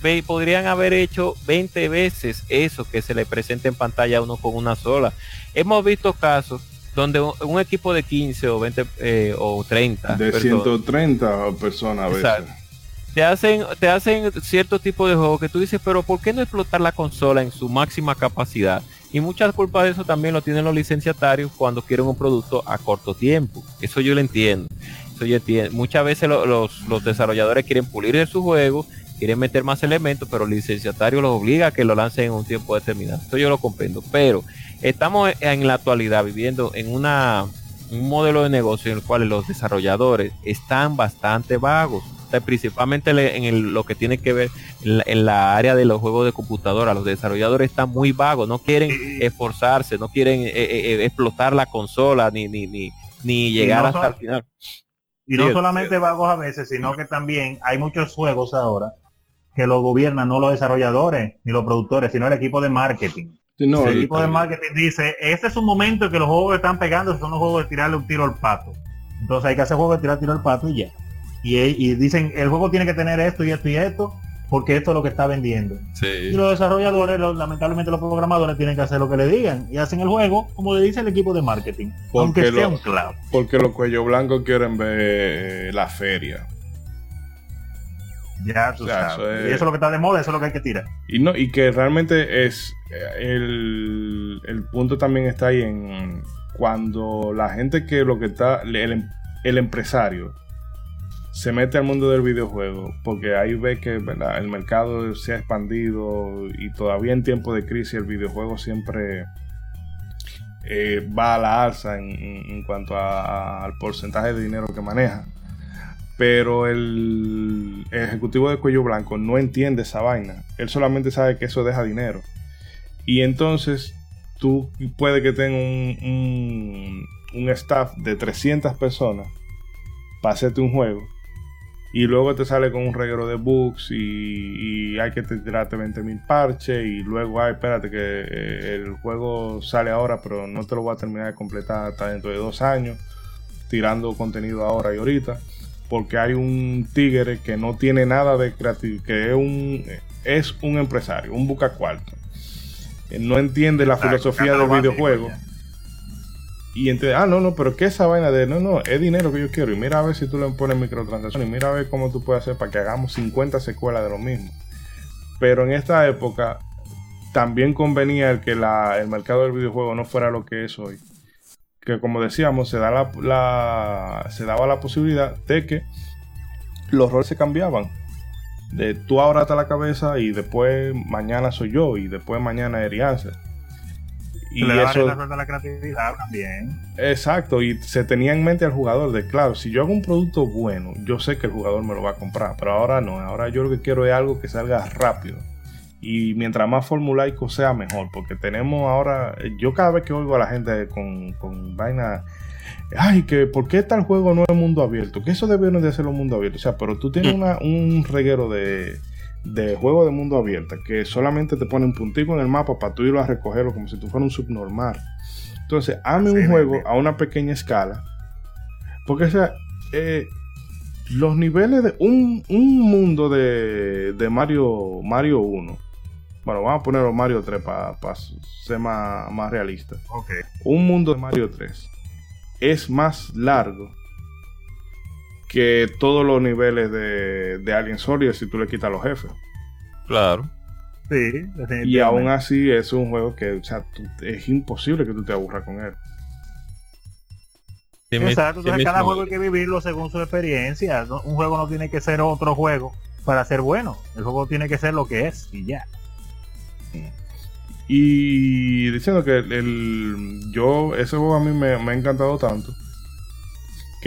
ve- podrían haber hecho 20 veces eso que se le presenta en pantalla a uno con una sola? Hemos visto casos donde un, un equipo de 15 o 20 eh, o 30 De personas 130 personas a veces. Exacto. Te hacen, te hacen cierto tipo de juego que tú dices, pero ¿por qué no explotar la consola en su máxima capacidad? Y muchas culpas de eso también lo tienen los licenciatarios cuando quieren un producto a corto tiempo. Eso yo lo entiendo. Eso yo entiendo. Muchas veces lo- los, los desarrolladores quieren pulir su juego, quieren meter más elementos, pero el licenciatario los obliga a que lo lancen en un tiempo determinado. Eso yo lo comprendo. Pero estamos en la actualidad viviendo en una un modelo de negocio en el cual los desarrolladores están bastante vagos. Principalmente en el- lo que tiene que ver en la, en la área de los juegos de computadora. Los desarrolladores están muy vagos, no quieren esforzarse, no quieren eh, eh, eh, explotar la consola ni, ni, ni, ni llegar no hasta el final. Y no Sí, solamente vagos a veces, sino que también hay muchos juegos ahora que los gobiernan no los desarrolladores ni los productores, sino el equipo de marketing. Sí, no, el equipo de marketing dice, este es un momento en que los juegos están pegando, son los juegos de tirarle un tiro al pato. Entonces hay que hacer juegos de tirar tiro al pato y ya. Y, y dicen, el juego tiene que tener esto y esto y esto, porque esto es lo que está vendiendo. Y los desarrolladores, los- lamentablemente los programadores, tienen que hacer lo que le digan. Y hacen el juego, como le dice el equipo de marketing. Porque aunque sea lo- un cloud. porque los cuellos blancos quieren ver eh, la feria. Ya tú O sea, sabes. eso es- Y eso es lo que está de moda, eso es lo que hay que tirar. Y no, y que realmente es eh, el, el punto también está ahí en cuando la gente que lo que está, el, el empresario se mete al mundo del videojuego, porque ahí ve que el mercado se ha expandido y todavía en tiempo de crisis el videojuego siempre eh, va a la alza en, cuanto al porcentaje de dinero que maneja. Pero el ejecutivo de cuello blanco no entiende esa vaina. Él solamente sabe que eso deja dinero. Y entonces tú puede que tengas un, un, un staff de 300 personas para hacerte un juego. Y luego te sale con un reguero de bugs y, hay que tirarte 20 mil parches y luego, ay, espérate que eh, el juego sale ahora, pero no te lo voy a terminar de completar hasta dentro de dos años, tirando contenido ahora y ahorita, porque hay un tigre que no tiene nada de creativo, que es un, es un empresario, un buca cuarto. No entiende la filosofía del videojuego y entre, ah, no, no, pero ¿qué esa vaina de, no, no, es dinero que yo quiero. Y mira a ver si tú le pones microtransacciones. Y mira a ver cómo tú puedes hacer para que hagamos 50 secuelas de lo mismo. Pero en esta época también convenía el que la, el mercado del videojuego no fuera lo que es hoy. Que como decíamos, se, da la, se daba la posibilidad de que los roles se cambiaban. De tú ahora a la cabeza y después mañana soy yo y después mañana Erianse y le eso, la creatividad también. Exacto, y se tenía en mente al jugador de, claro, si yo hago un producto bueno, yo sé que el jugador me lo va a comprar, pero ahora no, ahora yo lo que quiero es algo que salga rápido. Y mientras más formulaico sea, mejor, porque tenemos ahora, yo cada vez que oigo a la gente con, con vaina, ay, que ¿por qué tal juego no es mundo abierto? Que eso debe de ser un mundo abierto. O sea, pero tú tienes mm. una, un reguero de de juego de mundo abierto que solamente te pone un puntico en el mapa para tú ir a recogerlo como si tú fueras un subnormal. Entonces, hazme un juego a una pequeña escala. Porque, o sea, eh, los niveles de un, mundo de, de, Mario, Mario 1. Bueno, vamos a ponerlo Mario 3 para ser más, más realista. Un mundo de Mario 3 es más largo que todos los niveles de, de Alien Soldier si tú le quitas los jefes. Claro. Sí, y aún así es un juego que o sea, es imposible que tú te aburras con él. Exacto, cada juego hay que vivirlo según su experiencia. Un juego no tiene que ser otro juego para ser bueno. El juego tiene que ser lo que es y ya. Y diciendo que el, yo, ese juego a mí me, me ha encantado tanto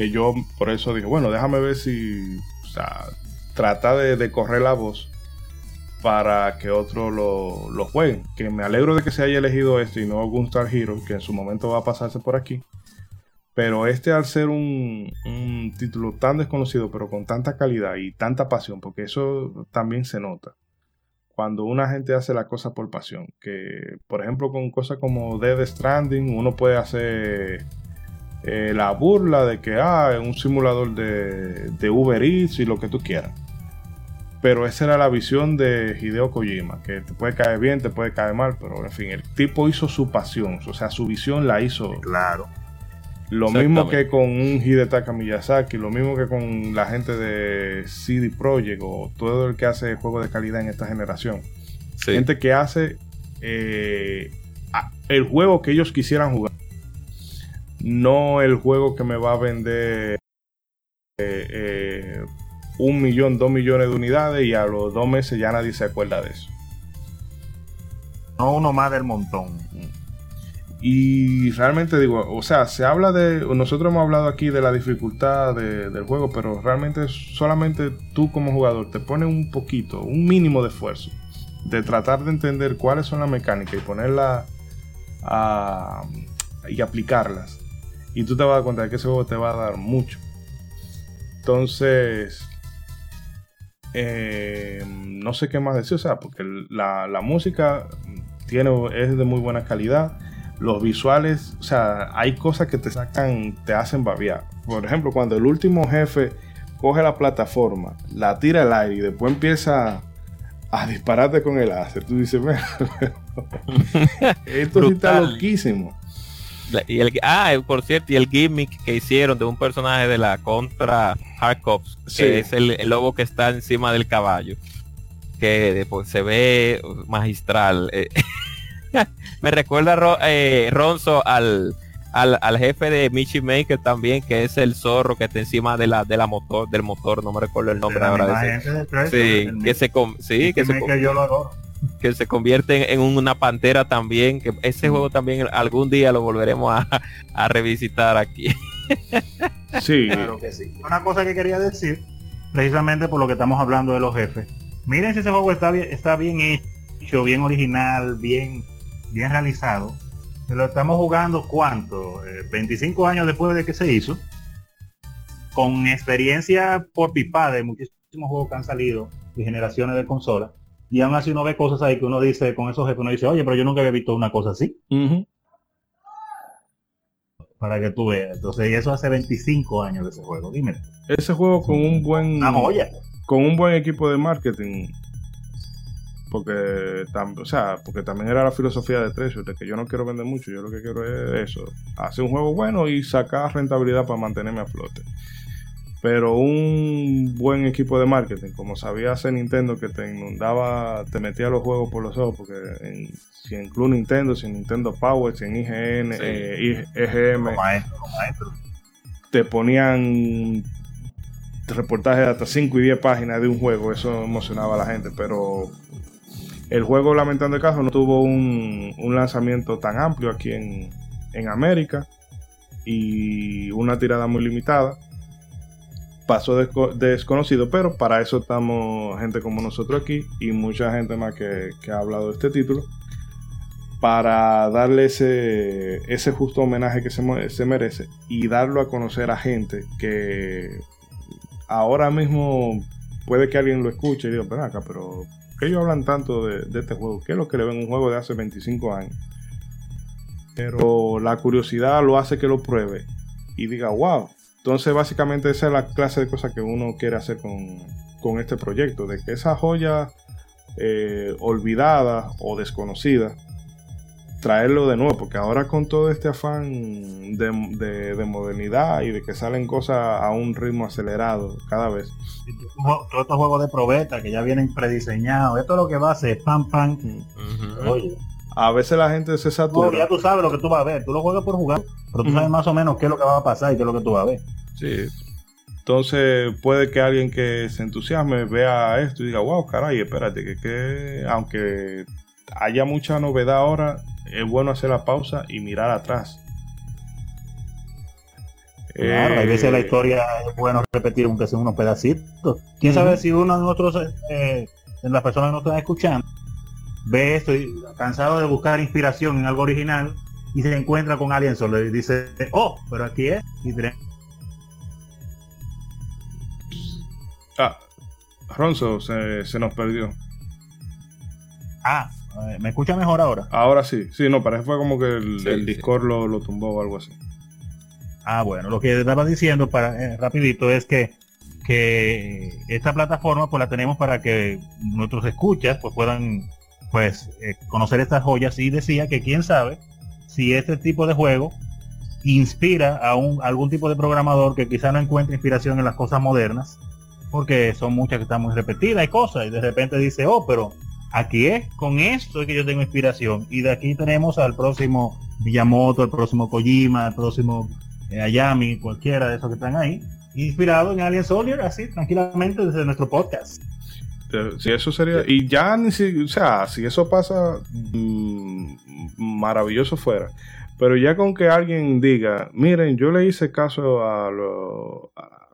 que yo por eso dije, bueno, déjame ver si, o sea, trata de, correr la voz para que otros lo, lo, jueguen. Que me alegro de que se haya elegido este y no Gunstar Hero, que en su momento va a pasarse por aquí. Pero este al ser un, un, título tan desconocido, pero con tanta calidad y tanta pasión, porque eso también se nota. Cuando una gente hace la cosa por pasión. Que, por ejemplo, con cosas como Dead Stranding, uno puede hacer eh, la burla de que ah, es un simulador de, Uber Eats y lo que tú quieras. Pero esa era la visión de Hideo Kojima, que te puede caer bien, te puede caer mal, pero en fin, el tipo hizo su pasión, o sea, su visión la hizo. Claro. Lo mismo que con un Hidetaka Miyazaki, lo mismo que con la gente de CD Projekt o todo el que hace juegos de calidad en esta generación. Gente que hace eh, el juego que ellos quisieran jugar no el juego que me va a vender eh, eh, un millón, dos millones de unidades y a los dos meses ya nadie se acuerda de eso. No uno más del montón. Y realmente digo, o sea, se habla de, nosotros hemos hablado aquí de la dificultad del juego, pero realmente solamente tú como jugador te pones un poquito, un mínimo de esfuerzo de tratar de entender cuáles son las mecánicas y ponerlas y aplicarlas y tú te vas a dar cuenta de que ese juego te va a dar mucho. Entonces, eh, no sé qué más decir, o sea, porque la, música tiene, es de muy buena calidad. Los visuales, o sea, hay cosas que te sacan, te hacen babiar. Por ejemplo, cuando el último jefe coge la plataforma, la tira al aire y después empieza a dispararte con el láser, tú dices, esto sí está loquísimo. Y el, ah, por cierto, y el gimmick que hicieron de un personaje de la contra Hardcops, que es el, lobo que está encima del caballo, que pues, se ve magistral. Eh, me recuerda eh, Ronzo al, al, jefe de Michi Maker también, que es el zorro que está encima de la, de la motor, del motor, no me recuerdo el nombre ahora. sí, que se, sí, que se, yo lo adoro que se convierte en una pantera también, que ese juego también algún día lo volveremos a, revisitar aquí. Sí. Claro que sí. Una cosa que quería decir, precisamente por lo que estamos hablando de los jefes. Miren si ese juego está bien, está bien hecho, bien original, bien, bien realizado. Lo estamos jugando cuánto, 25 eh, años después de que se hizo. con experiencia por pipa de muchísimos juegos que han salido y generaciones de consolas, y aún así uno ve cosas ahí que uno dice, con esos jefes, uno dice, oye, pero yo nunca había visto una cosa así. Para que tú veas. Entonces, y eso hace 25 años de ese juego, dime. Ese juego con un buen... Con un buen equipo de marketing porque, o sea, porque también era la filosofía de Treasure, de que yo no quiero vender mucho, yo lo que quiero es eso, hacer un juego bueno y sacar rentabilidad para mantenerme a flote. Pero un buen equipo de marketing, como sabía hacer Nintendo, que te inundaba, te metía los juegos por los ojos, porque en, si en Club Nintendo, si en Nintendo Power, si en IGN, eh, EGM, te ponían reportajes de hasta 5 y 10 páginas de un juego, eso emocionaba a la gente, pero el juego, lamentando el caso, no tuvo un, lanzamiento tan amplio aquí en, América y una tirada muy limitada. Pasó desconocido, pero para eso estamos gente como nosotros aquí y mucha gente más que, ha hablado de este título para darle ese, justo homenaje que se, merece y darlo a conocer a gente que ahora mismo puede que alguien lo escuche y diga, pero acá, pero ellos hablan tanto de, este juego? ¿Qué es lo que le ven un juego de hace 25 años? Pero la curiosidad lo hace que lo pruebe y diga, wow. Entonces, básicamente, esa es la clase de cosas que uno quiere hacer con, este proyecto: de que esa joya eh, olvidada o desconocida traerlo de nuevo, porque ahora con todo este afán de, modernidad y de que salen cosas a un ritmo acelerado cada vez. Todos estos juegos de probeta que ya vienen prediseñados, esto es lo que va a ser, pam, pam. Oye. A veces la gente se satura. ya tú sabes lo que tú vas a ver, tú lo juegas por jugar, pero tú sabes más o menos qué es lo que va a pasar y qué es lo que tú vas a ver. Sí. Entonces puede que alguien que se entusiasme vea esto y diga, wow, caray, espérate, que, que aunque haya mucha novedad ahora, es bueno hacer la pausa y mirar atrás. Claro, hay veces la eh, historia es bueno repetir aunque sea unos pedacitos. Quién sabe si uno de nosotros, eh, de las personas que nos están escuchando, ve esto y cansado de buscar inspiración en algo original y se encuentra con alguien solo y dice, oh, pero aquí es. Y ah, Ronzo se, se nos perdió. Ah, ¿Me escucha mejor ahora? Ahora sí. Sí, no, parece que fue como que el, Discord lo, tumbó o algo así. Ah, bueno, lo que estaba diciendo para eh, rapidito es que, que esta plataforma pues la tenemos para que nuestros escuchas pues puedan pues eh, conocer estas joyas y decía que quién sabe si este tipo de juego inspira a un, algún tipo de programador que quizá no encuentre inspiración en las cosas modernas porque son muchas que están muy repetidas y cosas y de repente dice oh pero aquí es, con esto es que yo tengo inspiración. Y de aquí tenemos al próximo Miyamoto, al próximo Kojima, al próximo eh, Ayami, cualquiera de esos que están ahí, inspirado en Alien Soldier, así tranquilamente desde nuestro podcast. Si eso sería, y ya ni si, o sea, si eso pasa, mm, maravilloso fuera. Pero ya con que alguien diga, miren, yo le hice caso a,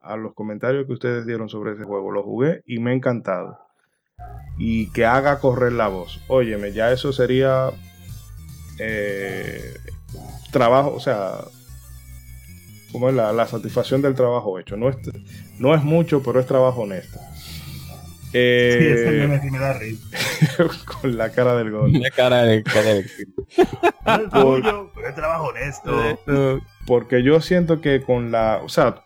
a los comentarios que ustedes dieron sobre ese juego, lo jugué y me ha encantado y que haga correr la voz. Óyeme, ya eso sería eh, trabajo, o sea, como es la, satisfacción del trabajo hecho. No es, no es mucho, pero es trabajo honesto. Eh, me da con la cara del gol. La cara del gol. es trabajo honesto. Porque yo siento que con la. O sea,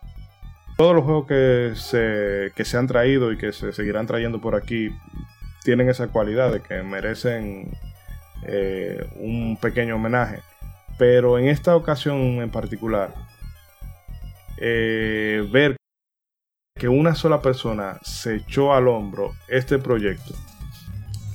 todos los juegos que se, que se han traído y que se seguirán trayendo por aquí tienen esa cualidad de que merecen eh, un pequeño homenaje. Pero en esta ocasión en particular, eh, ver que una sola persona se echó al hombro este proyecto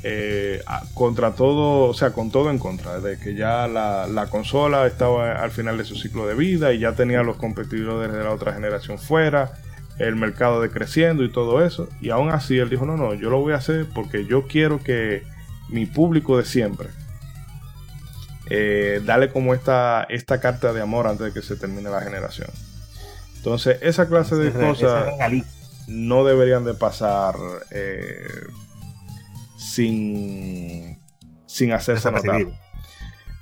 eh, contra todo, o sea, con todo en contra, de que ya la, la, consola estaba al final de su ciclo de vida y ya tenía los competidores de la otra generación fuera, el mercado decreciendo y todo eso. Y aún así él dijo, no, no, yo lo voy a hacer porque yo quiero que mi público de siempre eh, dale como esta, esta carta de amor antes de que se termine la generación. Entonces, esa clase de cosas no deberían de pasar eh, sin, sin hacerse notar.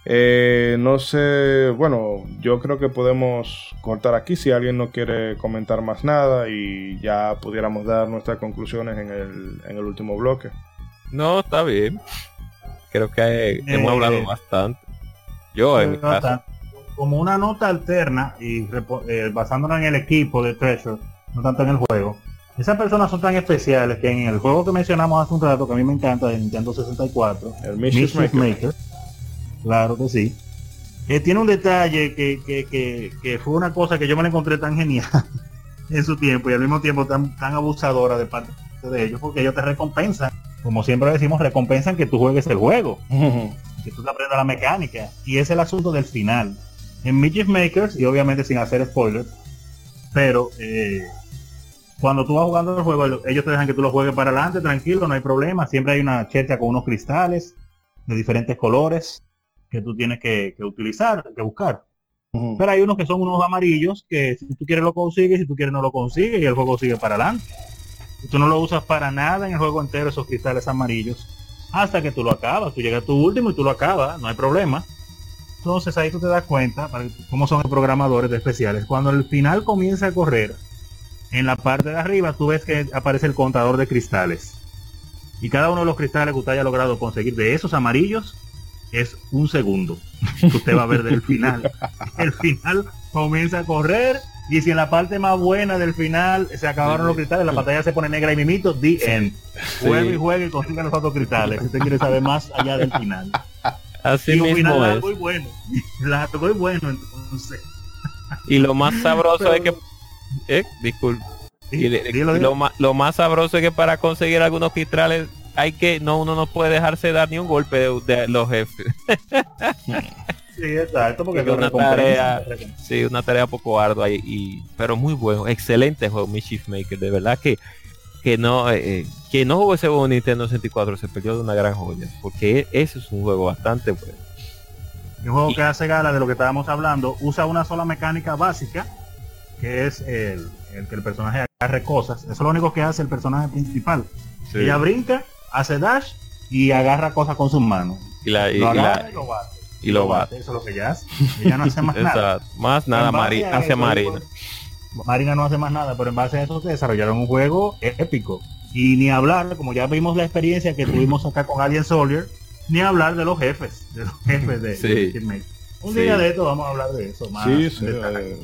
Eh, no sé, bueno, yo creo que podemos cortar aquí si alguien no quiere comentar más nada y ya pudiéramos dar nuestras conclusiones en el, en el último bloque. No, está bien. Creo que hemos Eh, hablado bastante. Yo en mi caso. Como una nota alterna y eh, basándonos en el equipo de Treasure, no tanto en el juego. Esas personas son tan especiales que en el juego que mencionamos hace un rato, que a mí me encanta, de Nintendo 64, El Mischief Maker. Maker. Claro que sí. Eh, tiene un detalle que, que, que, que fue una cosa que yo me la encontré tan genial en su tiempo y al mismo tiempo tan, tan abusadora de parte de ellos, porque ellos te recompensan, como siempre decimos, recompensan que tú juegues el juego, que tú te aprendas la mecánica. Y es el asunto del final. En Mischief Makers, y obviamente sin hacer spoilers, pero eh, cuando tú vas jugando el juego, ellos te dejan que tú lo juegues para adelante, tranquilo, no hay problema. Siempre hay una checha con unos cristales de diferentes colores que tú tienes que, que utilizar, que buscar. Pero hay unos que son unos amarillos que si tú quieres lo consigues, si tú quieres no lo consigues y el juego sigue para adelante. Y tú no lo usas para nada en el juego entero, esos cristales amarillos, hasta que tú lo acabas. Tú llegas a tu último y tú lo acabas, no hay problema. Entonces ahí tú te das cuenta para cómo son los programadores de especiales. Cuando el final comienza a correr, en la parte de arriba tú ves que aparece el contador de cristales. Y cada uno de los cristales que usted haya logrado conseguir de esos amarillos es un segundo usted va a ver del final. El final comienza a correr y si en la parte más buena del final se acabaron los cristales, la pantalla se pone negra y mimito, the end. Juegue y juegue y consiga los otros cristales. Si usted quiere saber más allá del final. Así y mismo es. largo y bueno. Largo y bueno, entonces. Y lo más sabroso es que... Eh, disculpe. Y de- dilo, dilo. lo, lo más sabroso es que para conseguir algunos cristales hay que no uno no puede dejarse dar ni un golpe de, de los jefes Sí, exacto, porque Es una tarea- sí una tarea poco ardua y, y- pero muy bueno excelente juego Mischief Maker de verdad que que no eh, eh, que no jugó ese juego en Nintendo 64 se perdió de una gran joya porque ese es un juego bastante bueno El juego que hace gala de lo que estábamos hablando usa una sola mecánica básica, que es el, el que el personaje agarre cosas. Eso es lo único que hace el personaje principal. Ella brinca, hace dash y agarra cosas con sus manos. y la y, lo y la- agarra y lo bate. y lo bate Eso es lo que ella hace. Ella no hace más nada. Más nada En base Mari- a hace Marina Marina no hace más nada, pero en base a eso se desarrollaron un juego épico. Y ni hablar, como ya vimos la experiencia que tuvimos acá con Alien Soldier, ni hablar de los jefes, de los jefes de, Sí. de. Un Sí. día de esto vamos a hablar de eso más. Sí, eh,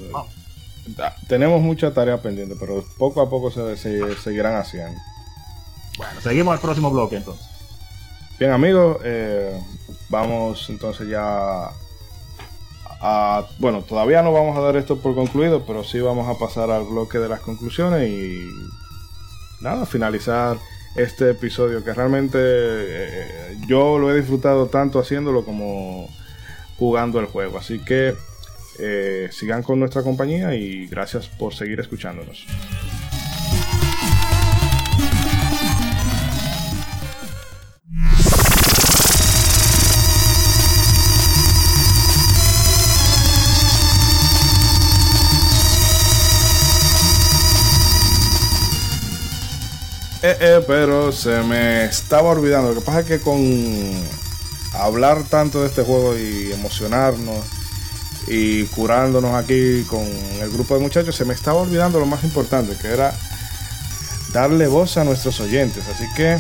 Tenemos mucha tarea pendiente, pero poco a poco se, se seguirán haciendo. Bueno, seguimos al próximo bloque entonces. Bien amigos, eh, vamos entonces ya a... Bueno, todavía no vamos a dar esto por concluido, pero sí vamos a pasar al bloque de las conclusiones y nada, finalizar este episodio que realmente eh, yo lo he disfrutado tanto haciéndolo como jugando el juego. Así que eh, sigan con nuestra compañía y gracias por seguir escuchándonos. Eh, eh, pero se me estaba olvidando. Lo que pasa es que con hablar tanto de este juego y emocionarnos y curándonos aquí con el grupo de muchachos, se me estaba olvidando lo más importante, que era darle voz a nuestros oyentes. Así que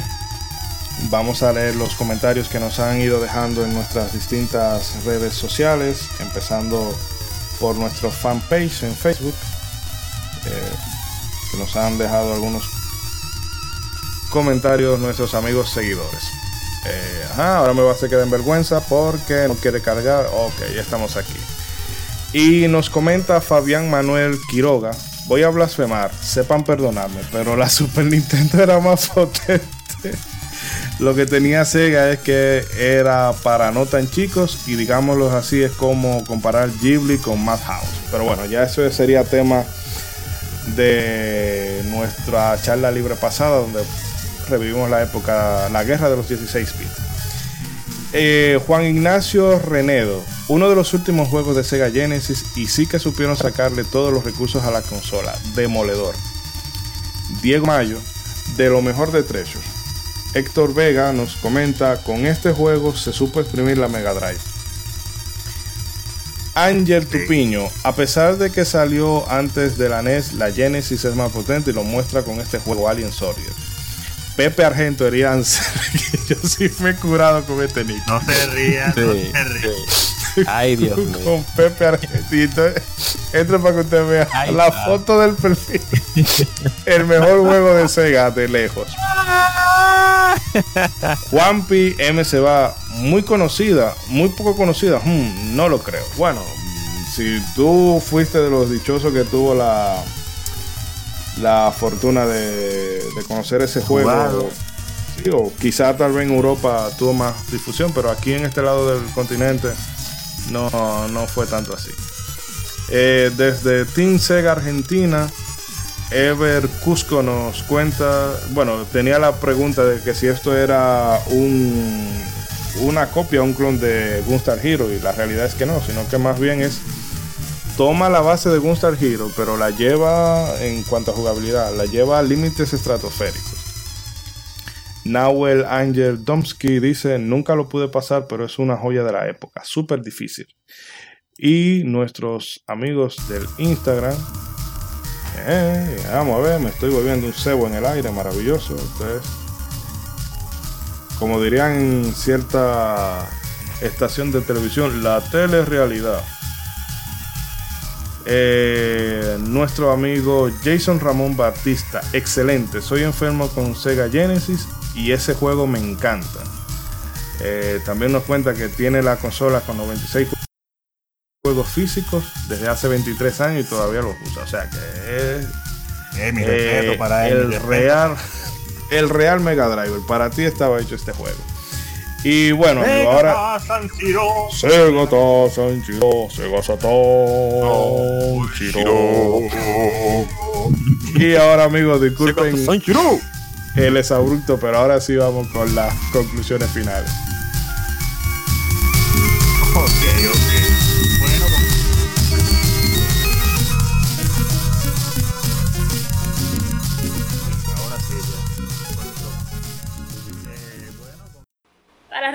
vamos a leer los comentarios que nos han ido dejando en nuestras distintas redes sociales, empezando por nuestro fanpage en Facebook, eh, nos han dejado algunos comentarios nuestros amigos seguidores. Eh, ahora me va a hacer quedar en vergüenza porque no quiere cargar. Ok, ya estamos aquí. Y nos comenta Fabián Manuel Quiroga. Voy a blasfemar, sepan perdonarme, pero la Super Nintendo era más potente. Lo que tenía Sega es que era para no tan chicos y digámoslo así es como comparar Ghibli con Madhouse. Pero bueno, ya eso sería tema de nuestra charla libre pasada donde revivimos la época, la guerra de los 16 bits. Eh, Juan Ignacio Renedo, uno de los últimos juegos de Sega Genesis y sí que supieron sacarle todos los recursos a la consola, demoledor. Diego Mayo, de lo mejor de Treasure. Héctor Vega nos comenta, con este juego se supo exprimir la Mega Drive. Ángel Tupiño, a pesar de que salió antes de la NES, la Genesis es más potente y lo muestra con este juego Alien Soldier. Pepe Argento Erian, yo sí me he curado con este nick. No se rían, no Sí, se rían. sí. Ay, Dios mío. con Pepe Argentito. Entra para que usted vea Ay, la padre. foto del perfil. El mejor juego de Sega de lejos. Juanpi M se va muy conocida, muy poco conocida. Hmm, no lo creo. Bueno, si tú fuiste de los dichosos que tuvo la la fortuna de, de conocer ese juego, Jugarlo. sí, o quizá tal vez en Europa tuvo más difusión, pero aquí en este lado del continente no, no fue tanto así. Eh, desde Team Sega Argentina, Ever Cusco nos cuenta, bueno, tenía la pregunta de que si esto era un, una copia, un clon de Gunstar Hero, y la realidad es que no, sino que más bien es toma la base de Gunstar Hero, pero la lleva en cuanto a jugabilidad, la lleva a límites estratosféricos. Nahuel Angel Domsky dice, nunca lo pude pasar, pero es una joya de la época, súper difícil. Y nuestros amigos del Instagram, eh, vamos a ver, me estoy volviendo un cebo en el aire, maravilloso. Ustedes, como dirían cierta estación de televisión, la telerrealidad. Eh, nuestro amigo Jason Ramón Batista, excelente. Soy enfermo con Sega Genesis y ese juego me encanta. Eh, también nos cuenta que tiene la consola con 96 juegos físicos desde hace 23 años y todavía los usa. O sea que es Eh, mi respeto para él. el real el real Mega Driver. Para ti estaba hecho este juego. Y bueno, amigo, ahora San. Sega ta Sanchiro, Sega Satan, Chiro. Y ahora amigos, disculpen el exabrupto, pero ahora sí vamos con las conclusiones finales.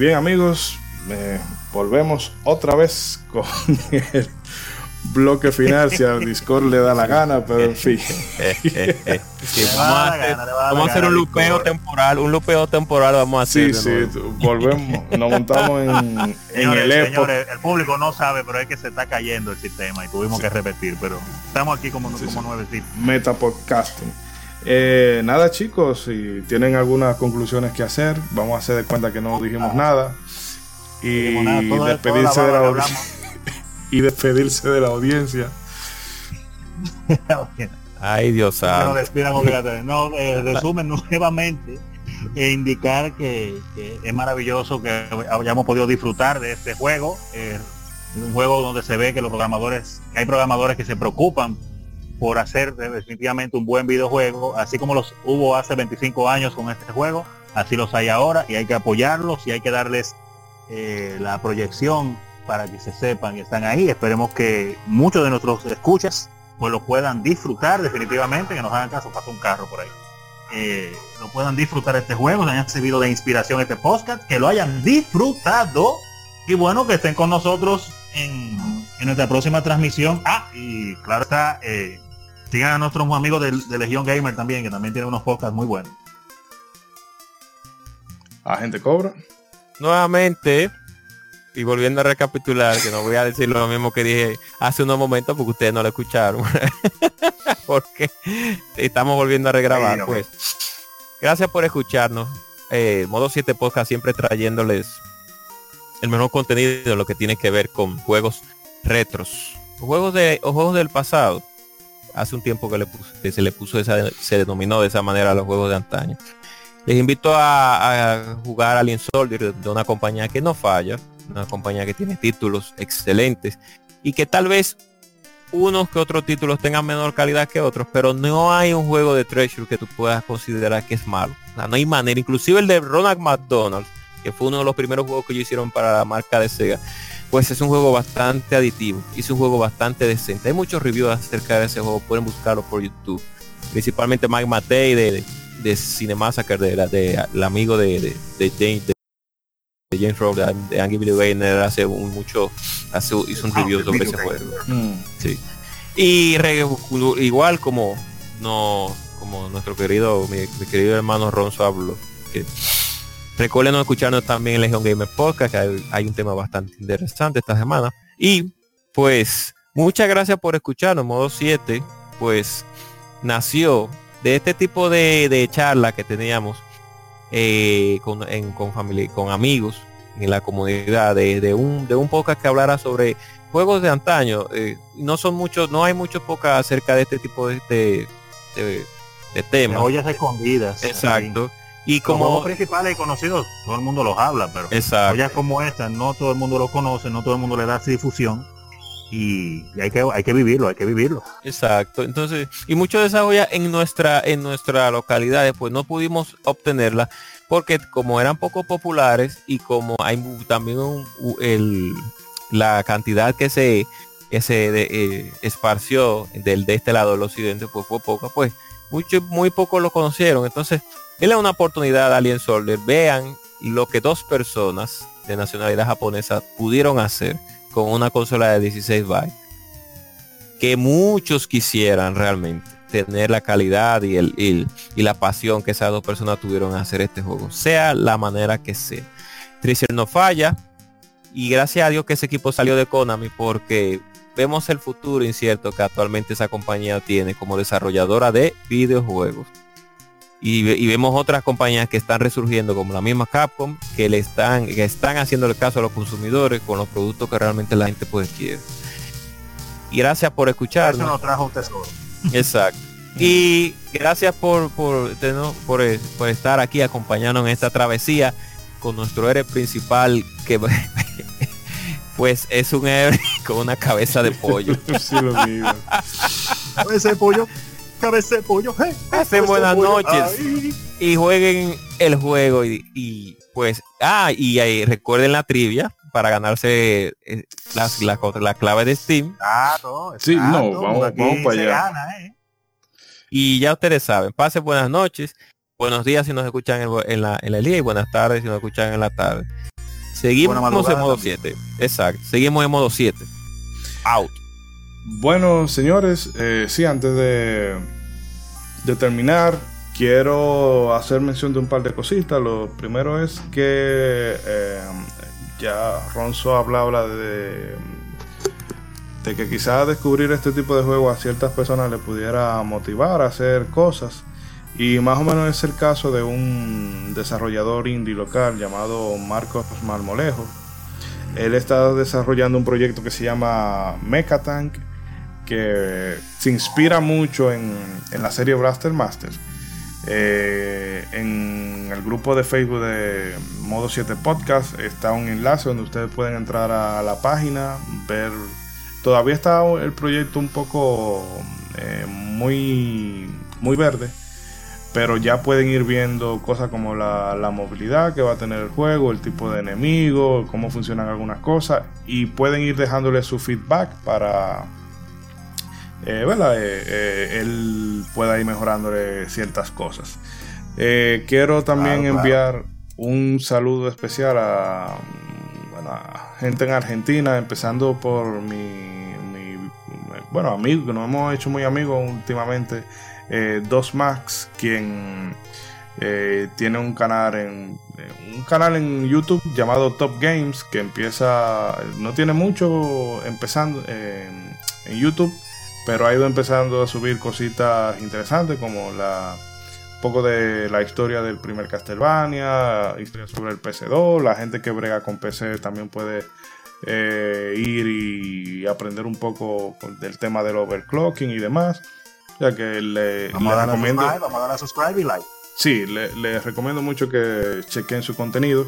Bien amigos, eh, volvemos otra vez con el bloque final si al Discord le da la gana, pero en fin. Sí, vamos a hacer, gana, vamos a un lupeo temporal, un lupeo temporal vamos a hacer. Sí, volvemos, nos montamos en, en Señores, el Epo. señores, el público no sabe, pero es que se está cayendo el sistema y tuvimos que repetir, pero estamos aquí como, Sí, como sí. nuevecitos. Meta Podcasting. Eh, nada chicos, si tienen algunas conclusiones que hacer, vamos a hacer de cuenta que no dijimos nada. Y Dijimos nada, todo- despedirse de la la baba que audi- y despedirse de la audiencia. Ay, Dios que nos santo. despidan obligatoriamente. No, eh, resumen nuevamente e indicar que, que es maravilloso que hayamos podido disfrutar de este juego. eh, un juego donde se ve que los programadores, que hay programadores que se preocupan por hacer definitivamente un buen videojuego, así como los hubo hace 25 años con este juego, así los hay ahora y hay que apoyarlos y hay que darles eh, la proyección para que se sepan y están ahí. Esperemos que muchos de nuestros escuchas pues lo puedan disfrutar definitivamente, que nos hagan caso, pasa un carro por ahí. Eh, lo puedan disfrutar este juego, se hayan servido de inspiración este podcast, que lo hayan disfrutado y bueno, que estén con nosotros en, en nuestra próxima transmisión. Ah, y claro está, eh, sigan a nuestros amigos de, de Legión Gamer también, que también tienen unos podcasts muy buenos. Agente Cobra. Nuevamente, y volviendo a recapitular, que no voy a decir lo mismo que dije hace unos momentos porque ustedes no lo escucharon. porque estamos volviendo a regrabar. Pues, gracias por escucharnos. Eh, Modo 7 Podcast siempre trayéndoles el mejor contenido de lo que tiene que ver con juegos retros. o Juegos de o juegos del pasado. Hace un tiempo que, le puso, que se le puso esa, se denominó de esa manera a los juegos de antaño. Les invito a, a jugar Alien Soldier de una compañía que no falla, una compañía que tiene títulos excelentes y que tal vez unos que otros títulos tengan menor calidad que otros, pero no hay un juego de Treasure que tú puedas considerar que es malo. No hay manera. Inclusive el de Ronald McDonald, que fue uno de los primeros juegos que ellos hicieron para la marca de Sega, pues es un juego bastante aditivo. Es un juego bastante decente. Hay muchos reviews acerca de ese juego, pueden buscarlo por YouTube. Principalmente Mike Matei de, de Cinemassacre, de, la, de, el amigo de, de, de James, de, James Rowe, de, de Angry Video Gamer, hace un, mucho, hace, hizo un Ah, review de sobre ese juego. Mm. Sí. Y re- igual como no como nuestro querido mi, mi querido hermano Ronzo habló que recuerden escucharnos también en Legion Gamer Podcast que hay, hay un tema bastante interesante esta semana. Y pues muchas gracias por escucharnos modo 7 pues nació de este tipo de, de charla que teníamos eh, con, en- con familia con amigos en la comunidad de, de un de un podcast que hablara sobre juegos de antaño. Eh, no son muchos no hay muchos podcasts acerca de este tipo de de, de- de De temas. ollas escondidas. exacto y Como juegos principales y conocidos, todo el mundo los habla, pero ollas como esta, no todo el mundo lo conoce, no todo el mundo le da difusión. Y, hay que hay que vivirlo, hay que vivirlo. Exacto. Entonces, y muchas de esas joyas en nuestra, en nuestra localidad, pues no pudimos obtenerlas porque como eran poco populares y como hay también un- el, la cantidad que se, que se de- eh, esparció del, de este lado del occidente, pues fue poca, pues mucho, muy pocos lo conocieron. Entonces, denle una oportunidad a Alien Soldier, vean lo que dos personas de nacionalidad japonesa pudieron hacer con una consola de 16 bytes que muchos quisieran realmente tener la calidad y, el, y, y la pasión que esas dos personas tuvieron a hacer este juego, sea la manera que sea. Tracer no falla y gracias a Dios que ese equipo salió de Konami porque vemos el futuro incierto que actualmente esa compañía tiene como desarrolladora de videojuegos. Y, ve- y vemos otras compañías que están resurgiendo como la misma Capcom que le están que están haciendo el caso a los consumidores con los productos que realmente la gente pues quiere. Y gracias por Eso escucharnos. nos trajo un tesoro. Exacto. Y gracias por, por, por, eh, por estar aquí acompañándonos en esta travesía con nuestro héroe principal que pues es un héroe con una cabeza de pollo. Sí, lo mío. Cabeza de pollo, cabeza de pollo, de buenas pollo, noches ay. y jueguen el juego y, y, pues ah y ahí recuerden la trivia para ganarse eh, las la, la clave de Steam Claro, Sí, no, vamos- aquí vamos para allá. gana, ¿eh? Y ya ustedes saben, pasen buenas noches, buenos días si nos escuchan en, en la, en el día y buenas tardes si nos escuchan en la tarde. Seguimos en modo también. 7. Exacto. Seguimos en modo 7. Out. Bueno, señores, eh, sí, antes de, terminar, quiero hacer mención de un par de cositas. Lo primero es que eh, ya Ronzo habla, habla de, de que quizás descubrir este tipo de juego a ciertas personas le pudiera motivar a hacer cosas. Y más o menos es el caso de un desarrollador indie local llamado Marcos Marmolejo. Él está desarrollando un proyecto que se llama Mechatank, que se inspira mucho en, en la serie Blaster Master. Eh, en el grupo de Facebook de Modo 7 Podcast está un enlace donde ustedes pueden entrar a la página, ver. Todavía está el proyecto un poco eh, muy, muy verde, pero ya pueden ir viendo cosas como la, la movilidad que va a tener el juego, el tipo de enemigo, cómo funcionan algunas cosas y pueden ir dejándole su feedback para eh, ¿verdad? Eh, eh, él pueda ir mejorándole ciertas cosas. Eh, quiero también Claro, claro. enviar un saludo especial a, bueno, a gente en Argentina, empezando por mi, mi- bueno, amigo, que nos hemos hecho muy amigos últimamente, Dos Max, quien eh, tiene un canal en un canal en YouTube llamado Top Games que empieza no tiene mucho empezando eh, en YouTube pero ha ido empezando a subir cositas interesantes como la un poco de la historia del primer Castlevania, historia sobre el PC2, la gente que brega con PC también puede eh, ir y aprender un poco del tema del overclocking y demás. Ya que le, vamos, le a recomiendo. Vamos a darle a subscribe y like. Sí, les le recomiendo mucho que chequen su contenido.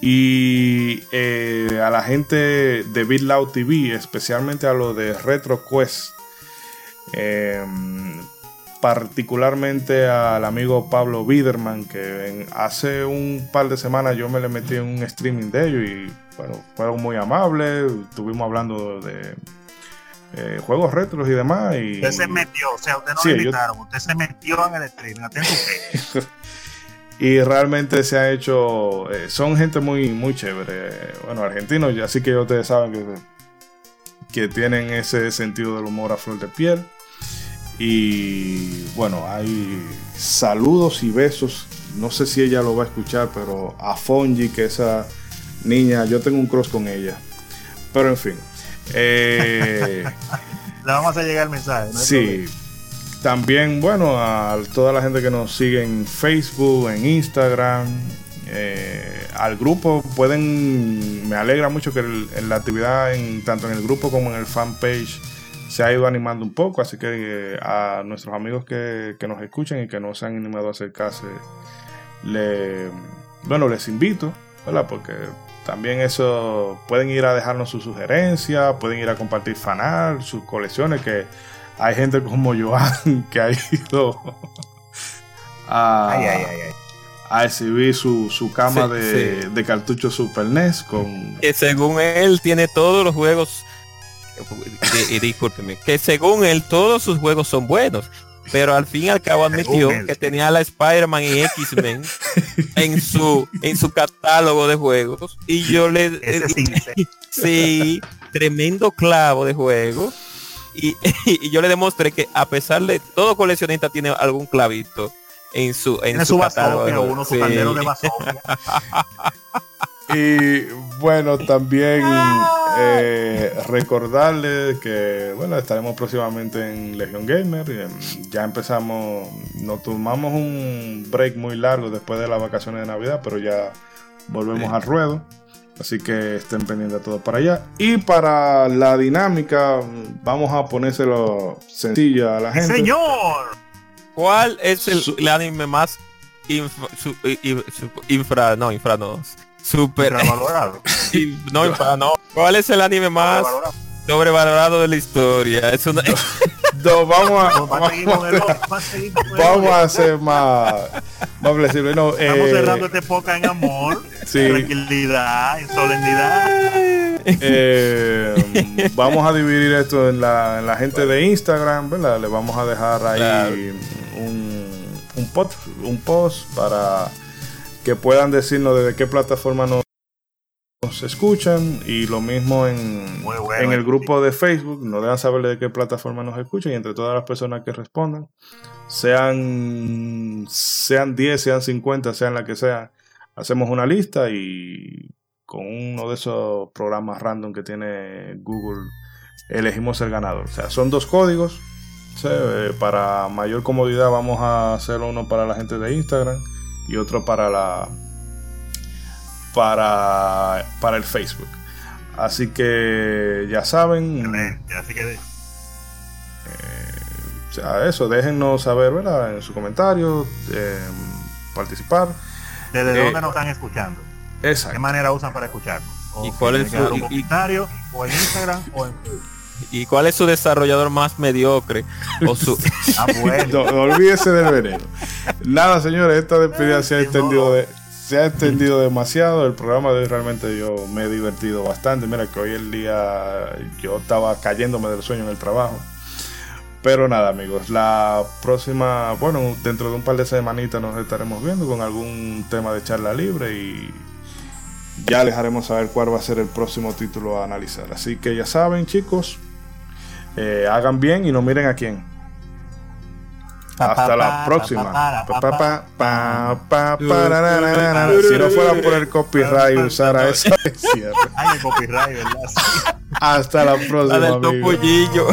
Y eh, a la gente de BitLoud TV, especialmente a los de RetroQuest, eh, particularmente al amigo Pablo Biderman, que en- hace un par de semanas yo me le metí en un streaming de ellos y bueno, fueron muy amables, estuvimos hablando de eh, juegos retros y demás. Y, Usted se metió, o sea, usted no Sí, lo yo- invitaron, usted se metió en el streaming, y realmente se ha hecho eh, son gente muy muy chévere bueno argentinos así que ustedes saben que, que tienen ese sentido del humor a flor de piel y bueno hay saludos y besos no sé si ella lo va a escuchar pero a Fonji que esa niña yo tengo un cross con ella pero en fin eh, Le vamos a llegar el mensaje. no Sí. También, bueno, a toda la gente que nos sigue en Facebook, en Instagram, eh, al grupo, pueden, me alegra mucho que el- en la actividad, en, tanto en el grupo como en el fanpage, se ha ido animando un poco, así que eh, a nuestros amigos que, que nos escuchen y que no se han animado a acercarse, le, bueno, les invito, ¿verdad? Porque también eso, pueden ir a dejarnos sus sugerencias, pueden ir a compartir fanart, sus colecciones, que hay gente como Joan que ha ido a, Ay, ay, ay, ay. a exhibir su, su cama Sí, de, sí. de cartucho Super NES con... que según él tiene todos los juegos y, y discúlpeme, que según él todos sus juegos son buenos pero al fin y al cabo admitió que tenía la Spider-Man y X-Men en su en su catálogo de juegos y yo le eh, sí tremendo clavo de juego y, y yo le demostré que a pesar de todo coleccionista tiene algún clavito en su en su su catálogo basofia, uno su Sí. caldero de. Y bueno, también eh, recordarles que bueno, estaremos próximamente en Legion Gamer. y, Ya empezamos, nos tomamos un break muy largo después de las vacaciones de Navidad, pero ya volvemos Sí. al ruedo. Así que estén pendientes de todo para allá. Y para la dinámica, vamos a ponérselo sencilla a la gente. Señor, ¿Cuál es el, anime más infra, infra no, infra no, super, sobrevalorado. in- no, no. ¿Cuál es el anime más Sobrevalorado. de la historia? Es una, No, vamos a, Vamos a seguir con el otro, vamos a seguir con el vamos otro. a ser más, más flexibles. No, Estamos eh, cerrando este época en amor, Sí. en tranquilidad, en solemnidad. Eh, vamos a dividir esto en la, en la gente de Instagram, ¿verdad? Le vamos a dejar ahí Claro. un, un, post, un post para que puedan decirnos desde qué plataforma nos, nos escuchan y lo mismo en, bueno, en el grupo de Facebook, nos dejan saber de qué plataforma nos escuchan y entre todas las personas que respondan, sean, sean 10, sean 50, sean la que sea, hacemos una lista y con uno de esos programas random que tiene Google elegimos el ganador. O sea, son dos códigos. ¿sí? Eh, Para mayor comodidad vamos a hacer uno para la gente de Instagram y otro para la para, para el Facebook. Así que ya saben, Excelente, Así que o sea, eso, déjennos saber, ¿verdad? En su comentario, eh, participar. desde Eh, dónde nos están escuchando, qué Exacto. manera usan para escucharnos. O ¿Y cuál es su- comentario, o en Instagram o en Facebook. ¿Y cuál es su desarrollador más mediocre? O su Ah, bueno. No, no olvídese del veneno. Nada, señores, esta despedida se ha extendido de, se ha extendido demasiado. El programa de hoy realmente yo me he divertido bastante. Mira que hoy el día yo estaba cayéndome del sueño en el trabajo. Pero nada, amigos, la próxima, bueno, dentro de un par de semanitas nos estaremos viendo con algún tema de charla libre y ya les haremos saber cuál va a ser el próximo título a analizar. Así que ya saben, chicos, eh, hagan bien y no miren a quién. Hasta la próxima. Si no fuera por el copyright usara esa cierre. Ay, el copyright, ¿verdad? Hasta la la próxima, del amigos. topollillo.